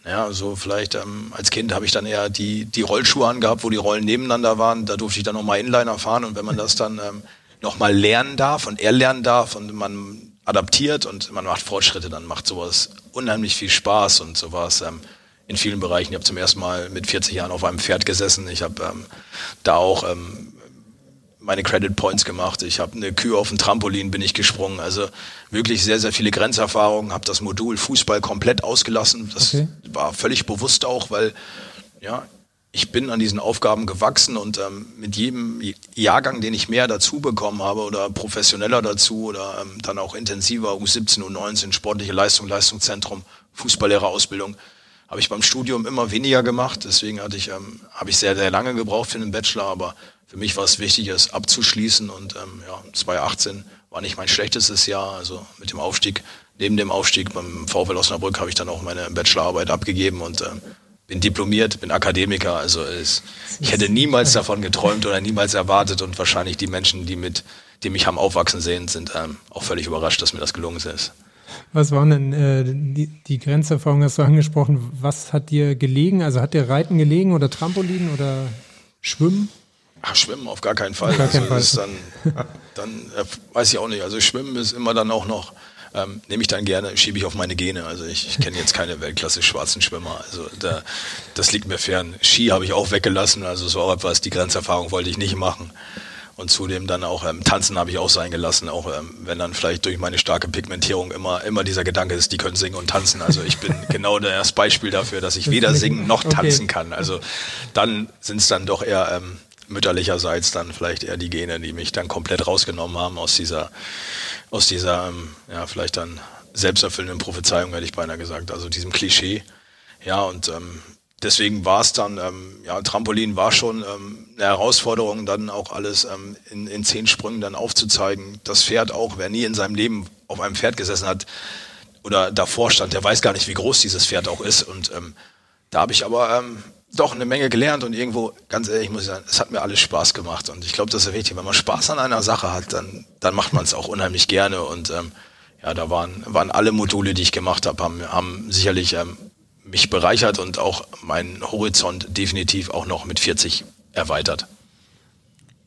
ja, so vielleicht ähm, als Kind habe ich dann eher die, die Rollschuhe angehabt, wo die Rollen nebeneinander waren. Da durfte ich dann nochmal Inliner fahren. Und wenn man das dann ähm, nochmal lernen darf und er lernen darf und man adaptiert und man macht Fortschritte, dann macht sowas unheimlich viel Spaß und sowas ähm, in vielen Bereichen. Ich habe zum ersten Mal mit 40 Jahren auf einem Pferd gesessen. Ich habe ähm, da auch ähm, meine Credit Points gemacht. Ich habe eine Kühe auf dem Trampolin bin ich gesprungen. Also wirklich sehr, sehr viele Grenzerfahrungen. Habe das Modul Fußball komplett ausgelassen. Das okay. war völlig bewusst auch, weil ja, ich bin an diesen Aufgaben gewachsen und ähm, mit jedem Jahrgang, den ich mehr dazu bekommen habe oder professioneller dazu oder ähm, dann auch intensiver U17, U19, sportliche Leistung, Leistungszentrum, Fußballlehrerausbildung, habe ich beim Studium immer weniger gemacht. Deswegen hatte ich, ähm, habe ich sehr, sehr lange gebraucht für einen Bachelor, aber für mich war es wichtig, es abzuschließen und ähm, ja, 2018 war nicht mein schlechtestes Jahr. Also mit dem Aufstieg, neben dem Aufstieg beim VfL Osnabrück habe ich dann auch meine Bachelorarbeit abgegeben und ähm, bin diplomiert, bin Akademiker. Also es, ich hätte niemals davon geträumt oder niemals erwartet und wahrscheinlich die Menschen, die mit, die mich haben aufwachsen sehen, sind ähm, auch völlig überrascht, dass mir das gelungen ist. Was waren denn äh, die, die Grenzerfahrungen, hast du angesprochen? Was hat dir gelegen? Also hat dir Reiten gelegen oder Trampolin oder Schwimmen? Ach, Schwimmen auf gar keinen Fall. Also Fall. dann, dann äh, weiß ich auch nicht. Also Schwimmen ist immer dann auch noch, ähm, nehme ich dann gerne, schiebe ich auf meine Gene. Also ich, ich kenne jetzt keine Weltklasse schwarzen Schwimmer. Also da, das liegt mir fern. Ski habe ich auch weggelassen. Also so auch etwas, die Grenzerfahrung wollte ich nicht machen. Und zudem dann auch ähm, Tanzen habe ich auch sein gelassen, auch ähm, wenn dann vielleicht durch meine starke Pigmentierung immer, immer dieser Gedanke ist, die können singen und tanzen. Also ich bin genau das Beispiel dafür, dass ich weder singen noch tanzen kann. Also dann sind es dann doch eher ähm, mütterlicherseits dann vielleicht eher die Gene, die mich dann komplett rausgenommen haben aus dieser, aus dieser, ähm, ja, vielleicht dann selbsterfüllenden Prophezeiung, hätte ich beinahe gesagt, also diesem Klischee. Ja, und ähm, deswegen war es dann, ähm, ja, Trampolin war schon ähm, eine Herausforderung, dann auch alles ähm, in, in zehn Sprüngen dann aufzuzeigen. Das Pferd auch, wer nie in seinem Leben auf einem Pferd gesessen hat oder davor stand, der weiß gar nicht, wie groß dieses Pferd auch ist. Und ähm, da habe ich aber ähm, doch eine Menge gelernt und irgendwo, ganz ehrlich muss ich sagen, es hat mir alles Spaß gemacht. Und ich glaube, das ist wichtig. Wenn man Spaß an einer Sache hat, dann, dann macht man es auch unheimlich gerne. Und ähm, ja, da waren, waren alle Module, die ich gemacht habe, haben, haben sicherlich ähm, mich bereichert und auch meinen Horizont definitiv auch noch mit 40 erweitert.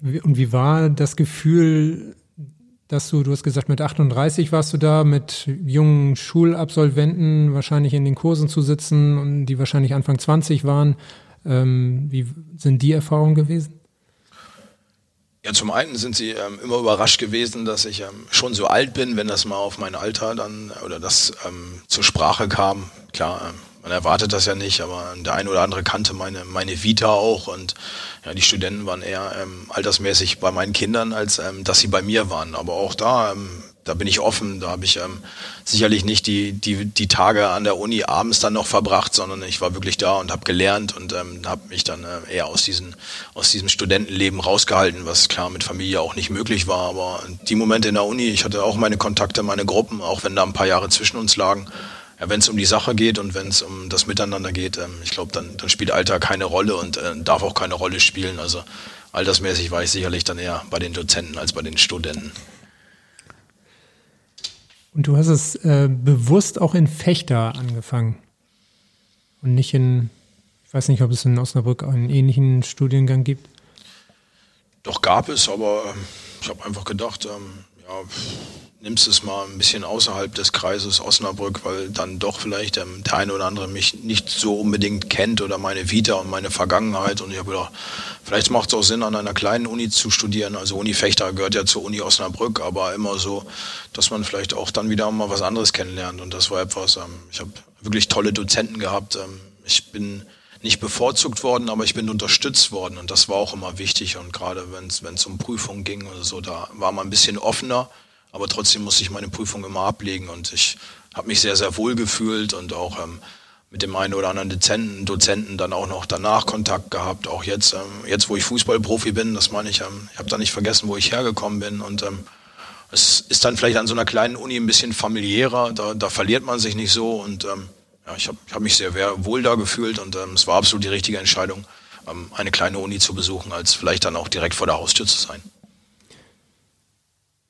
Und wie war das Gefühl, dass du, du hast gesagt, mit 38 warst du da, mit jungen Schulabsolventen wahrscheinlich in den Kursen zu sitzen und die wahrscheinlich Anfang 20 waren. Ähm, wie sind die Erfahrungen gewesen? Ja, zum einen sind sie ähm, immer überrascht gewesen, dass ich ähm, schon so alt bin, wenn das mal auf mein Alter dann oder das ähm, zur Sprache kam. Klar, ähm, man erwartet das ja nicht, aber der eine oder andere kannte meine, meine Vita auch und ja, die Studenten waren eher ähm, altersmäßig bei meinen Kindern, als ähm, dass sie bei mir waren. Aber auch da ähm, da bin ich offen. Da habe ich ähm, sicherlich nicht die, die, die Tage an der Uni abends dann noch verbracht, sondern ich war wirklich da und habe gelernt und ähm, habe mich dann äh, eher aus, diesen, aus diesem Studentenleben rausgehalten, was klar mit Familie auch nicht möglich war. Aber die Momente in der Uni, ich hatte auch meine Kontakte, meine Gruppen, auch wenn da ein paar Jahre zwischen uns lagen. Ja, wenn es um die Sache geht und wenn es um das Miteinander geht, ähm, ich glaube, dann, dann spielt Alter keine Rolle und äh, darf auch keine Rolle spielen. Also altersmäßig war ich sicherlich dann eher bei den Dozenten als bei den Studenten. Und du hast es äh, bewusst auch in Fechter angefangen und nicht in, ich weiß nicht, ob es in Osnabrück einen ähnlichen Studiengang gibt. Doch gab es, aber ähm, ich habe einfach gedacht, ähm, ja, nimmst es mal ein bisschen außerhalb des Kreises Osnabrück, weil dann doch vielleicht ähm, der eine oder andere mich nicht so unbedingt kennt oder meine Vita und meine Vergangenheit. Und ich habe gedacht, vielleicht macht es auch Sinn, an einer kleinen Uni zu studieren. Also Uni Fechter gehört ja zur Uni Osnabrück, aber immer so, dass man vielleicht auch dann wieder mal was anderes kennenlernt. Und das war etwas, ähm, ich habe wirklich tolle Dozenten gehabt. Ähm, ich bin nicht bevorzugt worden, aber ich bin unterstützt worden und das war auch immer wichtig und gerade wenn es um Prüfungen ging oder so, da war man ein bisschen offener aber trotzdem musste ich meine Prüfung immer ablegen und ich habe mich sehr, sehr wohl gefühlt und auch ähm, mit dem einen oder anderen Dozenten, Dozenten dann auch noch danach Kontakt gehabt. Auch jetzt, ähm, jetzt wo ich Fußballprofi bin, das meine ich, ähm, ich habe da nicht vergessen, wo ich hergekommen bin und ähm, es ist dann vielleicht an so einer kleinen Uni ein bisschen familiärer, da, da verliert man sich nicht so und ähm, ja, ich habe hab mich sehr wohl da gefühlt und ähm, es war absolut die richtige Entscheidung, ähm, eine kleine Uni zu besuchen, als vielleicht dann auch direkt vor der Haustür zu sein.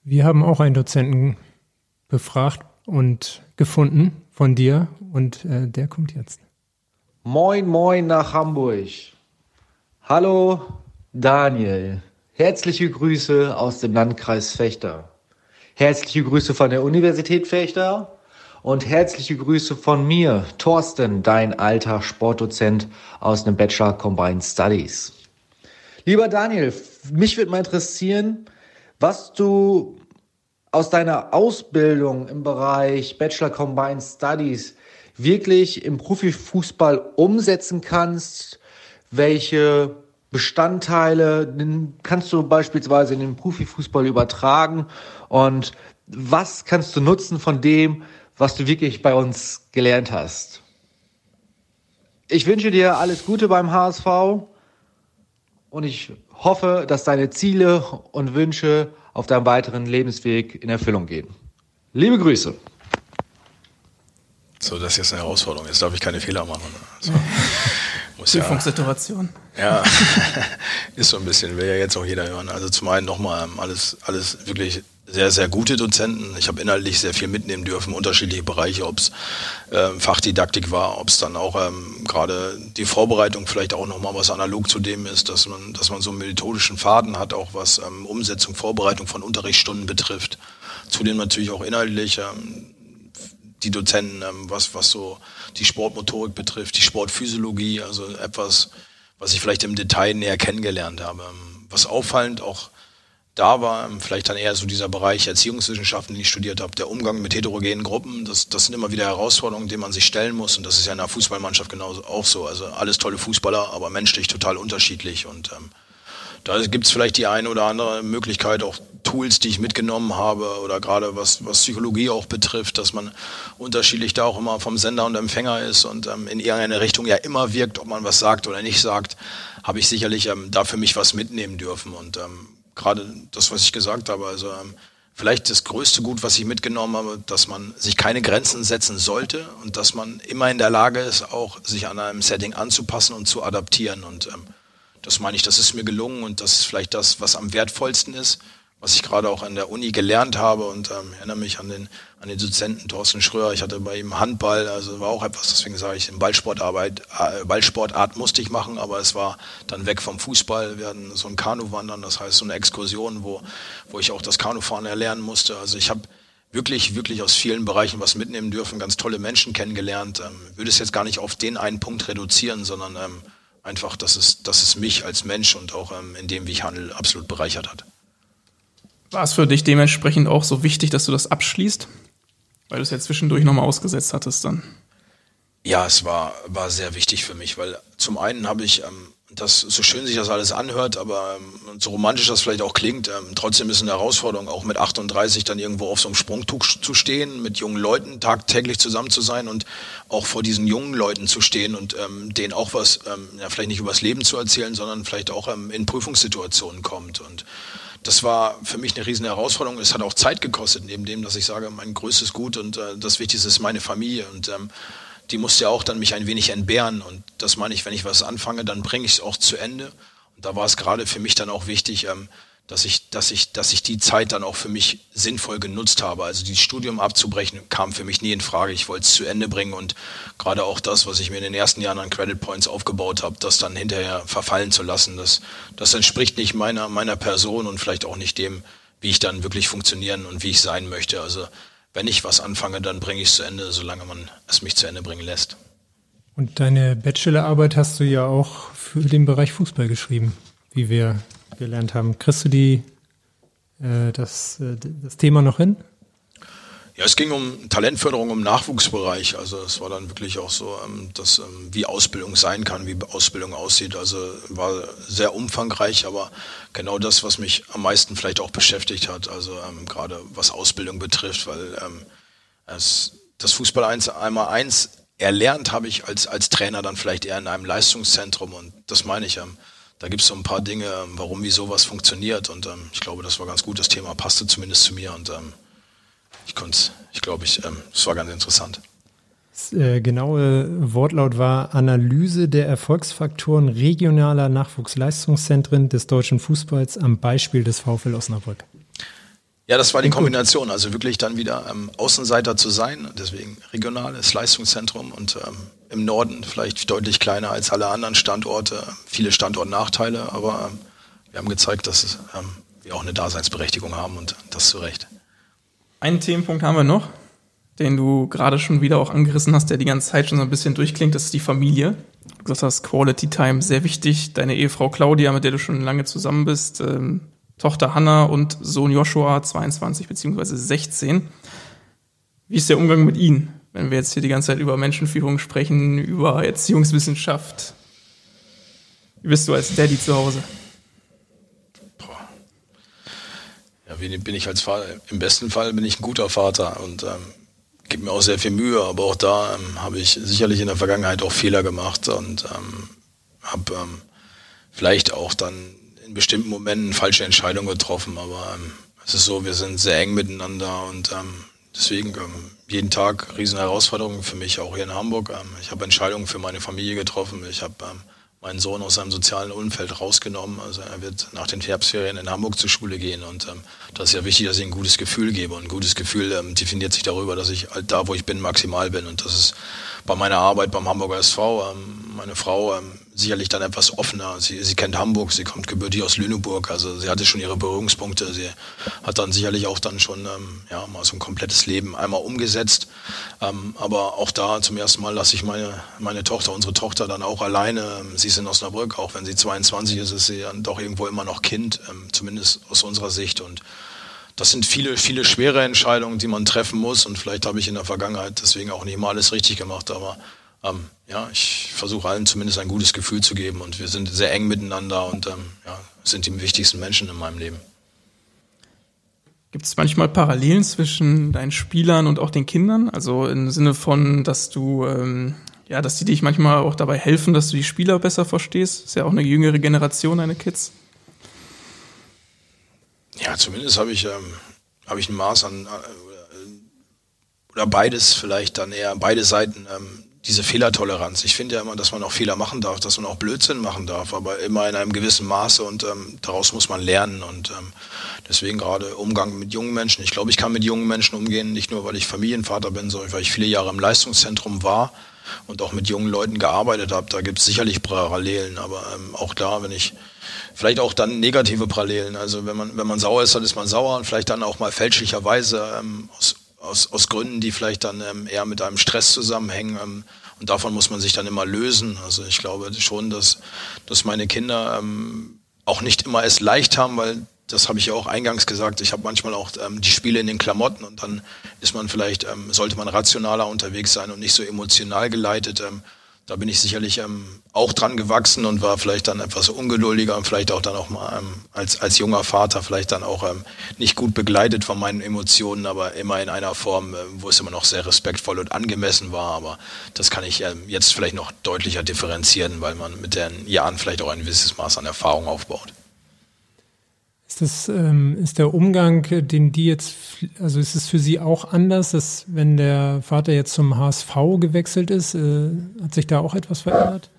Wir haben auch einen Dozenten befragt und gefunden von dir und äh, der kommt jetzt. Moin, moin nach Hamburg. Hallo, Daniel. Herzliche Grüße aus dem Landkreis Fechter. Herzliche Grüße von der Universität Fechter und herzliche Grüße von mir, Thorsten, dein alter Sportdozent aus dem Bachelor Combined Studies. Lieber Daniel, mich würde mal interessieren, was du aus deiner Ausbildung im Bereich Bachelor Combined Studies wirklich im Profifußball umsetzen kannst, welche Bestandteile kannst du beispielsweise in den Profifußball übertragen und was kannst du nutzen von dem, was du wirklich bei uns gelernt hast. Ich wünsche dir alles Gute beim HSV und ich hoffe, dass deine Ziele und Wünsche auf deinem weiteren Lebensweg in Erfüllung gehen. Liebe Grüße. So, das ist jetzt eine Herausforderung. Jetzt darf ich keine Fehler machen. Also, muss Prüfungssituation. Ja, ja ist so ein bisschen, will ja jetzt auch jeder hören. Also zum einen nochmal ähm, alles, alles wirklich sehr, sehr gute Dozenten. Ich habe inhaltlich sehr viel mitnehmen dürfen, unterschiedliche Bereiche, ob es ähm, Fachdidaktik war, ob es dann auch ähm, gerade die Vorbereitung vielleicht auch nochmal was analog zu dem ist, dass man, dass man so einen methodischen Faden hat, auch was ähm, Umsetzung, Vorbereitung von Unterrichtsstunden betrifft. Zudem natürlich auch inhaltlich ähm, die Dozenten, ähm, was, was so die Sportmotorik betrifft, die Sportphysiologie, also etwas, was ich vielleicht im Detail näher kennengelernt habe. Ähm, was auffallend auch da war vielleicht dann eher so dieser Bereich Erziehungswissenschaften, den ich studiert habe, der Umgang mit heterogenen Gruppen. Das, das sind immer wieder Herausforderungen, denen man sich stellen muss. Und das ist ja in einer Fußballmannschaft genauso auch so. Also alles tolle Fußballer, aber menschlich total unterschiedlich. Und ähm, da gibt es vielleicht die eine oder andere Möglichkeit, auch Tools, die ich mitgenommen habe oder gerade was, was Psychologie auch betrifft, dass man unterschiedlich da auch immer vom Sender und Empfänger ist und ähm, in irgendeine Richtung ja immer wirkt, ob man was sagt oder nicht sagt, habe ich sicherlich ähm, da für mich was mitnehmen dürfen. Und ähm, gerade das, was ich gesagt habe. Also ähm, vielleicht das größte Gut, was ich mitgenommen habe, dass man sich keine Grenzen setzen sollte und dass man immer in der Lage ist, auch sich an einem Setting anzupassen und zu adaptieren. Und ähm, das meine ich, das ist mir gelungen und das ist vielleicht das, was am wertvollsten ist was ich gerade auch an der Uni gelernt habe und ähm, erinnere mich an den, an den Dozenten Thorsten Schröer. Ich hatte bei ihm Handball, also war auch etwas, deswegen sage ich, in Ballsportarbeit, äh, Ballsportart musste ich machen, aber es war dann weg vom Fußball. Wir hatten so ein Kanuwandern, das heißt so eine Exkursion, wo, wo ich auch das Kanufahren erlernen musste. Also ich habe wirklich, wirklich aus vielen Bereichen was mitnehmen dürfen, ganz tolle Menschen kennengelernt. Ähm, würde es jetzt gar nicht auf den einen Punkt reduzieren, sondern ähm, einfach, dass es, dass es mich als Mensch und auch ähm, in dem, wie ich handle, absolut bereichert hat. War es für dich dementsprechend auch so wichtig, dass du das abschließt? Weil du es ja zwischendurch nochmal ausgesetzt hattest dann. Ja, es war, war sehr wichtig für mich, weil zum einen habe ich ähm, das, so schön sich das alles anhört, aber ähm, so romantisch das vielleicht auch klingt, ähm, trotzdem ist eine Herausforderung, auch mit 38 dann irgendwo auf so einem Sprungtuch zu stehen, mit jungen Leuten tagtäglich zusammen zu sein und auch vor diesen jungen Leuten zu stehen und ähm, denen auch was, ähm, ja, vielleicht nicht übers Leben zu erzählen, sondern vielleicht auch ähm, in Prüfungssituationen kommt. Und das war für mich eine riesen Herausforderung. Es hat auch Zeit gekostet, neben dem, dass ich sage, mein größtes Gut und äh, das Wichtigste ist meine Familie. Und ähm, die musste ja auch dann mich ein wenig entbehren. Und das meine ich, wenn ich was anfange, dann bringe ich es auch zu Ende. Und da war es gerade für mich dann auch wichtig, ähm, dass ich, dass ich, dass ich die Zeit dann auch für mich sinnvoll genutzt habe. Also dieses Studium abzubrechen kam für mich nie in Frage. Ich wollte es zu Ende bringen und gerade auch das, was ich mir in den ersten Jahren an Credit Points aufgebaut habe, das dann hinterher verfallen zu lassen, das, das entspricht nicht meiner, meiner Person und vielleicht auch nicht dem, wie ich dann wirklich funktionieren und wie ich sein möchte. Also wenn ich was anfange, dann bringe ich es zu Ende, solange man es mich zu Ende bringen lässt. Und deine Bachelorarbeit hast du ja auch für den Bereich Fußball geschrieben, wie wir gelernt haben. Kriegst du die, äh, das, äh, das Thema noch hin? Ja, es ging um Talentförderung im Nachwuchsbereich. Also es war dann wirklich auch so, ähm, dass, ähm, wie Ausbildung sein kann, wie Ausbildung aussieht. Also war sehr umfangreich, aber genau das, was mich am meisten vielleicht auch beschäftigt hat. Also ähm, gerade was Ausbildung betrifft, weil es, das Fußball 1 einmal eins erlernt habe ich als, als Trainer dann vielleicht eher in einem Leistungszentrum und das meine ich. Ähm, da gibt es so ein paar Dinge, ähm, warum, wie sowas funktioniert und ähm, ich glaube, das war ganz gut. Das Thema passte zumindest zu mir und ähm, ich konnte, ich glaube, ich, ähm, es war ganz interessant. Das äh, genaue Wortlaut war Analyse der Erfolgsfaktoren regionaler Nachwuchsleistungszentren des deutschen Fußballs am Beispiel des VfL Osnabrück. Ja, das war die Kombination. Also wirklich dann wieder ähm, Außenseiter zu sein. Deswegen regionales Leistungszentrum und ähm, im Norden vielleicht deutlich kleiner als alle anderen Standorte. Viele Standortnachteile, aber ähm, wir haben gezeigt, dass ähm, wir auch eine Daseinsberechtigung haben und das zu Recht. Einen Themenpunkt haben wir noch, den du gerade schon wieder auch angerissen hast, der die ganze Zeit schon so ein bisschen durchklingt, das ist die Familie. Du gesagt hast, Quality Time sehr wichtig. Deine Ehefrau Claudia, mit der du schon lange zusammen bist, ähm, Tochter Hannah und Sohn Joshua, 22 beziehungsweise 16. Wie ist der Umgang mit ihnen, wenn wir jetzt hier die ganze Zeit über Menschenführung sprechen, über Erziehungswissenschaft? Wie bist du als Daddy zu Hause? Ja, wie bin ich als Vater? Im besten Fall bin ich ein guter Vater und ähm, gebe mir auch sehr viel Mühe, aber auch da ähm, habe ich sicherlich in der Vergangenheit auch Fehler gemacht und ähm, habe ähm, vielleicht auch dann in bestimmten Momenten falsche Entscheidungen getroffen, aber ähm, es ist so, wir sind sehr eng miteinander und ähm, deswegen ähm, jeden Tag riesen Herausforderungen für mich, auch hier in Hamburg. Ähm, ich habe Entscheidungen für meine Familie getroffen, ich habe ähm, meinen Sohn aus seinem sozialen Umfeld rausgenommen. Also er wird nach den Herbstferien in Hamburg zur Schule gehen und ähm, das ist ja wichtig, dass ich ein gutes Gefühl gebe. Und ein gutes Gefühl ähm, definiert sich darüber, dass ich halt da, wo ich bin, maximal bin. Und das ist bei meiner Arbeit beim Hamburger SV, ähm, meine Frau ähm, sicherlich dann etwas offener. Sie, sie kennt Hamburg, sie kommt gebürtig aus Lüneburg, also sie hatte schon ihre Berührungspunkte. Sie hat dann sicherlich auch dann schon ähm, ja, mal so ein komplettes Leben einmal umgesetzt. Ähm, aber auch da zum ersten Mal lasse ich meine, meine Tochter, unsere Tochter dann auch alleine. Ähm, sie ist in Osnabrück, auch wenn sie 22 ist, ist sie dann doch irgendwo immer noch Kind, ähm, zumindest aus unserer Sicht. Und das sind viele, viele schwere Entscheidungen, die man treffen muss. Und vielleicht habe ich in der Vergangenheit deswegen auch nicht mal alles richtig gemacht, aber ähm, ja, ich versuche allen zumindest ein gutes Gefühl zu geben und wir sind sehr eng miteinander und ähm, ja, sind die wichtigsten Menschen in meinem Leben. Gibt es manchmal Parallelen zwischen deinen Spielern und auch den Kindern? Also im Sinne von, dass du, ähm, ja, dass die dich manchmal auch dabei helfen, dass du die Spieler besser verstehst? Ist ja auch eine jüngere Generation, deine Kids. Ja, zumindest habe ich, ähm, habe ich ein Maß an, äh, oder beides vielleicht dann eher, beide Seiten ähm, diese Fehlertoleranz. Ich finde ja immer, dass man auch Fehler machen darf, dass man auch Blödsinn machen darf, aber immer in einem gewissen Maße und ähm, daraus muss man lernen und ähm, deswegen gerade Umgang mit jungen Menschen. Ich glaube, ich kann mit jungen Menschen umgehen, nicht nur, weil ich Familienvater bin, sondern weil ich viele Jahre im Leistungszentrum war und auch mit jungen Leuten gearbeitet habe. Da gibt es sicherlich Parallelen, aber ähm, auch da, wenn ich vielleicht auch dann negative Parallelen. Also wenn man wenn man sauer ist, dann ist man sauer und vielleicht dann auch mal fälschlicherweise ähm, aus aus, aus Gründen, die vielleicht dann ähm, eher mit einem Stress zusammenhängen. Ähm, und davon muss man sich dann immer lösen. Also ich glaube schon, dass, dass meine Kinder ähm, auch nicht immer es leicht haben, weil das habe ich ja auch eingangs gesagt. Ich habe manchmal auch ähm, die Spiele in den Klamotten und dann ist man vielleicht, ähm, sollte man rationaler unterwegs sein und nicht so emotional geleitet. Ähm, da bin ich sicherlich ähm, auch dran gewachsen und war vielleicht dann etwas ungeduldiger und vielleicht auch dann auch mal ähm, als, als junger Vater vielleicht dann auch ähm, nicht gut begleitet von meinen Emotionen, aber immer in einer Form, äh, wo es immer noch sehr respektvoll und angemessen war. Aber das kann ich ähm, jetzt vielleicht noch deutlicher differenzieren, weil man mit den Jahren vielleicht auch ein gewisses Maß an Erfahrung aufbaut. Ist das, ähm, ist der Umgang, den die jetzt, also ist es für Sie auch anders, dass wenn der Vater jetzt zum HSV gewechselt ist, äh, hat sich da auch etwas verändert?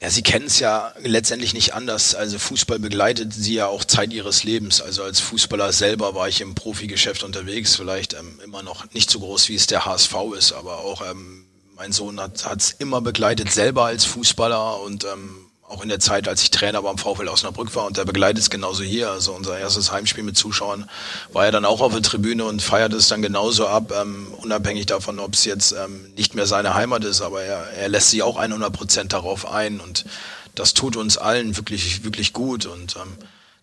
Ja, Sie kennen es ja letztendlich nicht anders. Also Fußball begleitet Sie ja auch Zeit Ihres Lebens. Also als Fußballer selber war ich im Profigeschäft unterwegs, vielleicht ähm, immer noch nicht so groß, wie es der HSV ist, aber auch ähm, mein Sohn hat es immer begleitet, selber als Fußballer und ähm, auch in der Zeit, als ich Trainer beim VfL Osnabrück war und der begleitet es genauso hier. Also unser erstes Heimspiel mit Zuschauern war er dann auch auf der Tribüne und feiert es dann genauso ab, ähm, unabhängig davon, ob es jetzt ähm, nicht mehr seine Heimat ist, aber er, er lässt sich auch 100 Prozent darauf ein und das tut uns allen wirklich, wirklich gut und ähm,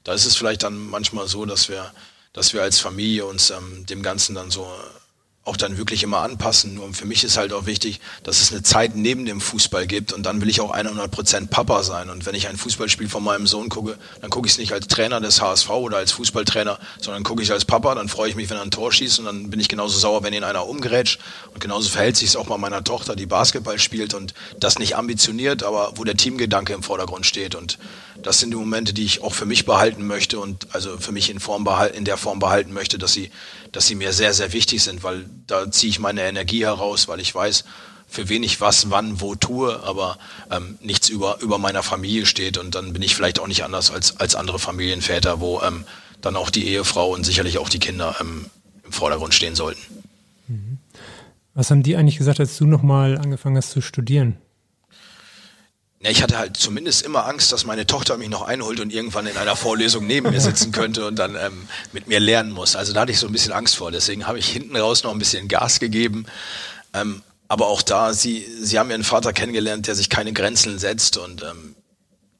da ist es vielleicht dann manchmal so, dass wir, dass wir als Familie uns ähm, dem Ganzen dann so auch dann wirklich immer anpassen. Nur für mich ist halt auch wichtig, dass es eine Zeit neben dem Fußball gibt und dann will ich auch 100 Prozent Papa sein. Und wenn ich ein Fußballspiel von meinem Sohn gucke, dann gucke ich es nicht als Trainer des HSV oder als Fußballtrainer, sondern gucke ich als Papa. Dann freue ich mich, wenn er ein Tor schießt und dann bin ich genauso sauer, wenn ihn einer umgrätscht. Und genauso verhält sich es auch bei meiner Tochter, die Basketball spielt und das nicht ambitioniert, aber wo der Teamgedanke im Vordergrund steht. Und das sind die Momente, die ich auch für mich behalten möchte und also für mich in Form behalten, in der Form behalten möchte, dass sie, dass sie mir sehr, sehr wichtig sind, weil da ziehe ich meine Energie heraus, weil ich weiß, für wen ich was, wann, wo tue, aber ähm, nichts über, über meiner Familie steht und dann bin ich vielleicht auch nicht anders als, als andere Familienväter, wo ähm, dann auch die Ehefrau und sicherlich auch die Kinder ähm, im Vordergrund stehen sollten. Mhm. Was haben die eigentlich gesagt, als du nochmal angefangen hast zu studieren? Ja, ich hatte halt zumindest immer Angst, dass meine Tochter mich noch einholt und irgendwann in einer Vorlesung neben mir sitzen könnte und dann ähm, mit mir lernen muss. Also da hatte ich so ein bisschen Angst vor. Deswegen habe ich hinten raus noch ein bisschen Gas gegeben. Ähm, aber auch da, sie, sie haben ihren Vater kennengelernt, der sich keine Grenzen setzt und ähm,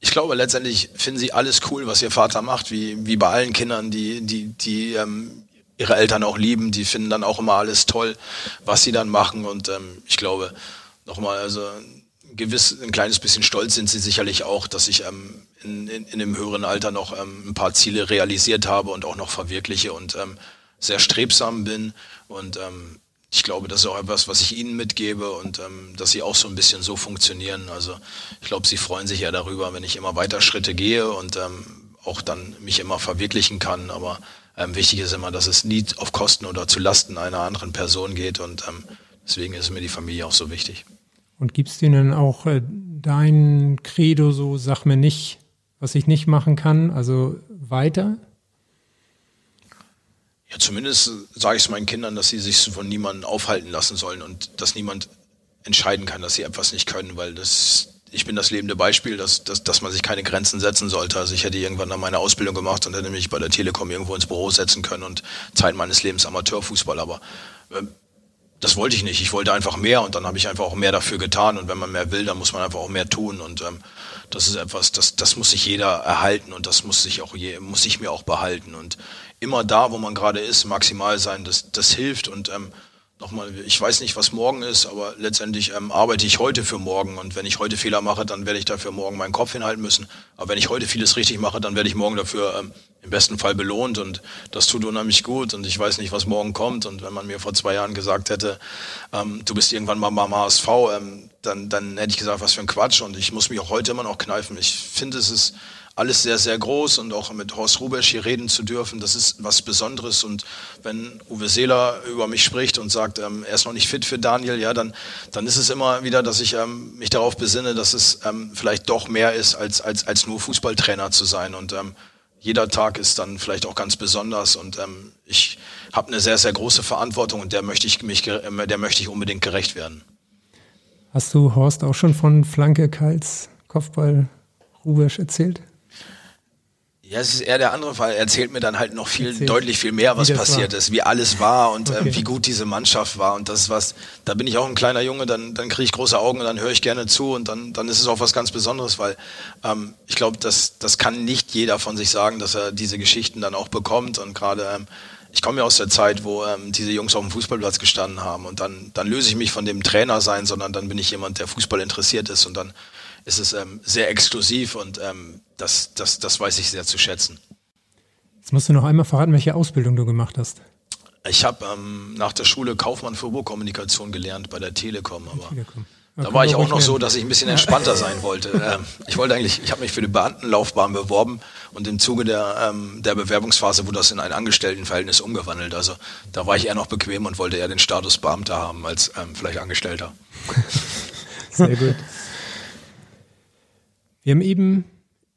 ich glaube, letztendlich finden sie alles cool, was ihr Vater macht, wie, wie bei allen Kindern, die, die, die ähm, ihre Eltern auch lieben. Die finden dann auch immer alles toll, was sie dann machen. Und ähm, ich glaube, nochmal, also gewiss, ein kleines bisschen stolz sind sie sicherlich auch, dass ich ähm, in, in, in dem höheren Alter noch ähm, ein paar Ziele realisiert habe und auch noch verwirkliche und ähm, sehr strebsam bin. Und ähm, ich glaube, das ist auch etwas, was ich ihnen mitgebe und ähm, dass sie auch so ein bisschen so funktionieren. Also ich glaube, sie freuen sich ja darüber, wenn ich immer weiter Schritte gehe und ähm, auch dann mich immer verwirklichen kann. Aber ähm, wichtig ist immer, dass es nie auf Kosten oder zu Lasten einer anderen Person geht und ähm, deswegen ist mir die Familie auch so wichtig. Und gibst denn auch äh, dein Credo so, sag mir nicht, was ich nicht machen kann, also weiter? Ja, zumindest sage ich es meinen Kindern, dass sie sich von niemandem aufhalten lassen sollen und dass niemand entscheiden kann, dass sie etwas nicht können, weil das ich bin das lebende Beispiel, dass, dass, dass man sich keine Grenzen setzen sollte. Also ich hätte irgendwann dann meine Ausbildung gemacht und hätte mich bei der Telekom irgendwo ins Büro setzen können und Zeit meines Lebens Amateurfußball. Aber äh, das wollte ich nicht. Ich wollte einfach mehr und dann habe ich einfach auch mehr dafür getan. Und wenn man mehr will, dann muss man einfach auch mehr tun. Und ähm, das ist etwas, das, das muss sich jeder erhalten und das muss sich auch je, muss ich mir auch behalten. Und immer da, wo man gerade ist, maximal sein, das, das hilft. Und ähm, nochmal, ich weiß nicht, was morgen ist, aber letztendlich ähm, arbeite ich heute für morgen. Und wenn ich heute Fehler mache, dann werde ich dafür morgen meinen Kopf hinhalten müssen. Aber wenn ich heute vieles richtig mache, dann werde ich morgen dafür ähm, im besten Fall belohnt. Und das tut unheimlich gut. Und ich weiß nicht, was morgen kommt. Und wenn man mir vor zwei Jahren gesagt hätte, ähm, du bist irgendwann mal beim HSV, ähm, dann, dann hätte ich gesagt, was für ein Quatsch. Und ich muss mich auch heute immer noch kneifen. Ich finde, es ist alles sehr, sehr groß und auch mit Horst Rubesch hier reden zu dürfen, das ist was Besonderes. Und wenn Uwe Seeler über mich spricht und sagt, ähm, er ist noch nicht fit für Daniel, ja, dann, dann ist es immer wieder, dass ich ähm, mich darauf besinne, dass es ähm, vielleicht doch mehr ist, als, als, als nur Fußballtrainer zu sein. Und ähm, jeder Tag ist dann vielleicht auch ganz besonders und ähm, ich habe eine sehr, sehr große Verantwortung und der möchte ich mich, der möchte ich unbedingt gerecht werden. Hast du Horst auch schon von Flanke Kals Kopfball Rubesch erzählt? Ja, es ist eher der andere Fall. Er erzählt mir dann halt noch viel, Erzähl, deutlich viel mehr, was passiert war. ist, wie alles war und Okay. ähm, wie gut diese Mannschaft war. Und das ist was, da bin ich auch ein kleiner Junge, dann, dann kriege ich große Augen und dann höre ich gerne zu und dann, dann ist es auch was ganz Besonderes, weil ähm, ich glaube, das, das kann nicht jeder von sich sagen, dass er diese Geschichten dann auch bekommt. Und gerade, ähm, ich komme ja aus der Zeit, wo ähm, diese Jungs auf dem Fußballplatz gestanden haben und dann, dann löse ich mich von dem Trainer sein, sondern dann bin ich jemand, der Fußball interessiert ist und dann ist es ähm, sehr exklusiv und ähm, das, das, das weiß ich sehr zu schätzen. Jetzt musst du noch einmal verraten, welche Ausbildung du gemacht hast. Ich habe ähm, nach der Schule Kaufmann für Ruhrkommunikation gelernt bei der Telekom, aber Telekom. da war ich auch noch so, dass ich ein bisschen entspannter sein wollte. Ähm, ich wollte eigentlich, ich habe mich für die Beamtenlaufbahn beworben und im Zuge der, ähm, der Bewerbungsphase wurde das in ein Angestelltenverhältnis umgewandelt. Also da war ich eher noch bequem und wollte eher den Status Beamter haben als ähm, vielleicht Angestellter. Sehr gut. Wir haben eben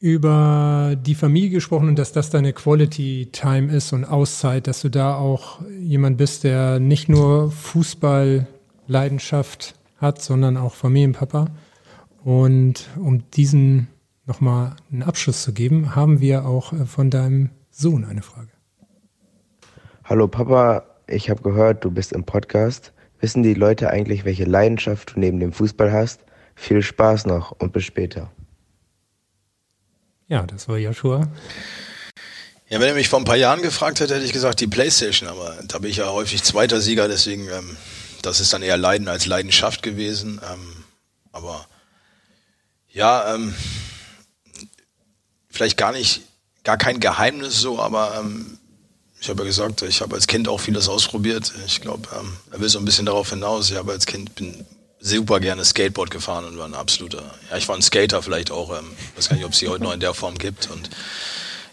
über die Familie gesprochen und dass das deine Quality Time ist und Auszeit, dass du da auch jemand bist, der nicht nur Fußball-Leidenschaft hat, sondern auch Familienpapa. Und um diesen nochmal einen Abschluss zu geben, haben wir auch äh, von deinem Sohn eine Frage. Hallo Papa, ich habe gehört, du bist im Podcast. Wissen die Leute eigentlich, welche Leidenschaft du neben dem Fußball hast? Viel Spaß noch und bis später. Ja, das war Joshua. Ja, wenn er mich vor ein paar Jahren gefragt hätte, hätte ich gesagt, die Playstation, aber da bin ich ja häufig zweiter Sieger, deswegen, ähm, das ist dann eher Leiden als Leidenschaft gewesen. Ähm, aber ja, ähm, vielleicht gar nicht, gar kein Geheimnis so, aber ähm, ich habe ja gesagt, ich habe als Kind auch vieles ausprobiert. Ich glaube, ähm, er will so ein bisschen darauf hinaus. Ich habe als Kind bin super gerne Skateboard gefahren und war ein absoluter, ja, ich war ein Skater vielleicht auch, ähm, weiß gar nicht, ob es sie heute noch in der Form gibt und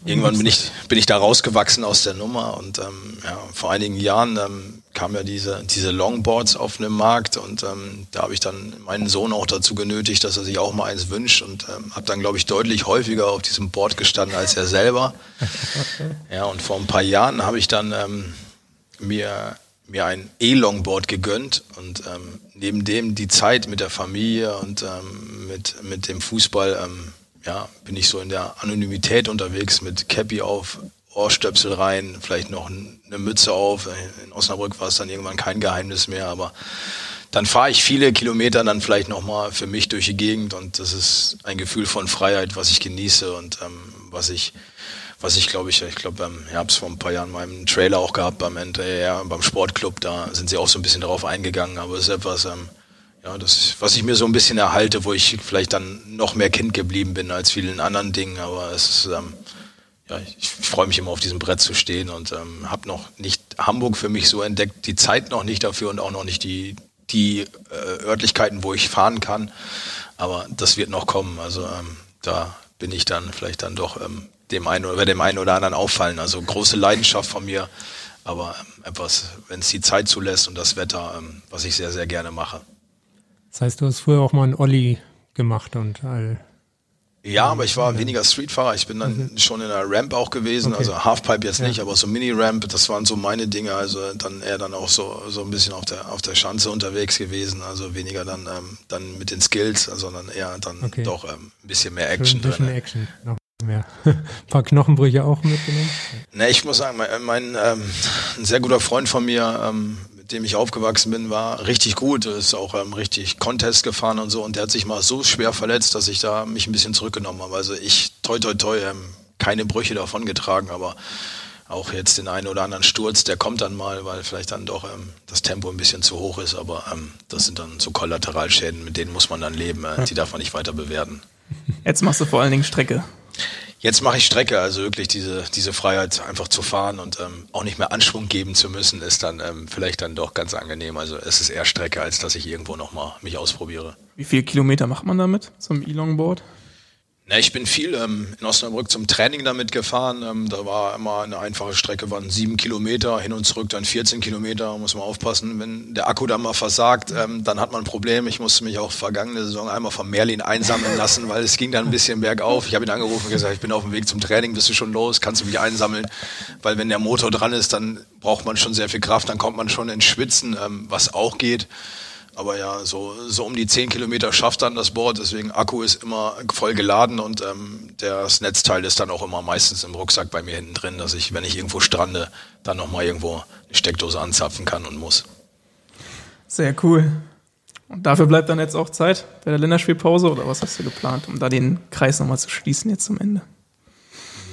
irgendwann bin ich, bin ich da rausgewachsen aus der Nummer und ähm, ja, vor einigen Jahren ähm, kamen ja diese, diese Longboards auf den Markt und ähm, da habe ich dann meinen Sohn auch dazu genötigt, dass er sich auch mal eins wünscht und ähm, habe dann, glaube ich, deutlich häufiger auf diesem Board gestanden als er selber. Ja, und vor ein paar Jahren habe ich dann ähm, mir, mir ein E-Longboard gegönnt und ähm, neben dem die Zeit mit der Familie und ähm, mit, mit dem Fußball, ähm, ja, bin ich so in der Anonymität unterwegs mit Cappy auf, Ohrstöpsel rein, vielleicht noch eine Mütze auf. In Osnabrück war es dann irgendwann kein Geheimnis mehr, aber dann fahre ich viele Kilometer dann vielleicht nochmal für mich durch die Gegend und das ist ein Gefühl von Freiheit, was ich genieße und ähm, was ich, was ich glaube ich, ich glaube, ähm, habe es vor ein paar Jahren mal im Trailer auch gehabt beim NDR, beim Sportclub, da sind sie auch so ein bisschen darauf eingegangen, aber es ist etwas, ähm, ja, das, was ich mir so ein bisschen erhalte, wo ich vielleicht dann noch mehr Kind geblieben bin als vielen anderen Dingen, aber es ist, ähm, ja, ich, ich freue mich immer auf diesem Brett zu stehen und ähm, habe noch nicht Hamburg für mich so entdeckt, die Zeit noch nicht dafür und auch noch nicht die, die äh, Örtlichkeiten, wo ich fahren kann. Aber das wird noch kommen. Also ähm, da bin ich dann vielleicht dann doch ähm, dem einen oder dem einen oder anderen auffallen. Also große Leidenschaft von mir, aber ähm, etwas, wenn es die Zeit zulässt und das Wetter, ähm, was ich sehr, sehr gerne mache. Das heißt, du hast früher auch mal einen Olli gemacht und all. Ja, aber ich war weniger Streetfahrer. Ich bin dann schon in der Ramp auch gewesen, Okay. also Halfpipe jetzt Ja. nicht, aber so Mini-Ramp, das waren so meine Dinge. Also dann eher dann auch so, so ein bisschen auf der, auf der Schanze unterwegs gewesen. Also weniger dann, ähm, dann mit den Skills, sondern eher dann Okay. doch ähm, ein bisschen mehr Action ein bisschen drin. Action. Mehr. ein paar Knochenbrüche auch mitgenommen. Ne, ich muss sagen, mein, mein ähm, ein sehr guter Freund von mir, ähm, mit dem ich aufgewachsen bin, war richtig gut. Ist auch ähm, richtig Contest gefahren und so. Und der hat sich mal so schwer verletzt, dass ich da mich ein bisschen zurückgenommen habe. Also ich, toi, toi, toi, ähm, keine Brüche davon getragen, aber auch jetzt den einen oder anderen Sturz, der kommt dann mal, weil vielleicht dann doch ähm, das Tempo ein bisschen zu hoch ist. Aber ähm, das sind dann so Kollateralschäden, mit denen muss man dann leben. Äh, die darf man nicht weiter bewerten. Jetzt machst du vor allen Dingen Strecke. Jetzt mache ich Strecke, also wirklich diese, diese Freiheit einfach zu fahren und ähm, auch nicht mehr Anschwung geben zu müssen, ist dann ähm, vielleicht dann doch ganz angenehm. Also es ist eher Strecke, als dass ich irgendwo nochmal mich ausprobiere. Wie viele Kilometer macht man damit zum E-Longboard? Na, ich bin viel ähm, in Osnabrück zum Training damit gefahren. Ähm, da war immer eine einfache Strecke, waren sieben Kilometer, hin und zurück dann 14 Kilometer. Muss man aufpassen, wenn der Akku dann mal versagt, ähm, dann hat man ein Problem. Ich musste mich auch vergangene Saison einmal von Merlin einsammeln lassen, weil es ging dann ein bisschen bergauf. Ich habe ihn angerufen und gesagt, ich bin auf dem Weg zum Training, bist du schon los, kannst du mich einsammeln? Weil wenn der Motor dran ist, dann braucht man schon sehr viel Kraft, dann kommt man schon ins Schwitzen, ähm, was auch geht. Aber ja, so, so um die 10 Kilometer schafft dann das Board, deswegen Akku ist immer voll geladen und ähm, das Netzteil ist dann auch immer meistens im Rucksack bei mir hinten drin, dass ich, wenn ich irgendwo strande, dann nochmal irgendwo eine Steckdose anzapfen kann und muss. Sehr cool. Und dafür bleibt dann jetzt auch Zeit bei der Länderspielpause oder was hast du geplant, um da den Kreis nochmal zu schließen jetzt zum Ende?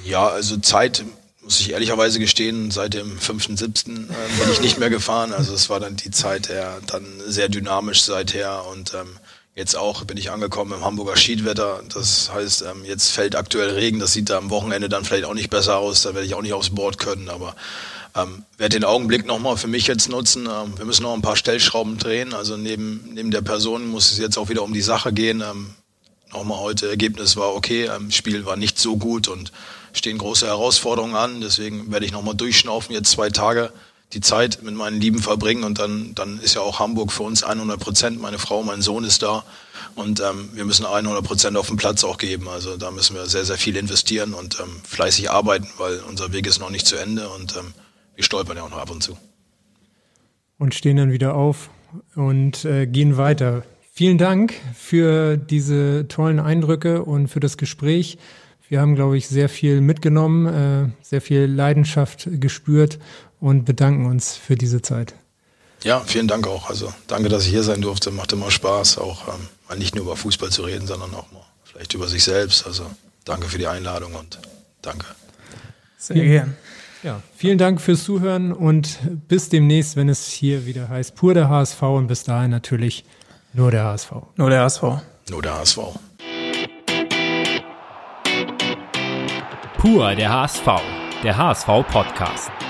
Ja, also Zeit muss ich ehrlicherweise gestehen, seit dem 5.7. Äh, bin ich nicht mehr gefahren. Also es war dann die Zeit der dann sehr dynamisch seither und ähm, jetzt auch bin ich angekommen im Hamburger Schiedwetter. Das heißt, ähm, jetzt fällt aktuell Regen. Das sieht da am Wochenende dann vielleicht auch nicht besser aus. Da werde ich auch nicht aufs Board können, aber ähm, werde den Augenblick nochmal für mich jetzt nutzen. Ähm, wir müssen noch ein paar Stellschrauben drehen. Also neben, neben der Person muss es jetzt auch wieder um die Sache gehen. Ähm, nochmal heute, Ergebnis war okay, ähm, Spiel war nicht so gut und stehen große Herausforderungen an. Deswegen werde ich nochmal durchschnaufen, jetzt zwei Tage die Zeit mit meinen Lieben verbringen und dann, dann ist ja auch Hamburg für uns 100 Prozent. Meine Frau, mein Sohn ist da und ähm, wir müssen 100 Prozent auf den Platz auch geben. Also da müssen wir sehr, sehr viel investieren und ähm, fleißig arbeiten, weil unser Weg ist noch nicht zu Ende und ähm, wir stolpern ja auch noch ab und zu. Und stehen dann wieder auf und äh, gehen weiter. Vielen Dank für diese tollen Eindrücke und für das Gespräch. Wir haben, glaube ich, sehr viel mitgenommen, äh, sehr viel Leidenschaft gespürt und bedanken uns für diese Zeit. Ja, vielen Dank auch. Also danke, dass ich hier sein durfte. Macht immer Spaß, auch ähm, mal nicht nur über Fußball zu reden, sondern auch mal vielleicht über sich selbst. Also danke für die Einladung und danke. Sehr gern. Ja, vielen Dank fürs Zuhören und bis demnächst, wenn es hier wieder heißt, pur der HSV und bis dahin natürlich nur der HSV. Nur der HSV. Nur der HSV. Pur der HSV, der HSV Podcast.